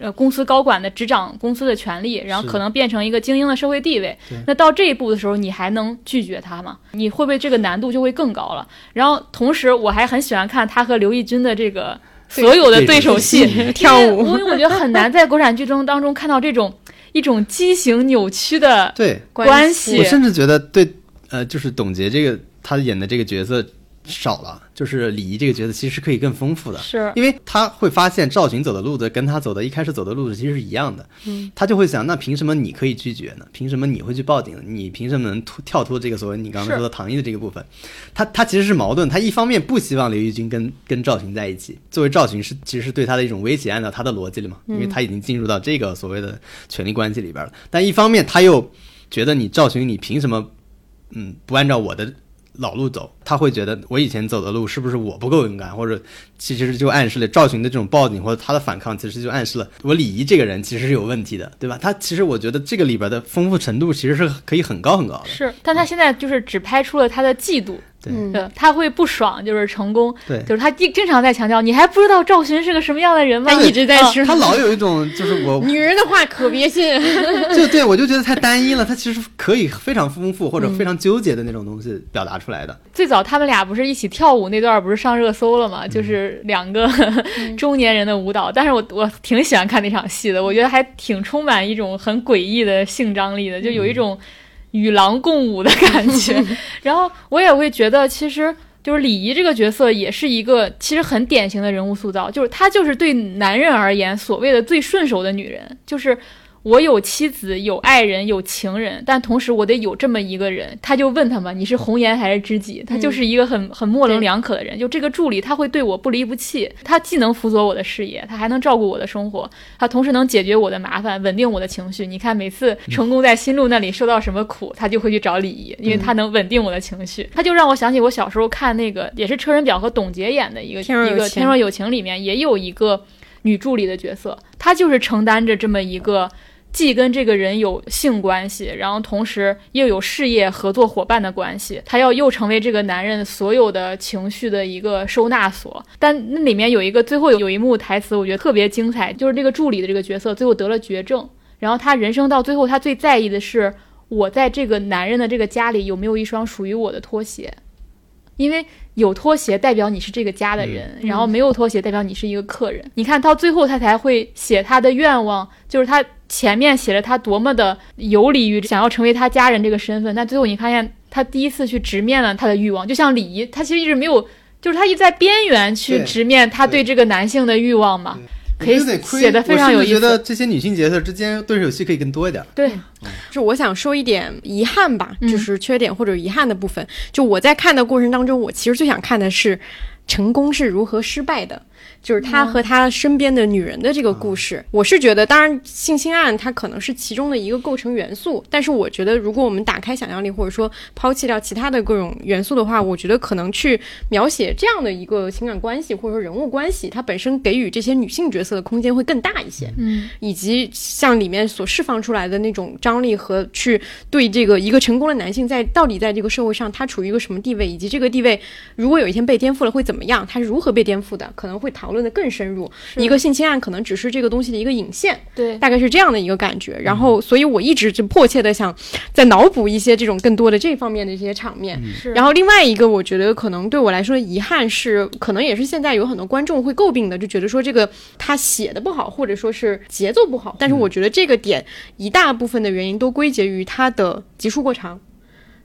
呃公司高管的执掌公司的权利，然后可能变成一个精英的社会地位。那到这一步的时候，你还能拒绝他吗？你会不会这个难度就会更高了？然后同时，我还很喜欢看他和刘奕君的这个所有的对手戏跳舞因为我我觉得很难在国产剧中当中看到这种一种畸形扭曲的对，关系我。甚至觉得对，呃，就是董洁这个她演的这个角色少了，就是李仪这个角色其实可以更丰富的。是因为他会发现赵寻走的路子跟他走的一开始走的路子其实是一样的，嗯，他就会想，那凭什么你可以拒绝呢？凭什么你会去报警呢？你凭什么能脱跳脱这个所谓你刚刚说的唐毅的这个部分？他他其实是矛盾，他一方面不希望刘玉军跟跟赵寻在一起，作为赵寻是其实是对他的一种威胁，按照他的逻辑了嘛，因为他已经进入到这个所谓的权力关系里边了，但一方面他又觉得你赵寻你凭什么嗯不按照我的老路走，他会觉得我以前走的路是不是我不够勇敢，或者其实就暗示了赵寻的这种报警或者他的反抗，其实就暗示了我李仪这个人其实是有问题的，对吧？他其实我觉得这个里边的丰富程度其实是可以很高很高的。是，但他现在就是只拍出了他的嫉妒，对他会不爽，就是成功，对就是他经经常在强调，你还不知道赵寻是个什么样的人吗？他一直在啊说，他老有一种就是我 女人的话可别信。就对我就觉得太单一了，他其实可以非常丰富或者非常纠结的那种东西表达出来的。最早他们俩不是一起跳舞那段，不是上热搜了吗？就是两个中年人的舞蹈，但是我我挺喜欢看那场戏的，我觉得还挺充满一种很诡异的性张力的，就有一种与狼共舞的感觉。然后我也会觉得，其实就是李怡这个角色也是一个其实很典型的人物塑造，就是她就是对男人而言所谓的最顺手的女人，就是。我有妻子，有爱人，有情人，但同时我得有这么一个人。他就问他嘛，你是红颜还是知己？他就是一个很很模棱两可的人。就这个助理，他会对我不离不弃，他既能辅佐我的事业，他还能照顾我的生活，他同时能解决我的麻烦，稳定我的情绪。你看，每次成功在新路那里受到什么苦，他就会去找李怡，因为他能稳定我的情绪。他就让我想起我小时候看那个，也是车仁表和董洁演的一个一个《天若有情》里面也有一个女助理的角色，她就是承担着这么一个。既跟这个人有性关系，然后同时又有事业合作伙伴的关系，他要又成为这个男人所有的情绪的一个收纳所。但那里面有一个最后有一幕台词，我觉得特别精彩，就是这个助理的这个角色最后得了绝症，然后他人生到最后，他最在意的是我在这个男人的这个家里有没有一双属于我的拖鞋，因为有拖鞋代表你是这个家的人，然后没有拖鞋代表你是一个客人。你看到最后，他才会写他的愿望，就是他。前面写着他多么的游离于想要成为他家人这个身份，但最后你发现他第一次去直面了他的欲望，就像礼仪，他其实一直没有，就是他一直在边缘去直面他对这个男性的欲望嘛。可以写的非常有意思。我觉得这些女性角色之间对手戏可以更多一点。对，就我想说一点遗憾吧，就是缺点或者遗憾的部分。就我在看的过程当中，我其实最想看的是成功是如何失败的。就是他和他身边的女人的这个故事，我是觉得，当然性侵案它可能是其中的一个构成元素，但是我觉得，如果我们打开想象力，或者说抛弃掉其他的各种元素的话，我觉得可能去描写这样的一个情感关系或者说人物关系，它本身给予这些女性角色的空间会更大一些，嗯，以及像里面所释放出来的那种张力和去对这个一个成功的男性在到底在这个社会上他处于一个什么地位，以及这个地位如果有一天被颠覆了会怎么样，他是如何被颠覆的，可能会讨。论的更深入，一个性侵案可能只是这个东西的一个引线，对，大概是这样的一个感觉。然后，所以我一直就迫切的想再脑补一些这种更多的这方面的一些场面。然后，另外一个我觉得可能对我来说遗憾是，可能也是现在有很多观众会诟病的，就觉得说这个他写的不好，或者说是节奏不好。但是我觉得这个点一大部分的原因都归结于它的集数过长，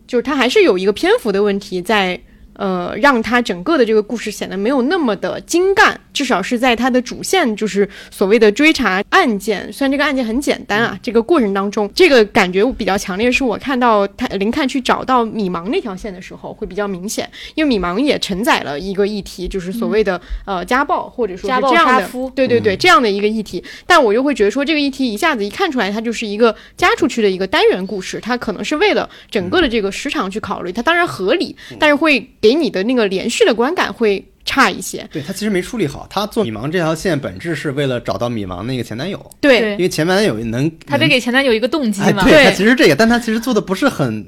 就是它还是有一个篇幅的问题在。呃，让他整个的这个故事显得没有那么的精干，至少是在它的主线，就是所谓的追查案件。虽然这个案件很简单啊，这个过程当中，这个感觉比较强烈，是我看到他林看去找到米芒那条线的时候会比较明显，因为米芒也承载了一个议题，就是所谓的呃家暴或者说是这样的，对对对，这样的一个议题。但我又会觉得说，这个议题一下子一看出来，它就是一个加出去的一个单元故事，它可能是为了整个的这个时长去考虑，它当然合理，但是会。给你的那个连续的观感会差一些。对他其实没处理好，他做米芒这条线本质是为了找到米芒那个前男友。对，因为前男友能，他得给前男友一个动机嘛。对他其实这个，但他其实做的不是很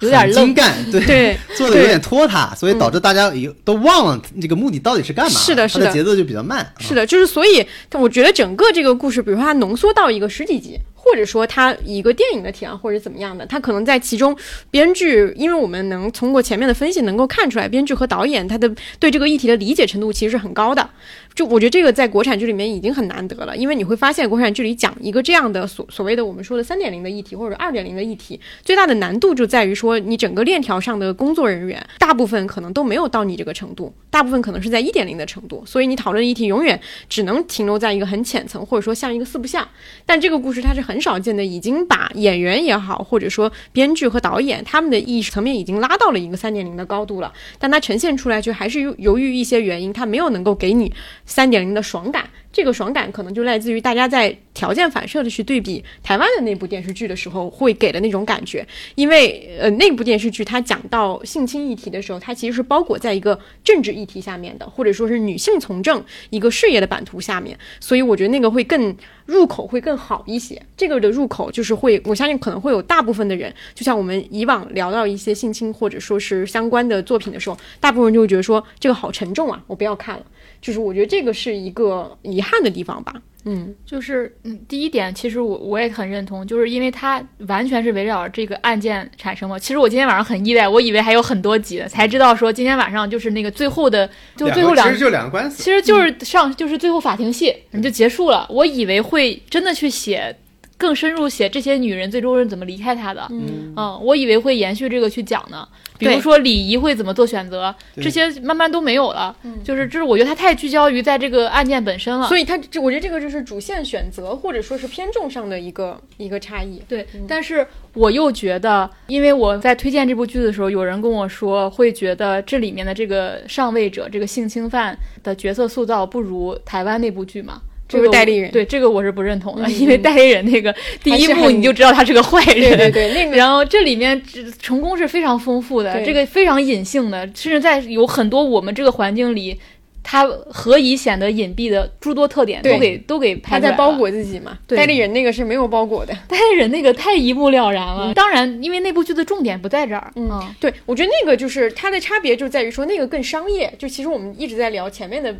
有点精干，对，做的有点拖沓，所以导致大家都忘了这个目的到底是干嘛。是的，是的，节奏就比较慢。是的，就是所以我觉得整个这个故事，比如说它浓缩到一个十几集。或者说他一个电影的体量或者怎么样的，他可能在其中编剧，因为我们能通过前面的分析能够看出来，编剧和导演他的对这个议题的理解程度其实是很高的。就我觉得这个在国产剧里面已经很难得了，因为你会发现国产剧里讲一个这样的所所谓的我们说的三点零的议题或者二点零的议题，最大的难度就在于说你整个链条上的工作人员大部分可能都没有到你这个程度，大部分可能是在一点零的程度，所以你讨论议题永远只能停留在一个很浅层，或者说像一个四不像。但这个故事它是很很少见的，已经把演员也好，或者说编剧和导演他们的意识层面已经拉到了一个三点零的高度了，但它呈现出来却还是由由于一些原因，它没有能够给你。三点零的爽感，这个爽感可能就来自于大家在条件反射的去对比台湾的那部电视剧的时候会给的那种感觉，因为呃那部电视剧它讲到性侵议题的时候，它其实是包裹在一个政治议题下面的，或者说是女性从政一个事业的版图下面，所以我觉得那个会更入口会更好一些。这个的入口就是会，我相信可能会有大部分的人，就像我们以往聊到一些性侵或者说是相关的作品的时候，大部分人就会觉得说这个好沉重啊，我不要看了。就是我觉得这个是一个遗憾的地方吧，嗯，就是嗯，第一点其实我我也很认同，就是因为它完全是围绕这个案件产生嘛。其实我今天晚上很意外，我以为还有很多集，才知道说今天晚上就是那个最后的，就最后两，其实就两个官司，其实就是上就是最后法庭戏，你就结束了。我以为会真的去写。更深入写这些女人最终是怎么离开他的。嗯嗯，我以为会延续这个去讲呢，比如说礼仪会怎么做选择，这些慢慢都没有了。就是这是我觉得他太聚焦于在这个案件本身了。所以他这我觉得这个就是主线选择或者说是偏重上的一个一个差异。对，但是我又觉得，因为我在推荐这部剧的时候，有人跟我说，会觉得这里面的这个上位者，这个性侵犯的角色塑造不如台湾那部剧嘛。这个我不如代理人。对这个我是不认同的，嗯因为代理人那个第一还是很幕你就知道他是个坏人，对对对，那个 然后这里面只成功是非常丰富的，这个非常隐性的，甚至在有很多我们这个环境里，他何以显得隐蔽的诸多特点都给都给他在包裹自己嘛，对。代理人那个是没有包裹的。代理人那个太一目了然了。当然，因为那部剧的重点不在这儿，嗯，对，我觉得那个就是它的差别就在于说那个更商业，就其实我们一直在聊前面的。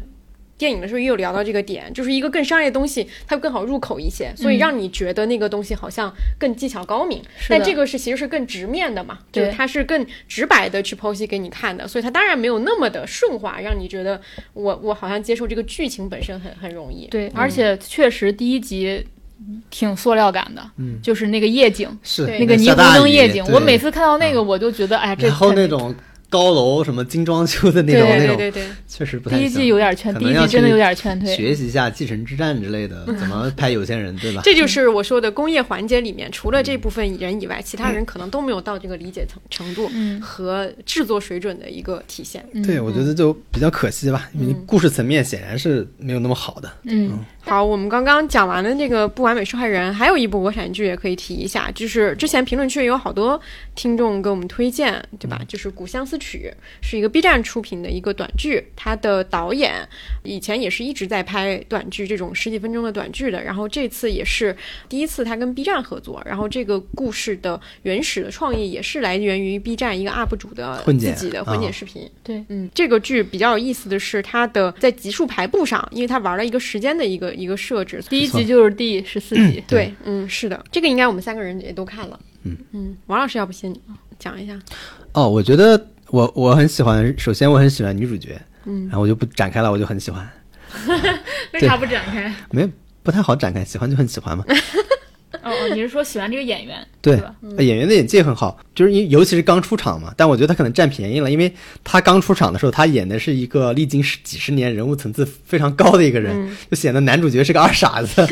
电影的时候也有聊到这个点，就是一个更商业的东西，它更好入口一些，所以让你觉得那个东西好像更技巧高明。但这个是其实是更直面的嘛，就是对它是更直白的去剖析给你看的，所以它当然没有那么的顺滑，让你觉得我我好像接受这个剧情本身很很容易。对，而且确实第一集挺塑料感的，嗯就是那个夜景，是那个霓虹灯夜景，我每次看到那个我就觉得，哎呀，这然后那种高楼什么精装修的那对种那种，对对对，确实不太第一季有点劝，第一季真的有点劝退。学习一下《继承之战》之类的，怎么 拍有钱人，对吧？这就是我说的工业环节里面，除了这部分人以外，其他人可能都没有到这个理解程程度嗯和制作水准的一个体现。嗯对，我觉得就比较可惜吧，因为故事层面显然是没有那么好的。嗯好，我们刚刚讲完了这个不完美受害人，还有一部国产剧也可以提一下，就是之前评论区也有好多听众给我们推荐，对吧？就是《古相思曲》是一个 B 站出品的一个短剧，它的导演以前也是一直在拍短剧这种十几分钟的短剧的，然后这次也是第一次他跟 B 站合作，然后这个故事的原始的创意也是来源于 B 站一个 UP 主的自己的混剪啊视频。对，嗯，这个剧比较有意思的是它的在集数排布上，因为它玩了一个时间的一个一个设置。第一集就是第十四集。对，嗯，是的，这个应该我们三个人也都看了。嗯嗯，王老师要不先讲一下？哦，我觉得我我很喜欢，首先我很喜欢女主角，嗯然后我就不展开了，我就很喜欢，为啥不展开？没有不太好展开，喜欢就很喜欢嘛。哦哦，你是说喜欢这个演员？对演员的演技很好，就是因尤其是刚出场嘛，但我觉得他可能占便宜了，因为他刚出场的时候，他演的是一个历经十几十年人物层次非常高的一个人，嗯就显得男主角是个二傻子。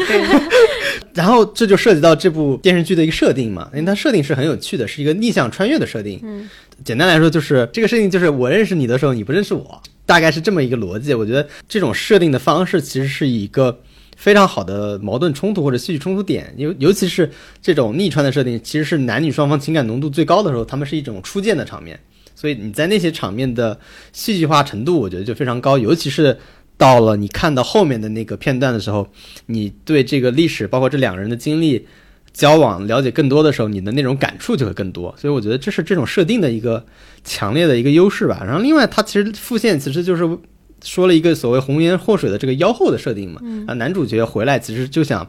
然后这就涉及到这部电视剧的一个设定嘛，因为它设定是很有趣的，是一个逆向穿越的设定。嗯，简单来说就是这个设定就是我认识你的时候，你不认识我，大概是这么一个逻辑。我觉得这种设定的方式其实是一个非常好的矛盾冲突或者戏剧冲突点，尤尤其是这种逆穿的设定，其实是男女双方情感浓度最高的时候，他们是一种初见的场面，所以你在那些场面的戏剧化程度，我觉得就非常高，尤其是。到了你看到后面的那个片段的时候，你对这个历史，包括这两个人的经历、交往了解更多的时候，你的那种感触就会更多。所以我觉得这是这种设定的一个强烈的一个优势吧。然后另外，它其实复线其实就是说了一个所谓红颜祸水的这个妖后的设定嘛。啊，男主角回来其实就想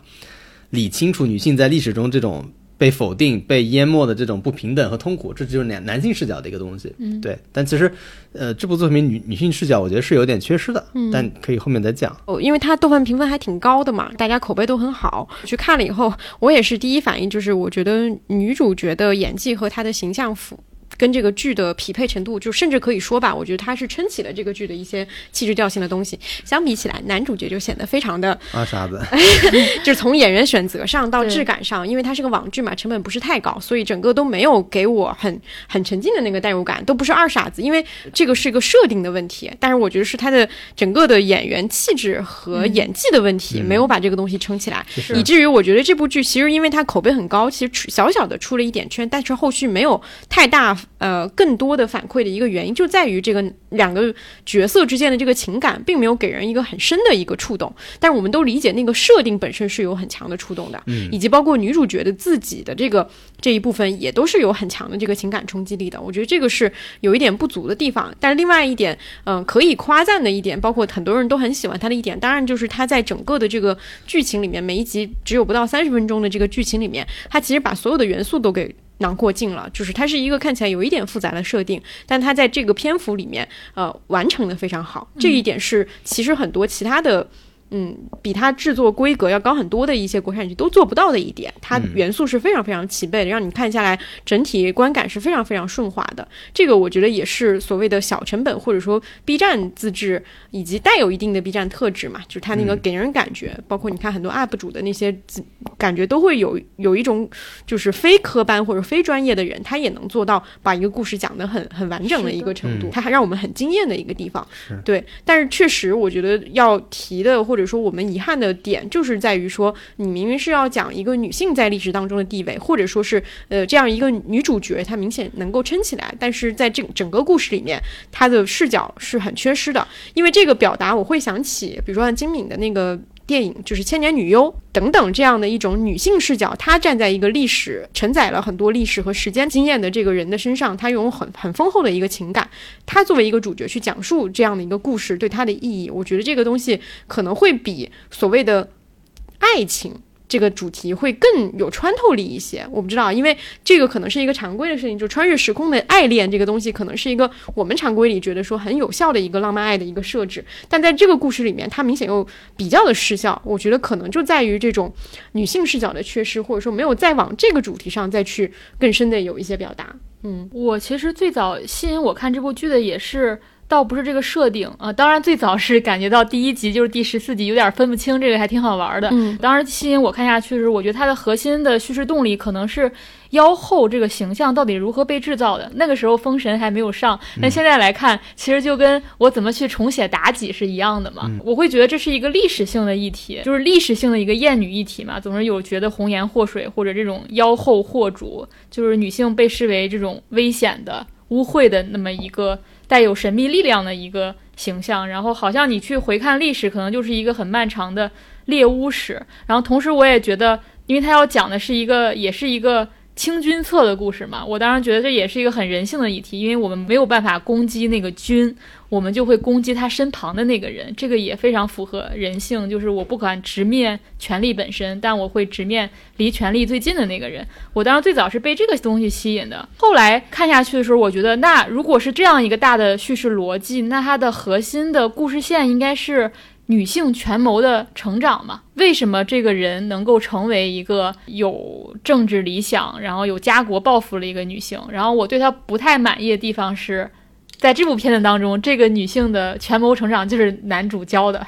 理清楚女性在历史中这种。被否定、被淹没的这种不平等和痛苦，这就是男男性视角的一个东西。嗯对。但其实，呃，这部作品女女性视角，我觉得是有点缺失的。嗯但可以后面再讲。哦，因为它豆瓣评分还挺高的嘛，大家口碑都很好。去看了以后，我也是第一反应就是，我觉得女主角的演技和她的形象符。跟这个剧的匹配程度，就甚至可以说吧，我觉得他是撑起了这个剧的一些气质调性的东西。相比起来，男主角就显得非常的二傻子，就是从演员选择上到质感上，因为它是个网剧嘛，成本不是太高，所以整个都没有给我很很沉浸的那个代入感，都不是二傻子，因为这个是一个设定的问题。但是我觉得是他的整个的演员气质和演技的问题，没有把这个东西撑起来，是以至于我觉得这部剧其实因为它口碑很高，其实出小小的出了一点圈，但是后续没有太大呃更多的反馈的一个原因，就在于这个两个角色之间的这个情感，并没有给人一个很深的一个触动。但是我们都理解那个设定本身是有很强的触动的，嗯以及包括女主角的自己的这个这一部分也都是有很强的这个情感冲击力的。我觉得这个是有一点不足的地方。但是另外一点，嗯、可以夸赞的一点，包括很多人都很喜欢他的一点，当然就是他在整个的这个剧情里面，每一集只有不到三十分钟的这个剧情里面，他其实把所有的元素都给。囊括尽了，就是它是一个看起来有一点复杂的设定，但它在这个篇幅里面，呃，完成的非常好。这一点是其实很多其他的嗯，比它制作规格要高很多的一些国产剧都做不到的一点，它元素是非常非常齐备的，让你看下来整体观感是非常非常顺滑的。这个我觉得也是所谓的小成本或者说 B 站自制以及带有一定的 B 站特质嘛，就是它那个给人感觉，包括你看很多 UP 主的那些感觉都会有有一种就是非科班或者非专业的人，他也能做到把一个故事讲得很很完整的一个程度，它还让我们很惊艳的一个地方。对，但是确实我觉得要提的或者者说我们遗憾的点，就是在于说，你明明是要讲一个女性在历史当中的地位，或者说是呃这样一个女主角，她明显能够撑起来，但是在这整个故事里面，她的视角是很缺失的。因为这个表达，我会想起，比如说像金敏的那个电影，就是《千年女优》等等这样的一种女性视角，她站在一个历史承载了很多历史和时间经验的这个人的身上，她拥有很很丰厚的一个情感。她作为一个主角去讲述这样的一个故事，对她的意义，我觉得这个东西可能会比所谓的爱情。这个主题会更有穿透力一些，我不知道，因为这个可能是一个常规的事情，就穿越时空的爱恋这个东西，可能是一个我们常规里觉得说很有效的一个浪漫爱的一个设置，但在这个故事里面，它明显又比较的失效。我觉得可能就在于这种女性视角的缺失，或者说没有再往这个主题上再去更深的有一些表达。嗯，我其实最早吸引我看这部剧的也是。倒不是这个设定啊，当然最早是感觉到第一集就是第十四集有点分不清，这个还挺好玩的。嗯，当然吸引我看下去的是，我觉得它的核心的叙事动力可能是妖后这个形象到底如何被制造的。那个时候封神还没有上，但现在来看，其实就跟我怎么去重写妲己是一样的嘛。我会觉得这是一个历史性的议题，就是历史性的一个艳女议题嘛。总是有觉得红颜祸水或者这种妖后祸主，就是女性被视为这种危险的、污秽的那么一个。带有神秘力量的一个形象，然后好像你去回看历史，可能就是一个很漫长的猎巫史。然后同时，我也觉得，因为他要讲的是一个，也是一个。清君侧的故事嘛，我当然觉得这也是一个很人性的议题，因为我们没有办法攻击那个君，我们就会攻击他身旁的那个人，这个也非常符合人性。就是我不敢直面权力本身，但我会直面离权力最近的那个人。我当时最早是被这个东西吸引的，后来看下去的时候，我觉得那如果是这样一个大的叙事逻辑，那它的核心的故事线应该是。女性权谋的成长嘛？为什么这个人能够成为一个有政治理想，然后有家国抱负的一个女性？然后我对她不太满意的地方是，在这部片子当中，这个女性的权谋成长就是男主教的。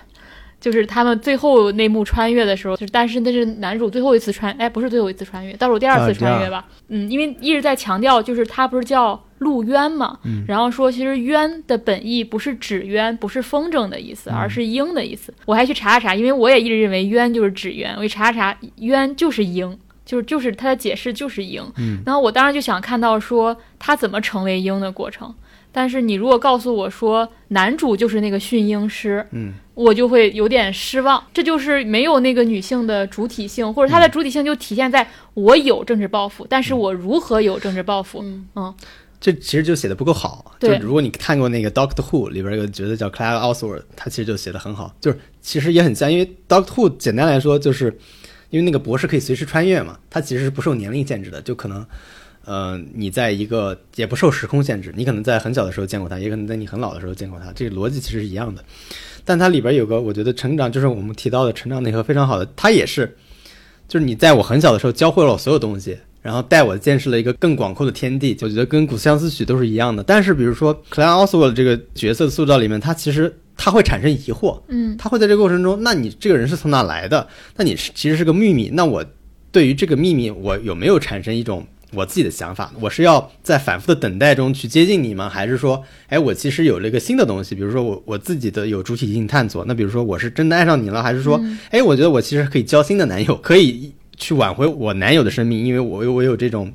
就是他们最后那幕穿越的时候，就是但是那是男主最后一次穿，哎，不是最后一次穿越，倒数第二次穿越吧？嗯，因为一直在强调，就是他不是叫陆渊嘛，然后说其实渊的本意不是纸鸢，不是风筝的意思，而是鹰的意思。我还去查了查，因为我也一直认为渊就是纸鸢，我一查了查，渊就是鹰，就是就是他的解释就是鹰。然后我当时就想看到说他怎么成为鹰的过程。但是你如果告诉我说男主就是那个驯鹰师，嗯，我就会有点失望。这就是没有那个女性的主体性，或者她的主体性就体现在我有政治抱负，但是我如何有政治抱负？嗯，这其实就写的不够好。就如果你看过那个《Doctor Who》里边有个角色叫 Claire Oswald，他其实就写的很好。就是其实也很像，因为《Doctor Who》简单来说就是因为那个博士可以随时穿越嘛，他其实是不受年龄限制的，就可能。呃，你在一个也不受时空限制，你可能在很小的时候见过他，也可能在你很老的时候见过他，这个逻辑其实是一样的。但它里边有个我觉得成长，就是我们提到的成长内核非常好的，它也是，就是你在我很小的时候教会了我所有东西，然后带我见识了一个更广阔的天地。我觉得跟《古相思曲》都是一样的。但是比如说克莱恩奥斯沃这个角色的塑造里面，他其实他会产生疑惑，嗯，他会在这个过程中，那你这个人是从哪来的？那你是其实是个秘密。那我对于这个秘密，我有没有产生一种？我自己的想法，我是要在反复的等待中去接近你吗？还是说，哎，我其实有了一个新的东西，比如说我我自己的有主体性探索。那比如说，我是真的爱上你了，还是说，哎，我觉得我其实可以交新的男友，可以去挽回我男友的生命，因为我有我有这种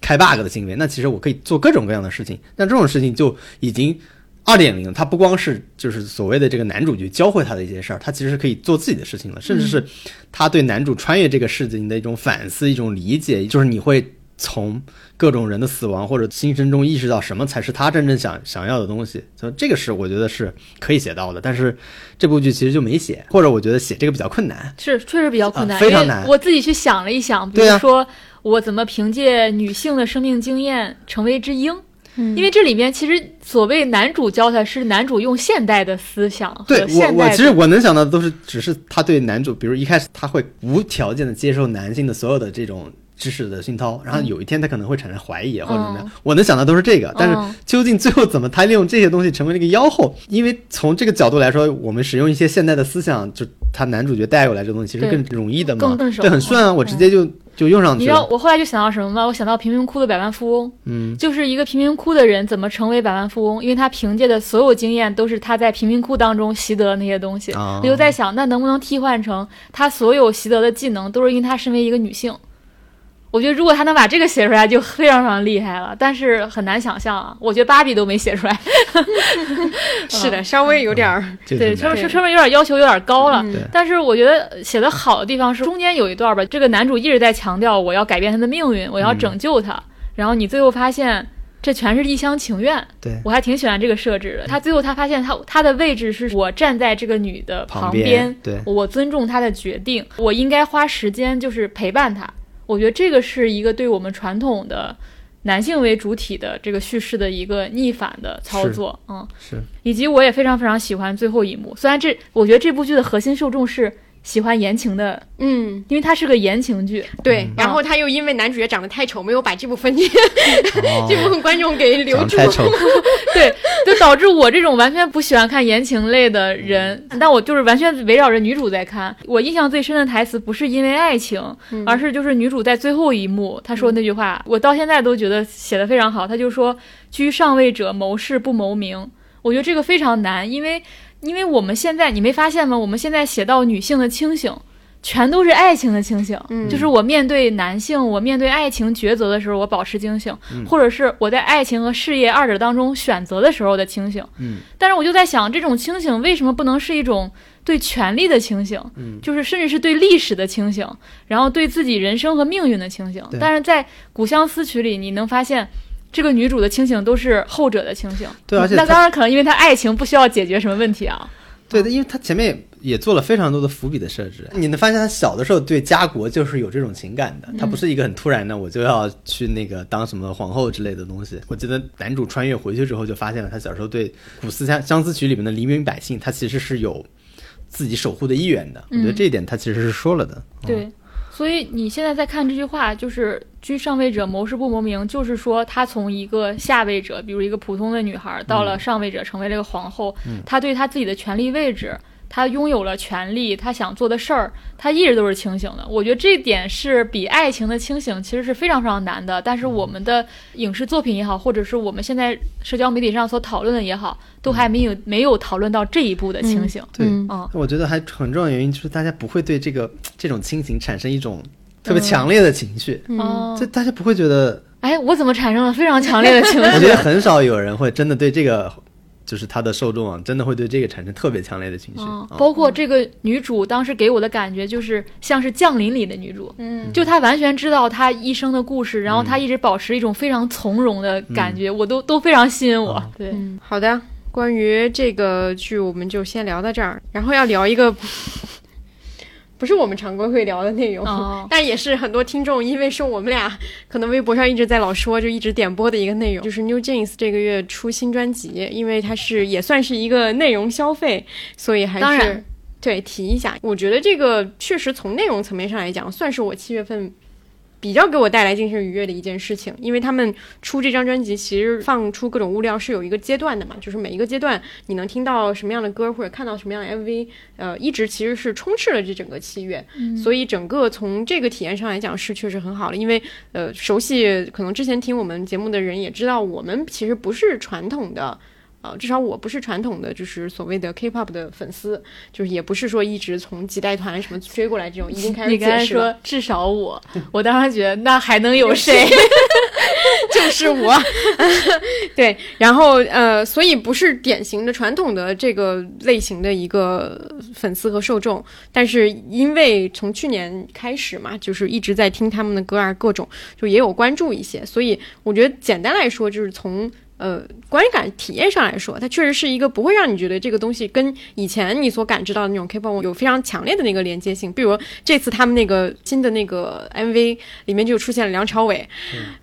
开 bug 的行为。那其实我可以做各种各样的事情。那这种事情就已经二点零，它不光是就是所谓的这个男主角教会他的一些事儿，他其实是可以做自己的事情了，甚至是他对男主穿越这个事情的一种反思、一种理解，就是你会。从各种人的死亡或者新生中意识到什么才是他真正想想要的东西，所以这个是我觉得是可以写到的。但是这部剧其实就没写，或者我觉得写这个比较困难，是确实比较困难，非常难。我自己去想了一想，比如说我怎么凭借女性的生命经验成为只鹰，因为这里面其实所谓男主教他是男主用现代的思想和对我现代的我其实我能想到的都是只是他对男主，比如一开始他会无条件的接受男性的所有的这种。知识的熏陶，然后有一天他可能会产生怀疑啊或者怎么样，我能想到都是这个，但是嗯究竟最后怎么他利用这些东西成为了一个妖后？因为从这个角度来说，我们使用一些现代的思想，就他男主角带过来这东西，其实更容易的嘛，对，很顺啊，我直接就就用上你知道。我后来就想到什么吗？我想到贫民窟的百万富翁，嗯，就是一个贫民窟的人怎么成为百万富翁，因为他凭借的所有经验都是他在贫民窟当中习得的那些东西。啊我就在想，那能不能替换成他所有习得的技能都是因为他身为一个女性？我觉得如果他能把这个写出来，就非常非常厉害了。但是很难想象啊，我觉得芭比都没写出来。是的，稍微有点儿，对，这个挺难上面上面有点要求有点高了。但是我觉得写的好的地方是中间有一段吧，这个男主一直在强调我要改变他的命运，我要拯救他。然后你最后发现这全是一厢情愿。对我还挺喜欢这个设置的。他最后他发现他他的位置是我站在这个女的旁边，对我尊重她的决定，我应该花时间就是陪伴她。我觉得这个是一个对我们传统的男性为主体的这个叙事的一个逆反的操作，嗯，是以及我也非常非常喜欢最后一幕。虽然这我觉得这部剧的核心受众是喜欢言情的，嗯，因为它是个言情剧，对。嗯然后他又因为男主角长得太丑，没有把这部分这 哦这部分观众给留住。太丑，对，就导致我这种完全不喜欢看言情类的人，但我就是完全围绕着女主在看。我印象最深的台词不是因为爱情，而是就是女主在最后一幕她说那句话，我到现在都觉得写的非常好。她就说：“居上位者谋事不谋名。”我觉得这个非常难，因为因为我们现在你没发现吗？我们现在写到女性的清醒。全都是爱情的清醒，嗯就是我面对男性，我面对爱情抉择的时候，我保持清醒，或者是我在爱情和事业二者当中选择的时候的清醒。嗯，但是我就在想，这种清醒为什么不能是一种对权力的清醒？嗯，就是甚至是对历史的清醒，然后对自己人生和命运的清醒。但是在《古相思曲》里，你能发现。这个女主的清醒都是后者的清醒，对而且那当然可能因为她爱情不需要解决什么问题啊，对的，因为她前面也也做了非常多的伏笔的设置，你能发现他小的时候对家国就是有这种情感的，他不是一个很突然的我就要去那个当什么皇后之类的东西。我记得男主穿越回去之后就发现了，他小时候对《古思相相思曲》里面的黎民百姓，他其实是有自己守护的意愿的。我觉得这一点他其实是说了的。嗯。对，所以你现在在看这句话，就是“居上位者谋事不谋名”，就是说她从一个下位者，比如一个普通的女孩，到了上位者，成为了一个皇后，她对她自己的权力位置。她拥有了权利，他想做的事儿，他一直都是清醒的。我觉得这点是比爱情的清醒其实是非常非常难的。但是我们的影视作品也好，或者是我们现在社交媒体上所讨论的也好，都还没有没有讨论到这一步的清醒。对，嗯嗯我觉得还很重要的原因就是大家不会对这个这种清醒产生一种特别强烈的情绪，嗯哦就大家不会觉得，哎，我怎么产生了非常强烈的情绪？我觉得很少有人会真的对这个。就是他的受众啊，真的会对这个产生特别强烈的情绪。包括这个女主当时给我的感觉就是像是《降临》里的女主，嗯，就她完全知道她一生的故事，然后她一直保持一种非常从容的感觉，我都都非常吸引我。啊对，嗯，好的。关于这个剧，我们就先聊到这儿，然后要聊一个不是我们常规会聊的内容，哦 但也是很多听众因为是我们俩可能微博上一直在老说，就一直点播的一个内容，就是 New Jeans 这个月出新专辑，因为它是也算是一个内容消费，所以还是对提一下。我觉得这个确实从内容层面上来讲，算是我七月份比较给我带来精神愉悦的一件事情，因为他们出这张专辑，其实放出各种物料是有一个阶段的嘛，就是每一个阶段你能听到什么样的歌或者看到什么样的 MV，呃，一直其实是充斥了这整个七月，所以整个从这个体验上来讲是确实很好的，因为呃，熟悉可能之前听我们节目的人也知道，我们其实不是传统的。呃，至少我不是传统的，就是所谓的 K-pop 的粉丝，就是也不是说一直从几代团什么追过来这种，已经开始你刚才。说至少我，我当时觉得那还能有谁？就是我，对，然后呃，所以不是典型的传统的这个类型的一个粉丝和受众，但是因为从去年开始嘛，就是一直在听他们的歌啊，各种就也有关注一些，所以我觉得简单来说，就是从呃观感体验上来说，它确实是一个不会让你觉得这个东西跟以前你所感知到的那种 K-pop 有非常强烈的那个连接性。比如这次他们那个新的那个 MV 里面就出现了梁朝伟，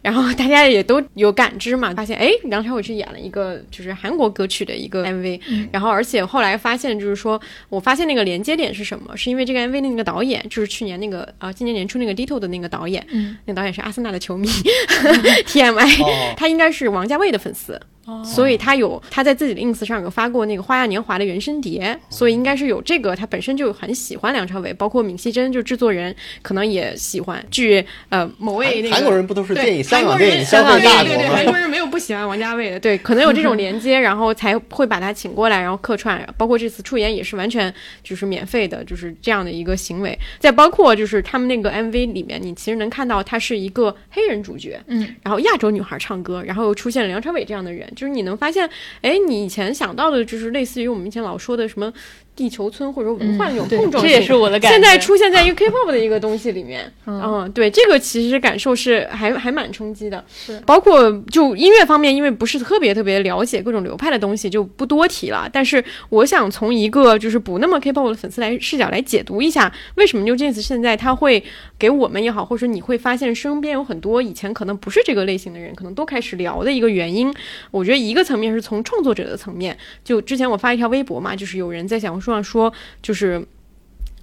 然后大家也都有感知嘛，发现哎，梁朝伟去演了一个就是韩国歌曲的一个 MV，然后而且后来发现就是说我发现那个连接点是什么？是因为这个 MV 的那个导演就是去年那个啊今年年初那个 Ditto 的那个导演，嗯，那个导演是阿森纳的球迷，TMI，他应该是王家卫的粉丝。子。所以他有他在自己的 ins 上有发过那个《花样年华》的原声碟，所以应该是有这个。他本身就很喜欢梁朝伟，包括闵熙珍就制作人可能也喜欢。据呃某位那个韩国人不都是电影对香港电影香港消费大对对对，国吗？韩国人没有不喜欢王家卫的，对，可能有这种连接，然后才会把他请过来，然后客串。包括这次出演也是完全就是免费的，就是这样的一个行为。再包括就是他们那个 MV 里面，你其实能看到他是一个黑人主角，嗯，然后亚洲女孩唱歌，然后又出现了梁朝伟这样的人，就是你能发现，哎，你以前想到的就是类似于我们以前老说的什么地球村或者文化那种碰撞性，这也是我的感觉。现在出现在一个 K-pop 的一个东西里面，嗯，对，这个其实感受是还还蛮冲击的，是包括就音乐方面，因为不是特别特别了解各种流派的东西，就不多提了。但是我想从一个就是不那么 K-pop 的粉丝来视角来解读一下，为什么 New Jeans 现在他会给我们也好，或者说你会发现身边有很多以前可能不是这个类型的人，可能都开始聊的一个原因。我觉得一个层面是从创作者的层面，就之前我发一条微博嘛，就是有人在小红希望说，就是。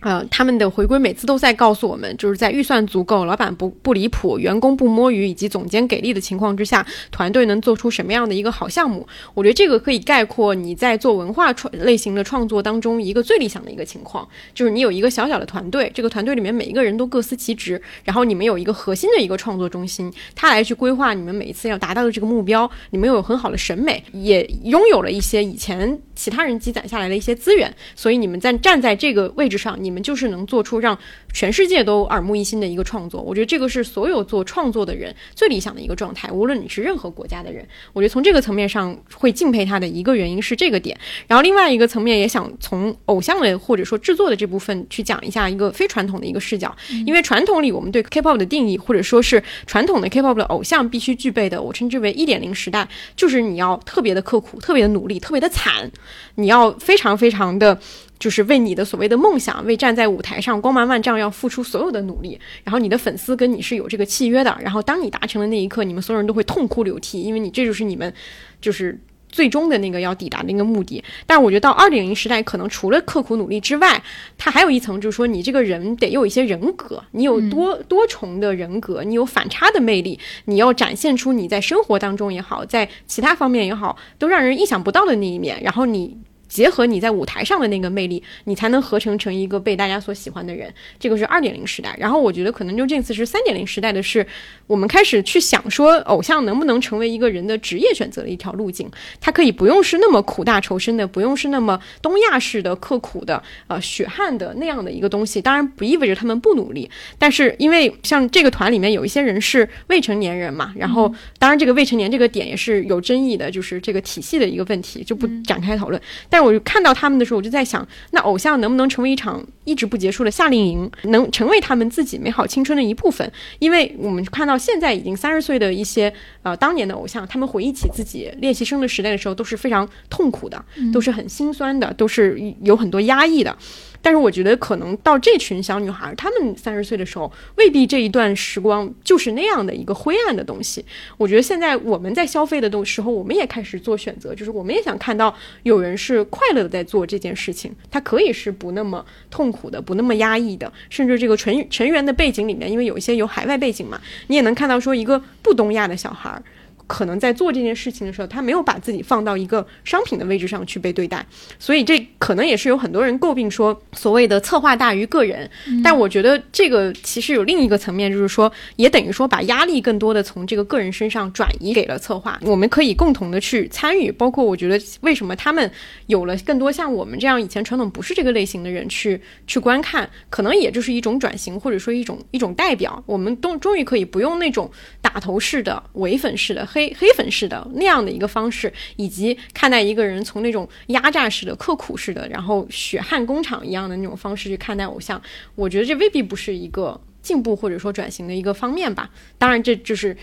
呃，他们的回归每次都在告诉我们，就是在预算足够、老板不不离谱、员工不摸鱼以及总监给力的情况之下，团队能做出什么样的一个好项目？我觉得这个可以概括你在做文化创类型的创作当中一个最理想的一个情况，就是你有一个小小的团队，这个团队里面每一个人都各司其职，然后你们有一个核心的一个创作中心，他来去规划你们每一次要达到的这个目标，你们有很好的审美，也拥有了一些以前其他人积攒下来的一些资源，所以你们在站在这个位置上，你们就是能做出让全世界都耳目一新的一个创作。我觉得这个是所有做创作的人最理想的一个状态，无论你是任何国家的人，我觉得从这个层面上会敬佩他的一个原因是这个点。然后另外一个层面也想从偶像的或者说制作的这部分去讲一下一个非传统的一个视角，因为传统里我们对 K-pop 的定义，或者说是传统的 K-pop 的偶像必须具备的，我称之为一点零时代，就是你要特别的刻苦、特别的努力、特别的惨，你要非常非常的。就是为你的所谓的梦想，为站在舞台上光芒万丈要付出所有的努力，然后你的粉丝跟你是有这个契约的，然后当你达成的那一刻，你们所有人都会痛哭流涕，因为你这就是你们就是最终的那个要抵达的那个目的。但我觉得到二点零时代，可能除了刻苦努力之外，它还有一层，就是说你这个人得有一些人格，你有多多重的人格，你有反差的魅力，你要展现出你在生活当中也好，在其他方面也好，都让人意想不到的那一面，然后你。结合你在舞台上的那个魅力，你才能合成成一个被大家所喜欢的人。这个是二点零时代。然后我觉得可能就这次是三点零时代的是，我们开始去想说，偶像能不能成为一个人的职业选择的一条路径？他可以不用是那么苦大仇深的，不用是那么东亚式的刻苦的，呃，血汗的那样的一个东西。当然不意味着他们不努力，但是因为像这个团里面有一些人是未成年人嘛，然后当然这个未成年这个点也是有争议的，就是这个体系的一个问题，就不展开讨论。但是我就看到他们的时候，我就在想，那偶像能不能成为一场一直不结束的夏令营，能成为他们自己美好青春的一部分？因为我们看到现在已经三十岁的一些呃当年的偶像，他们回忆起自己练习生的时代的时候，都是非常痛苦的，都是很心酸的，都是有很多压抑的。但是我觉得，可能到这群小女孩，她们三十岁的时候，未必这一段时光就是那样的一个灰暗的东西。我觉得现在我们在消费的东时候，我们也开始做选择，就是我们也想看到有人是快乐的在做这件事情，他可以是不那么痛苦的，不那么压抑的，甚至这个成成员的背景里面，因为有一些有海外背景嘛，你也能看到说一个不东亚的小孩儿。可能在做这件事情的时候，他没有把自己放到一个商品的位置上去被对待，所以这可能也是有很多人诟病说所谓的策划大于个人。但我觉得这个其实有另一个层面，就是说也等于说把压力更多的从这个个人身上转移给了策划。我们可以共同的去参与，包括我觉得为什么他们有了更多像我们这样以前传统不是这个类型的人去去观看，可能也就是一种转型，或者说一种一种代表。我们都终于可以不用那种打头式的伪粉式的。黑黑粉式的那样的一个方式，以及看待一个人从那种压榨式的、刻苦式的，然后血汗工厂一样的那种方式去看待偶像，我觉得这未必不是一个进步或者说转型的一个方面吧。当然，这就是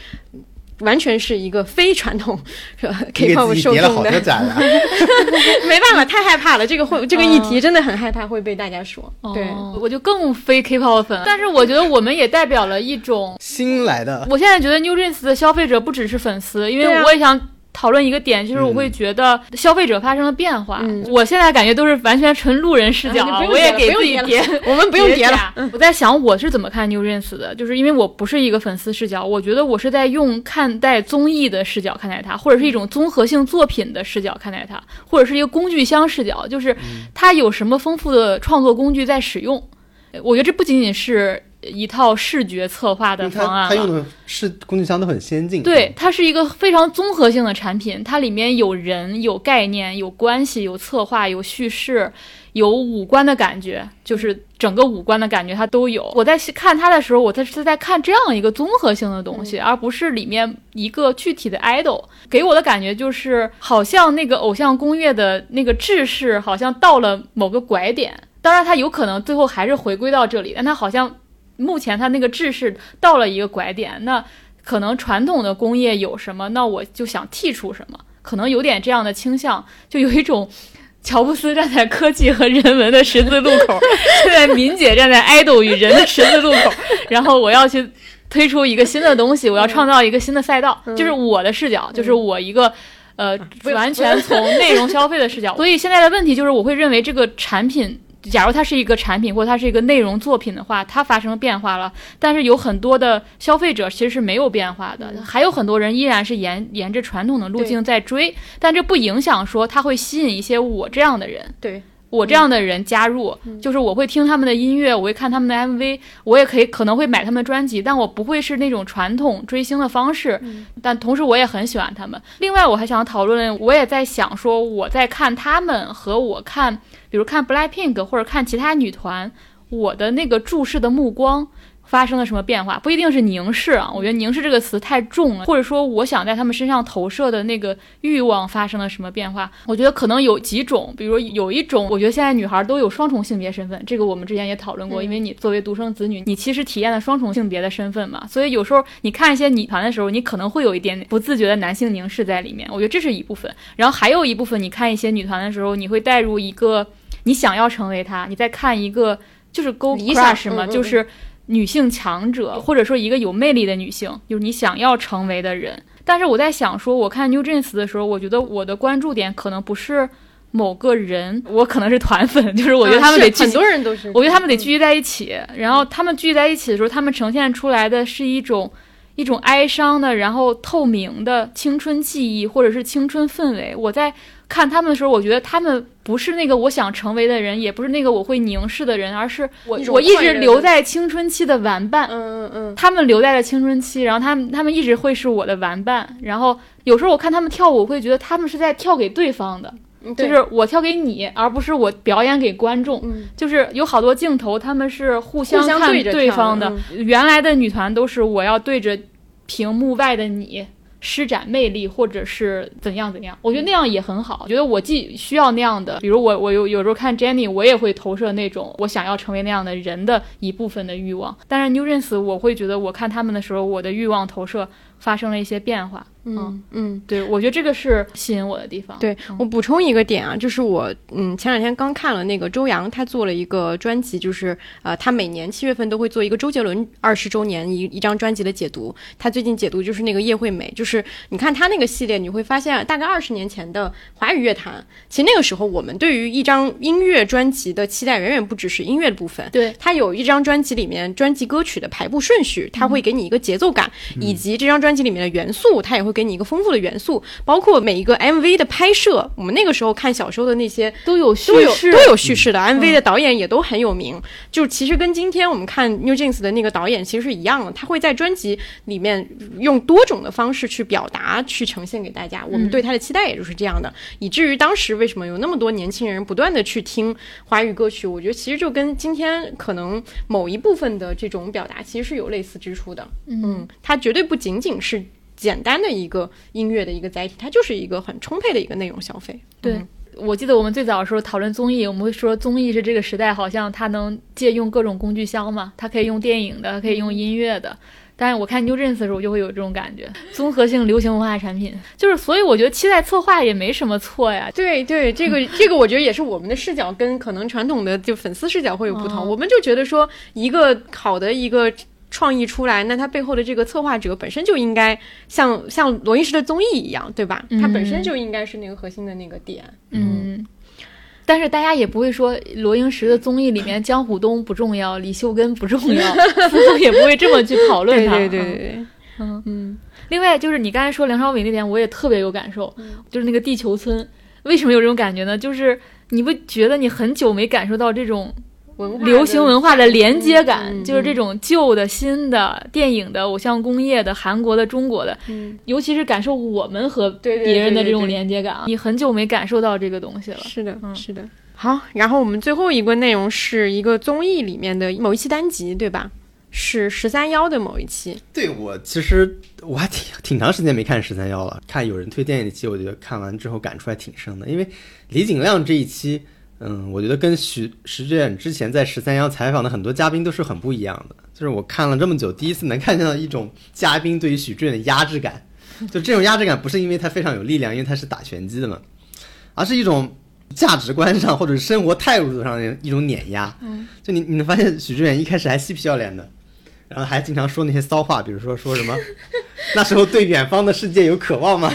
完全是一个非传统 你 K-pop 受众的叠了好多，展啊！没办法，太害怕了。这个会这个议题真的很害怕会被大家说。对，哦我就更非 K-pop 粉。但是我觉得我们也代表了一种，新来的，我现在觉得 New Jeans 的消费者不只是粉丝，因为我也想。讨论一个点，就是我会觉得消费者发生了变化。嗯我现在感觉都是完全纯路人视角，啊你不用我也不用自己叠叠，我们不用叠了。嗯了。我在想我是怎么看 New Jeans 的，就是因为我不是一个粉丝视角，我觉得我是在用看待综艺的视角看待它，或者是一种综合性作品的视角看待它，或者是一个工具箱视角，就是它有什么丰富的创作工具在使用。我觉得这不仅仅是一套视觉策划的方案了，他他用的是工具箱都很先进。对，它是一个非常综合性的产品，它里面有人、有概念、有关系、有策划、有叙事、有五官的感觉，就是整个五官的感觉它都有。我在看它的时候，我在是在看这样一个综合性的东西，而不是里面一个具体的 idol。给我的感觉就是，好像那个偶像攻略的那个制式好像到了某个拐点。当然，它有可能最后还是回归到这里，但它好像目前它那个制式到了一个拐点，那可能传统的工业有什么，那我就想剔除什么，可能有点这样的倾向，就有一种乔布斯站在科技和人文的十字路口，现在敏姐站在 idol 与人的十字路口，然后我要去推出一个新的东西，我要创造一个新的赛道，就是我的视角，就是我一个。呃，完全从内容消费的视角，所以现在的问题就是，我会认为这个产品，假如它是一个产品或者它是一个内容作品的话，它发生了变化了，但是有很多的消费者其实是没有变化的，还有很多人依然是沿沿着传统的路径在追，但这不影响说它会吸引一些我这样的人，对我这样的人加入，就是我会听他们的音乐，我会看他们的 MV，我也可以可能会买他们的专辑，但我不会是那种传统追星的方式，但同时我也很喜欢他们。另外，我还想讨论，我也在想说，我在看他们和我看，比如看 BLACKPINK 或者看其他女团，我的那个注视的目光。发生了什么变化？不一定是凝视啊，我觉得“凝视”这个词太重了，或者说我想在他们身上投射的那个欲望发生了什么变化？我觉得可能有几种，比如有一种，我觉得现在女孩都有双重性别身份，这个我们之前也讨论过，因为你作为独生子女，你其实体验了双重性别的身份嘛，所以有时候你看一些女团的时候，你可能会有一点不自觉的男性凝视在里面，我觉得这是一部分。然后还有一部分，你看一些女团的时候，你会带入一个你想要成为她，你在看一个就是 go crush 嘛，嗯嗯就是。女性强者，或者说一个有魅力的女性，就是你想要成为的人。但是我在想说，我看 New Jeans 的时候，我觉得我的关注点可能不是某个人，我可能是团粉，就是我觉得他们得啊很，多人都是，我觉得他们得聚集在一起。然后他们聚集在一起的时候，他们呈现出来的是一种一种哀伤的，然后透明的青春记忆，或者是青春氛围。我在看他们的时候，我觉得他们不是那个我想成为的人，也不是那个我会凝视的人，而是我我一直留在青春期的玩伴。嗯嗯嗯，他们留在了青春期，然后他们他们一直会是我的玩伴。然后有时候我看他们跳舞，我会觉得他们是在跳给对方的，就是我跳给你，而不是我表演给观众。嗯就是有好多镜头，他们是互相看对着对方的。嗯原来的女团都是我要对着屏幕外的你施展魅力，或者是怎样怎样。我觉得那样也很好。我觉得我既需要那样的，比如我我有有时候看 Jennie，我也会投射那种我想要成为那样的人的一部分的欲望。但是 New Jeans，我会觉得我看他们的时候，我的欲望投射发生了一些变化。嗯嗯。对，我觉得这个是吸引我的地方。对我补充一个点啊，就是我嗯前两天刚看了那个周洋，他做了一个专辑，就是呃他每年七月份都会做一个周杰伦二十周年一一张专辑的解读。他最近解读就是那个叶惠美，就是你看他那个系列，你会发现大概二十年前的华语乐坛，其实那个时候我们对于一张音乐专辑的期待远远不只是音乐的部分，对，他有一张专辑里面专辑歌曲的排布顺序，他会给你一个节奏感，以及这张专辑里面的元素，它也会给你一个丰富的元素，包括每一个 MV 的拍摄。我们那个时候看小时候的那些都有叙都有事，都有叙事的 MV 的导演也都很有名，就其实跟今天我们看 New Jeans 的那个导演其实是一样的，他会在专辑里面用多种的方式去表达，去呈现给大家。我们对他的期待也就是这样的，以至于当时为什么有那么多年轻人不断的去听华语歌曲，我觉得其实就跟今天可能某一部分的这种表达其实是有类似之处的。嗯，它绝对不仅仅是。简单的一个音乐的一个载体，它就是一个很充沛的一个内容消费。对，嗯我记得我们最早的时候讨论综艺，我们会说综艺是这个时代好像它能借用各种工具箱嘛，它可以用电影的，可以用音乐的。但是我看 New Jeans 的时候，我就会有这种感觉，综合性流行文化产品，就是所以我觉得期待策划也没什么错呀。对对，这个这个我觉得也是我们的视角跟可能传统的就粉丝视角会有不同，哦我们就觉得说一个好的一个。创意出来，那它背后的这个策划者本身就应该像像罗英石的综艺一样，对吧？它本身就应该是那个核心的那个点。嗯，但是大家也不会说罗英石的综艺里面江虎东不重要，李秀根不重要，似乎也不会这么去讨论他。对对对对对，嗯。嗯，另外就是你刚才说梁朝伟那点，我也特别有感受，就是那个地球村，为什么有这种感觉呢？就是你不觉得你很久没感受到这种文化流行文化的连接感，就是这种旧的、新的电影的、偶像工业的、韩国的、中国的，嗯尤其是感受我们和别人的这种对对对连接感啊，你很久没感受到这个东西了。是的，嗯是的。好，然后我们最后一个内容是一个综艺里面的某一期单集，对吧？是十三幺的某一期。对我其实我还挺挺长时间没看十三幺了，看有人推荐一期，我觉得看完之后感触还挺深的。因为李景亮这一期，嗯，我觉得跟徐石志远之前在十三幺采访的很多嘉宾都是很不一样的。就是我看了这么久，第一次能看见到一种嘉宾对于许志远的压制感。就这种压制感，不是因为他非常有力量，因为他是打拳击的嘛，而是一种价值观上或者是生活态度上的一种碾压。嗯，就你你能发现许志远一开始还嬉皮笑脸的。然后还经常说那些骚话，比如说说什么，那时候对远方的世界有渴望吗？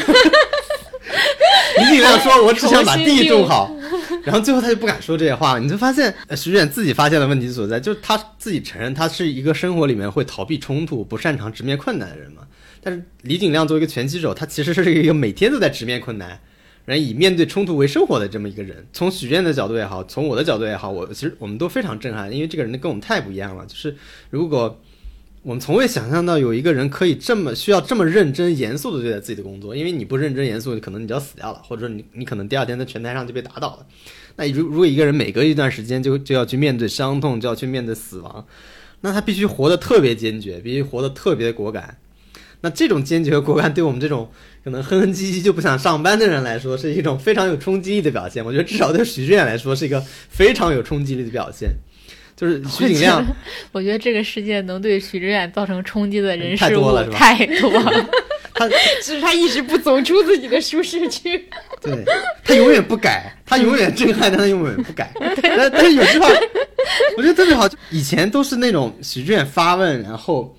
李景亮说：“我只想把地种好。”然后最后他就不敢说这些话了。你就发现，呃徐志远自己发现了问题所在，就是他自己承认他是一个生活里面会逃避冲突、不擅长直面困难的人嘛。但是李景亮作为一个拳击手，他其实是一个每天都在直面困难，然后以面对冲突为生活的这么一个人。从许愿的角度也好，从我的角度也好，我其实我们都非常震撼，因为这个人跟我们太不一样了。就是如果我们从未想象到有一个人可以这么需要这么认真严肃的对待自己的工作，因为你不认真严肃，可能你就要死掉了，或者说你你可能第二天在拳台上就被打倒了。那如如果一个人每隔一段时间就就要去面对伤痛，就要去面对死亡，那他必须活得特别坚决，必须活得特别果敢。那这种坚决和果敢，对我们这种可能哼哼唧唧就不想上班的人来说，是一种非常有冲击力的表现。我觉得至少对许志远来说，是一个非常有冲击力的表现。就是 徐景亮，我觉得这个世界能对许知远造成冲击的人太事物多了太多了。他 只是他一直不走出自己的舒适区。对他永远不改，他永远震撼，但他永远不改。但但是有句话，我觉得特别好，就以前都是那种许志远发问，然后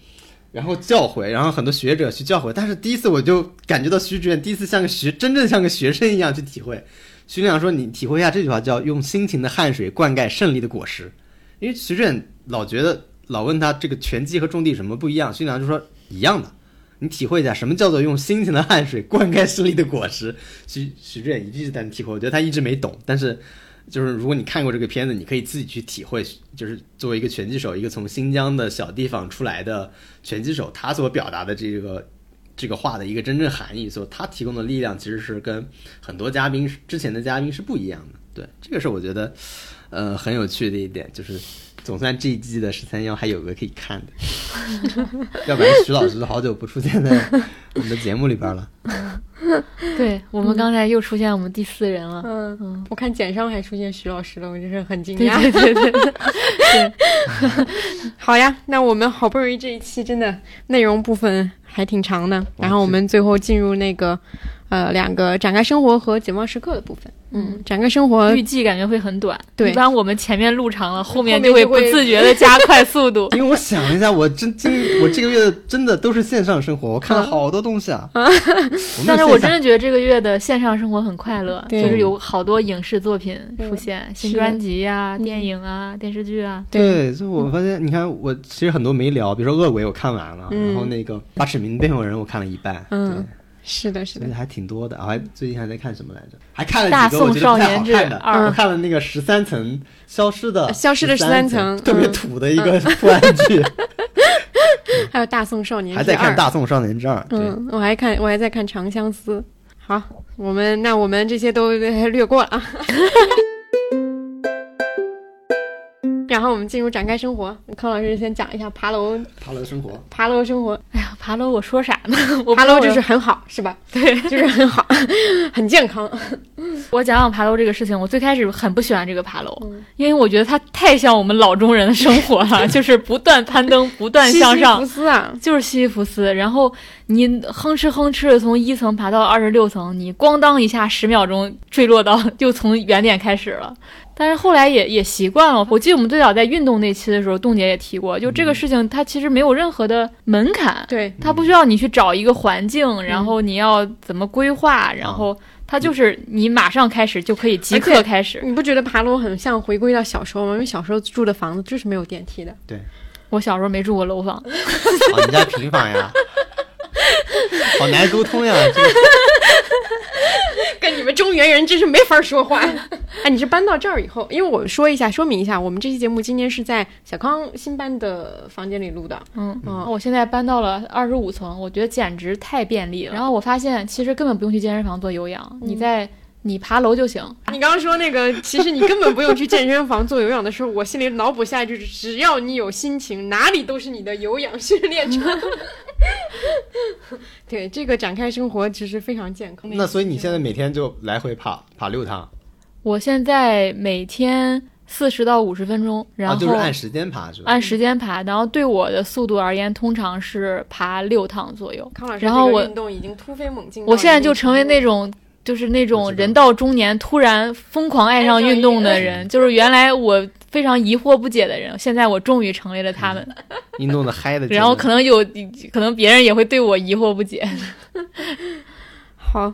然后教诲，然后很多学者去教诲。但是第一次我就感觉到徐志远第一次像个学，真正像个学生一样去体会。徐亮说：“你体会一下这句话，叫用辛勤的汗水灌溉胜利的果实。”因为徐志远老觉得老问他这个拳击和种地什么不一样，徐良就说一样的。你体会一下什么叫做用辛勤的汗水灌溉胜利的果实。徐徐志远一直在体会，我觉得他一直没懂，但是就是如果你看过这个片子，你可以自己去体会，就是作为一个拳击手，一个从新疆的小地方出来的拳击手，他所表达的这个这个话的一个真正含义，所以他提供的力量其实是跟很多嘉宾之前的嘉宾是不一样的。对，这个是我觉得呃很有趣的一点，就是总算这一季的十三幺还有个可以看的，要不然徐老师都好久不出现在我们的节目里边了。对我们刚才又出现我们第四人了。嗯，我看简上还出现徐老师了，我真是很惊对讶。对对对对，好呀，那我们好不容易这一期真的内容部分还挺长的，然后我们最后进入那个呃两个展开生活和解放时刻的部分。嗯，展开生活预计感觉会很短。对。一般我们前面录长了，后面就会不自觉的 加快速度。因为我想了一下，我真今我这个月真的都是线上生活，我看了好多东西啊。但是我真的觉得这个月的线上生活很快乐，就是有好多影视作品出现，新专辑呀、电影啊、电视剧啊。对，所以我发现，你看，我其实很多没聊，比如说《恶鬼》我看完了，嗯。然后那个《八尺门辩护人》我看了一半，嗯是的，是的还挺多的。我还最近还在看什么来着？还看了大宋少年志看的。二我看了那个十三层消失的消失的13 13层特别嗯土的一个破案剧，还有大宋少年还在看《大宋少年之二》。嗯，我还看，我还在看《长相思》。好，我们那我们这些都略过了啊。然后我们进入展开生活，康老师先讲一下爬楼，爬楼生活，爬楼生活。哎呀，爬楼我说啥呢？我爬楼就是很好，是吧？对，就是很好，很健康。我讲讲爬楼这个事情。我最开始很不喜欢这个爬楼，因为我觉得它太像我们老中人的生活了，就是不断攀登，不断向上，西西弗斯啊，就是西西弗斯。然后你哼哧哼哧的从一层爬到二十六层，你咣当一下十秒钟坠落到，就从原点开始了。但是后来也也习惯了。我记得我们最早在运动那期的时候，冻姐也提过，就这个事情它其实没有任何的门槛，对，它不需要你去找一个环境，然后你要怎么规划，然后它就是你马上开始就可以即刻开始。你不觉得爬楼很像回归到小时候吗？因为小时候住的房子就是没有电梯的。对，我小时候没住过楼房。哦，你家平房呀？好难沟通呀，这个。跟你们中原人真是没法说话。哎，你是搬到这儿以后，因为我说一下，说明一下，我们这期节目今天是在小康新搬的房间里录的。嗯嗯，我现在搬到了二十五层，我觉得简直太便利了。然后我发现，其实根本不用去健身房做有氧，你在你爬楼就行。你刚刚说那个，其实你根本不用去健身房做有氧的时候，我心里脑补下就是，只要你有心情，哪里都是你的有氧训练场。对这个展开生活其实非常健康。那所以你现在每天就来回爬爬六趟？我现在每天四十到五十分钟，然后就是按时间爬是吧？按时间爬，然后对我的速度而言，通常是爬六趟左右。康老师，然后我运动已经突飞猛进。我现在就成为那种。就是那种人到中年突然疯狂爱上运动的人，就是原来我非常疑惑不解的人，现在我终于成为了他们。运动的嗨的，然后可能有可能别人也会对我疑惑不解。好，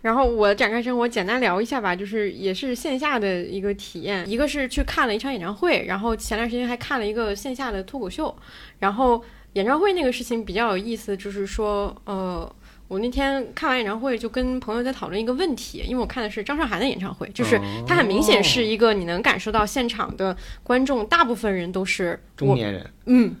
然后我展开生活简单聊一下吧，就是也是线下的一个体验，一个是去看了一场演唱会，然后前段时间还看了一个线下的脱口秀，然后演唱会那个事情比较有意思，就是说呃。我那天看完演唱会，就跟朋友在讨论一个问题，因为我看的是张韶涵的演唱会，就是她很明显是一个你能感受到现场的观众大部分人都是中年人，嗯，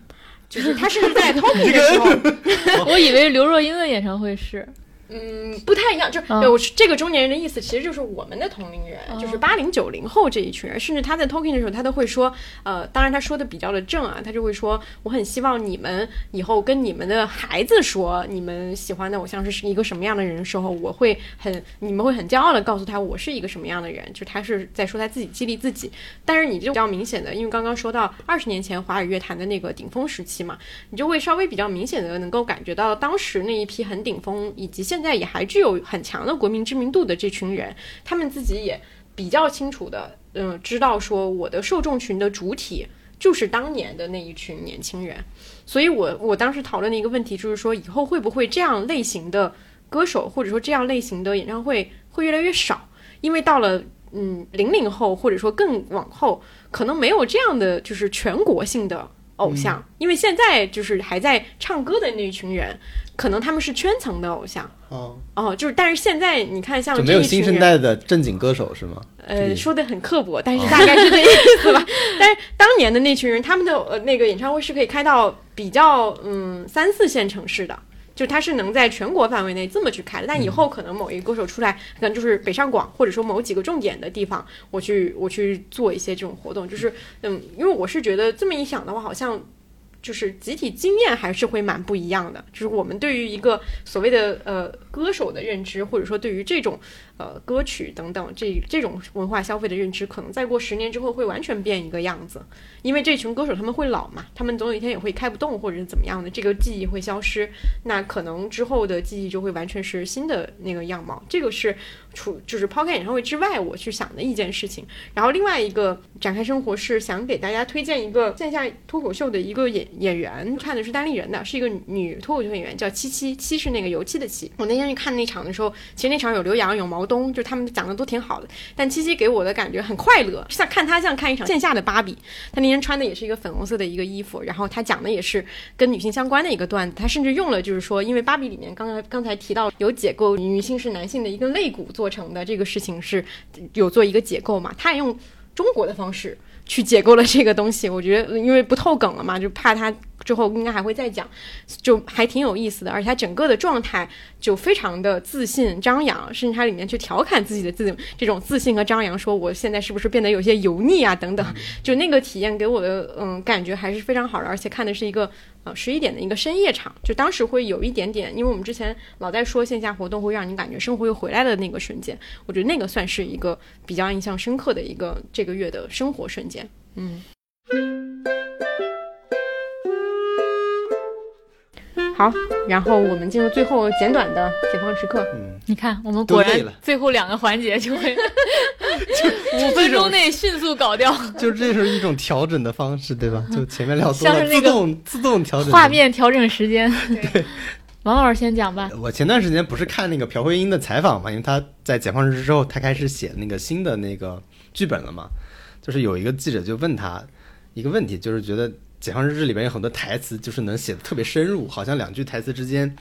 就是他是在 talking 的时候 我以为刘若英的演唱会是。嗯，不太一样，就对我这个中年人的意思，其实就是我们的同龄人，就是八零九零后这一群人。甚至他在 talking 的时候，他都会说，呃，当然他说的比较的正啊，他就会说，我很希望你们以后跟你们的孩子说，你们喜欢的偶像是一个什么样的人的时候，我会很，你们会很骄傲的告诉他，我是一个什么样的人。就他是在说他自己激励自己。但是你就比较明显的，因为刚刚说到二十年前华语乐坛的那个顶峰时期嘛，你就会稍微比较明显的能够感觉到当时那一批很顶峰，以及现。现在也还具有很强的国民知名度的这群人，他们自己也比较清楚的，嗯，知道说我的受众群的主体就是当年的那一群年轻人，所以我我当时讨论的一个问题就是说，以后会不会这样类型的歌手或者说这样类型的演唱会会越来越少？因为到了嗯零零后或者说更往后，可能没有这样的就是全国性的偶像，因为现在就是还在唱歌的那一群人。可能他们是圈层的偶像哦哦，就是，但是现在你看，像没有新生代的正经歌手是吗？呃，说的很刻薄，但是大概是这意思吧。但是当年的那群人，他们的呃那个演唱会是可以开到比较嗯三四线城市的，就他是能在全国范围内这么去开的。但以后可能某一个歌手出来，可能就是北上广，或者说某几个重点的地方，我去我去做一些这种活动，就是嗯，因为我是觉得这么一想的话，好像。就是集体经验还是会蛮不一样的，就是我们对于一个所谓的呃歌手的认知，或者说对于这种。呃，歌曲等等，这这种文化消费的认知，可能再过十年之后会完全变一个样子，因为这群歌手他们会老嘛，他们总有一天也会开不动，或者是怎么样的，这个记忆会消失，那可能之后的记忆就会完全是新的那个样貌。这个是除就是抛开演唱会之外，我去想的一件事情。然后另外一个展开生活是想给大家推荐一个线下脱口秀的一个演演员，看的是单立人的，是一个女脱口秀演员，叫七七，七是那个油漆的漆。我那天去看那场的时候，其实那场有刘洋，有毛。东就他们讲的都挺好的，但七七给我的感觉很快乐，像看他像看一场线下的芭比。他那天穿的也是一个粉红色的一个衣服，然后他讲的也是跟女性相关的一个段子。他甚至用了就是说，因为芭比里面刚才刚才提到有解构女性是男性的一个肋骨做成的这个事情是有做一个解构嘛，他也用中国的方式去解构了这个东西。我觉得因为不透梗了嘛，就怕他。之后应该还会再讲，就还挺有意思的，而且他整个的状态就非常的自信张扬，甚至他里面去调侃自己的自这种自信和张扬，说我现在是不是变得有些油腻啊等等，就那个体验给我的嗯感觉还是非常好的，而且看的是一个呃十一点的一个深夜场，就当时会有一点点，因为我们之前老在说线下活动会让你感觉生活又回来的那个瞬间，我觉得那个算是一个比较印象深刻的一个这个月的生活瞬间，嗯。好，然后我们进入最后简短的解放时刻。嗯，你看，我们果然最后两个环节就会 就 五分钟内迅速搞掉，就这是一种调整的方式，对吧？就前面聊多了，自动自动调整画。面调整时间。对，王老师先讲吧。我前段时间不是看那个朴慧英的采访嘛，因为她在解放日之后，她开始写那个新的那个剧本了嘛。就是有一个记者就问她一个问题，就是觉得《解放日志》里边有很多台词，就是能写的特别深入，好像两句台词之间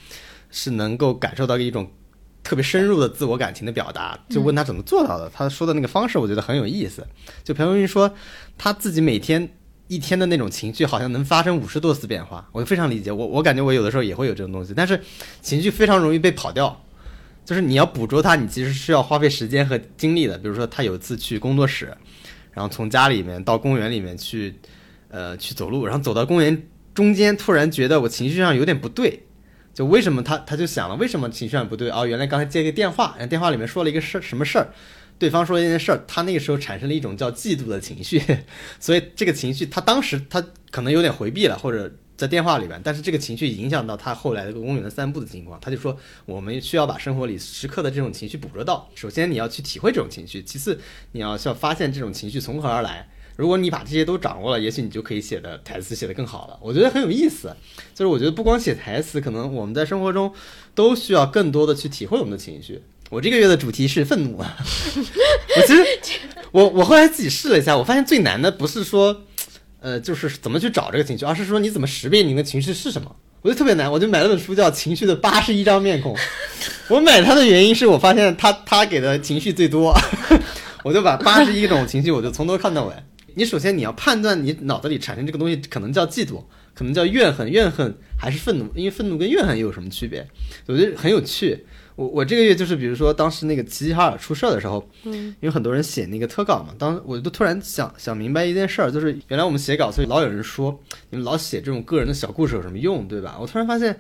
是能够感受到一种特别深入的自我感情的表达。就问他怎么做到的，他说的那个方式，我觉得很有意思。就朴慧英说，他自己每天一天的那种情绪，好像能发生五十多次变化，我非常理解。我我感觉我有的时候也会有这种东西，但是情绪非常容易被跑掉。就是你要捕捉它，你其实是要花费时间和精力的。比如说，他有一次去工作室，然后从家里面到公园里面去，呃，去走路，然后走到公园中间，突然觉得我情绪上有点不对。就为什么他他就想了，为什么情绪上不对？哦，原来刚才接个电话，然后电话里面说了一个事儿，什么事儿？对方说了一件事儿，他那个时候产生了一种叫嫉妒的情绪，所以这个情绪他当时他可能有点回避了，或者在电话里边，但是这个情绪影响到他后来的公园的散步的情况，他就说我们需要把生活里时刻的这种情绪捕捉到。首先你要去体会这种情绪，其次你要需要发现这种情绪从何而来。如果你把这些都掌握了，也许你就可以写的台词写得更好了。我觉得很有意思，就是我觉得不光写台词，可能我们在生活中都需要更多的去体会我们的情绪。我这个月的主题是愤怒啊，我其实我我后来自己试了一下，我发现最难的不是说，呃，就是怎么去找这个情绪，而是说你怎么识别你的情绪是什么。我觉得特别难，我就买了本书叫《情绪的八十一张面孔》。我买它的原因是我发现它它给的情绪最多，我就把八十一种情绪我就从头看到尾。你首先你要判断你脑子里产生这个东西，可能叫嫉妒，可能叫怨恨，怨恨还是愤怒？因为愤怒跟怨恨又有什么区别？我觉得很有趣。我我这个月就是比如说当时那个齐齐哈尔出事儿的时候，嗯，因为很多人写那个特稿嘛，当我就突然想想明白一件事儿，就是原来我们写稿，所以老有人说你们老写这种个人的小故事有什么用，对吧？我突然发现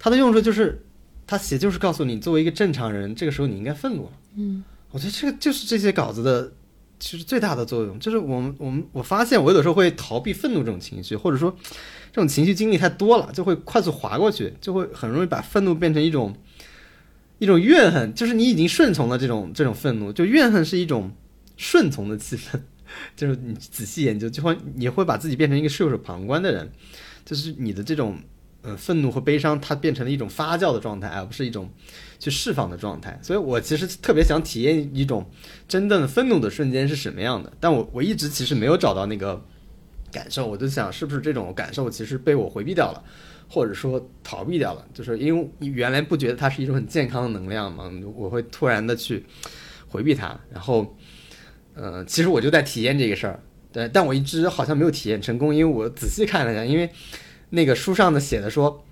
它的用处就是，他写就是告诉你，作为一个正常人，这个时候你应该愤怒了。嗯，我觉得这个就是这些稿子的其实最大的作用，就是我们我们我发现我有的时候会逃避愤怒这种情绪，或者说这种情绪经历太多了，就会快速划过去，就会很容易把愤怒变成一种一种怨恨，就是你已经顺从了这种这种愤怒，就怨恨是一种顺从的气氛，就是你仔细研究，就会你会把自己变成一个袖手旁观的人，就是你的这种呃愤怒和悲伤，它变成了一种发酵的状态，而不是一种去释放的状态。所以我其实特别想体验一种真正的愤怒的瞬间是什么样的，但我我一直其实没有找到那个感受，我就想是不是这种感受其实被我回避掉了。或者说逃避掉了，就是因为你原来不觉得它是一种很健康的能量嘛，我会突然的去回避它，然后，呃，其实我就在体验这个事儿，对，但我一直好像没有体验成功，因为我仔细看了一下，因为那个书上的写的说，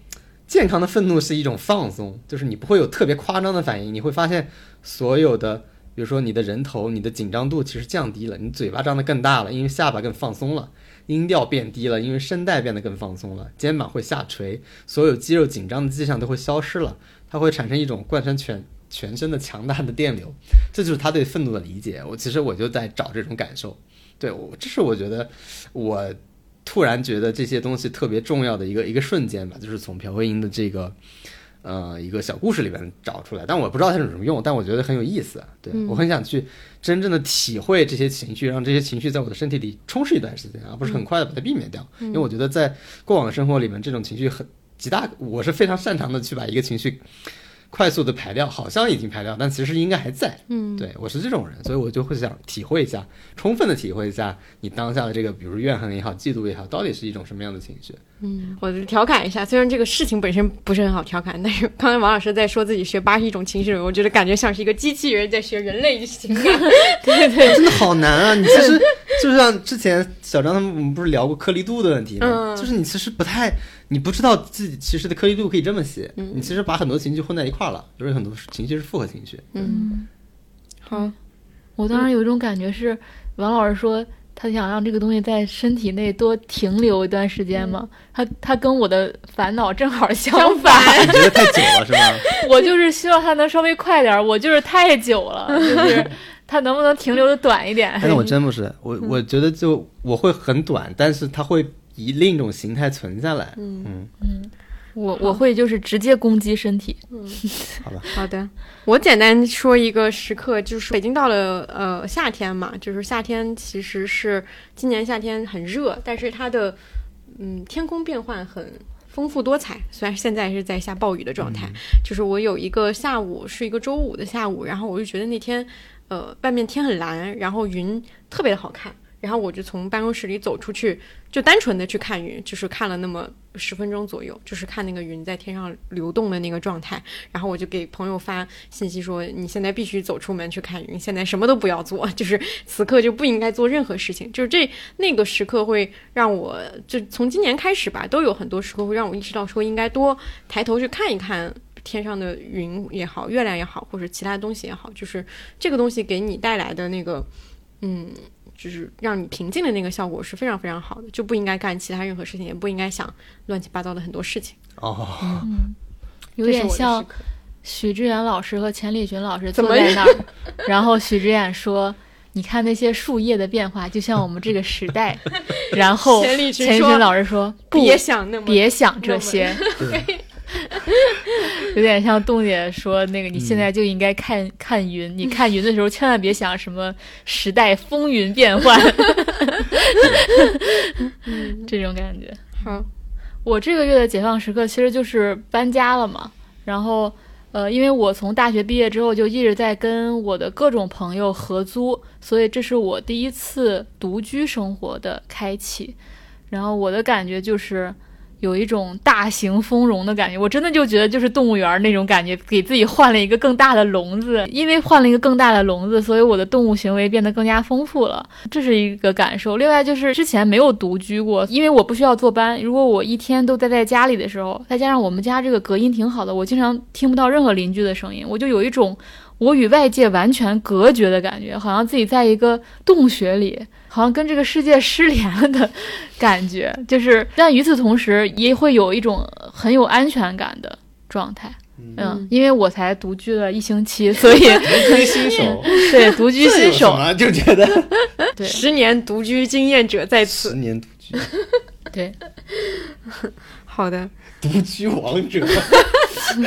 健康的愤怒是一种放松，就是你不会有特别夸张的反应，你会发现所有的，比如说你的人头、你的紧张度其实降低了，你嘴巴张得更大了，因为下巴更放松了。音调变低了，因为声带变得更放松了，肩膀会下垂，所有肌肉紧张的迹象都会消失了，它会产生一种贯穿全全身的强大的电流，这就是他对愤怒的理解。我其实我就在找这种感受，对我这是我觉得我突然觉得这些东西特别重要的一个一个瞬间吧，就是从朴慧英的这个。呃，一个小故事里面找出来，但我不知道它有什么用，但我觉得很有意思。对、嗯我很想去真正的体会这些情绪，让这些情绪在我的身体里充斥一段时间，而不是很快的把它避免掉。因为我觉得在过往的生活里面，这种情绪很极大，我是非常擅长的去把一个情绪快速的排掉，好像已经排掉，但其实应该还在。嗯，对我是这种人，所以我就会想体会一下，充分的体会一下你当下的这个，比如怨恨也好，嫉妒也好，到底是一种什么样的情绪。嗯，我就调侃一下，虽然这个事情本身不是很好调侃，但是刚才王老师在说自己学八十一种情绪，我觉得感觉像是一个机器人在学人类情感。对对，真的好难啊！你其实就像之前小张他们，我们不是聊过颗粒度的问题吗？嗯就是你其实不太，你不知道自己其实的颗粒度可以这么写，你其实把很多情绪混在一块儿了，就是很多情绪是复合情绪。嗯，好，我当时有一种感觉是，王老师说他想让这个东西在身体内多停留一段时间嘛，他他跟我的烦恼正好相相反，反 你觉得太久了是吗？我就是希望它能稍微快点儿，我就是太久了，就是它能不能停留的短一点？但是我真不是，我我觉得就我会很短，但是它会以另一种形态存下来。嗯。嗯。我我会就是直接攻击身体，嗯。好吧，好的，我简单说一个时刻，就是北京到了呃夏天嘛，就是夏天其实是今年夏天很热，但是它的嗯天空变换很丰富多彩。虽然现在是在下暴雨的状态，就是我有一个下午是一个周五的下午，然后我就觉得那天呃外面天很蓝，然后云特别的好看。然后我就从办公室里走出去，就单纯的去看云，就是看了那么十分钟左右，就是看那个云在天上流动的那个状态。然后我就给朋友发信息说：“你现在必须走出门去看云，现在什么都不要做，就是此刻就不应该做任何事情。”就是这那个时刻会让我，就从今年开始吧，都有很多时刻会让我意识到说应该多抬头去看一看。天上的云也好，月亮也好，或者其他东西也好，就是这个东西给你带来的那个，嗯，就是让你平静的那个效果是非常非常好的，就不应该干其他任何事情，也不应该想乱七八糟的很多事情。哦，有点像许知远老师和钱理群老师坐在那儿，然后许知远说：“你看那些树叶的变化，就像我们这个时代。”然后钱理群说钱理群老师说：“不，别想那么别想这些。对，有点像冻姐说那个，你现在就应该看、看云，你看云的时候千万别想什么时代风云变幻，这种感觉。好，我这个月的解放时刻其实就是搬家了嘛，然后呃，因为我从大学毕业之后就一直在跟我的各种朋友合租，所以这是我第一次独居生活的开启。然后我的感觉就是有一种大型丰容的感觉，我真的就觉得就是动物园那种感觉，给自己换了一个更大的笼子。因为换了一个更大的笼子，所以我的动物行为变得更加丰富了，这是一个感受。另外就是之前没有独居过，因为我不需要坐班。如果我一天都待在家里的时候，再加上我们家这个隔音挺好的，我经常听不到任何邻居的声音，我就有一种我与外界完全隔绝的感觉，好像自己在一个洞穴里，好像跟这个世界失联了的感觉。就是，但与此同时，也会有一种很有安全感的状态。嗯，因为我才独居了一星期，所以 独居新手，对独居新手，啊，就觉得 对。十年独居经验者在此。十年独居，对，好的，独居王者，怎么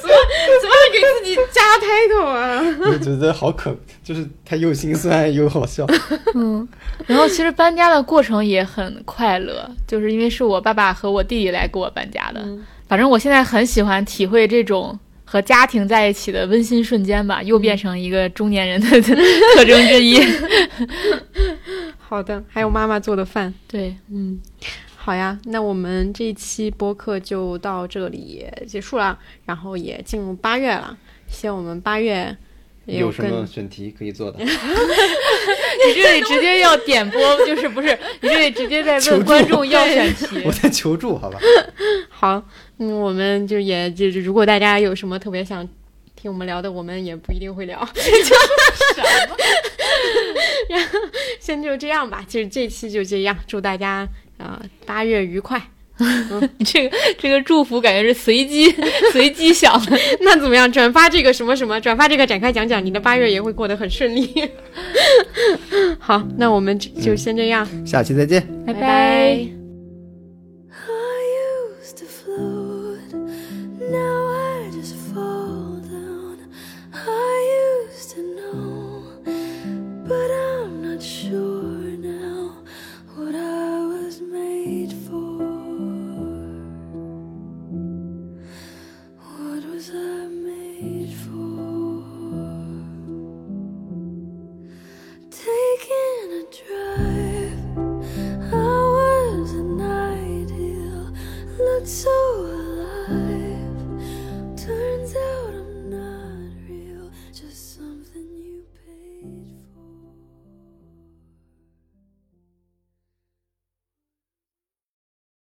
怎么给自己加 title 啊？我觉得好可，就是他又心酸又好笑。嗯，然后其实搬家的过程也很快乐，就是因为是我爸爸和我弟弟来给我搬家的。嗯反正我现在很喜欢体会这种和家庭在一起的温馨瞬间吧，又变成一个中年人的特征之一。好的，还有妈妈做的饭。对，嗯，好呀，那我们这一期播客就到这里结束了，然后也进入八月了，希望我们八月也有什么选题可以做的？你这里直接要点播，就是不是？你这里直接在问观众要选题我。在求助，好吧？好，嗯，我们就也就是如果大家有什么特别想听我们聊的，我们也不一定会聊。然后先就这样吧，就是这期就这样，祝大家啊、呃八月愉快。你 这个这个祝福感觉是随机 随机想的。那怎么样？转发这个什么什么，转发这个展开讲讲，你的八月也会过得很顺利。好，那我们就就先这样，下期再见。拜拜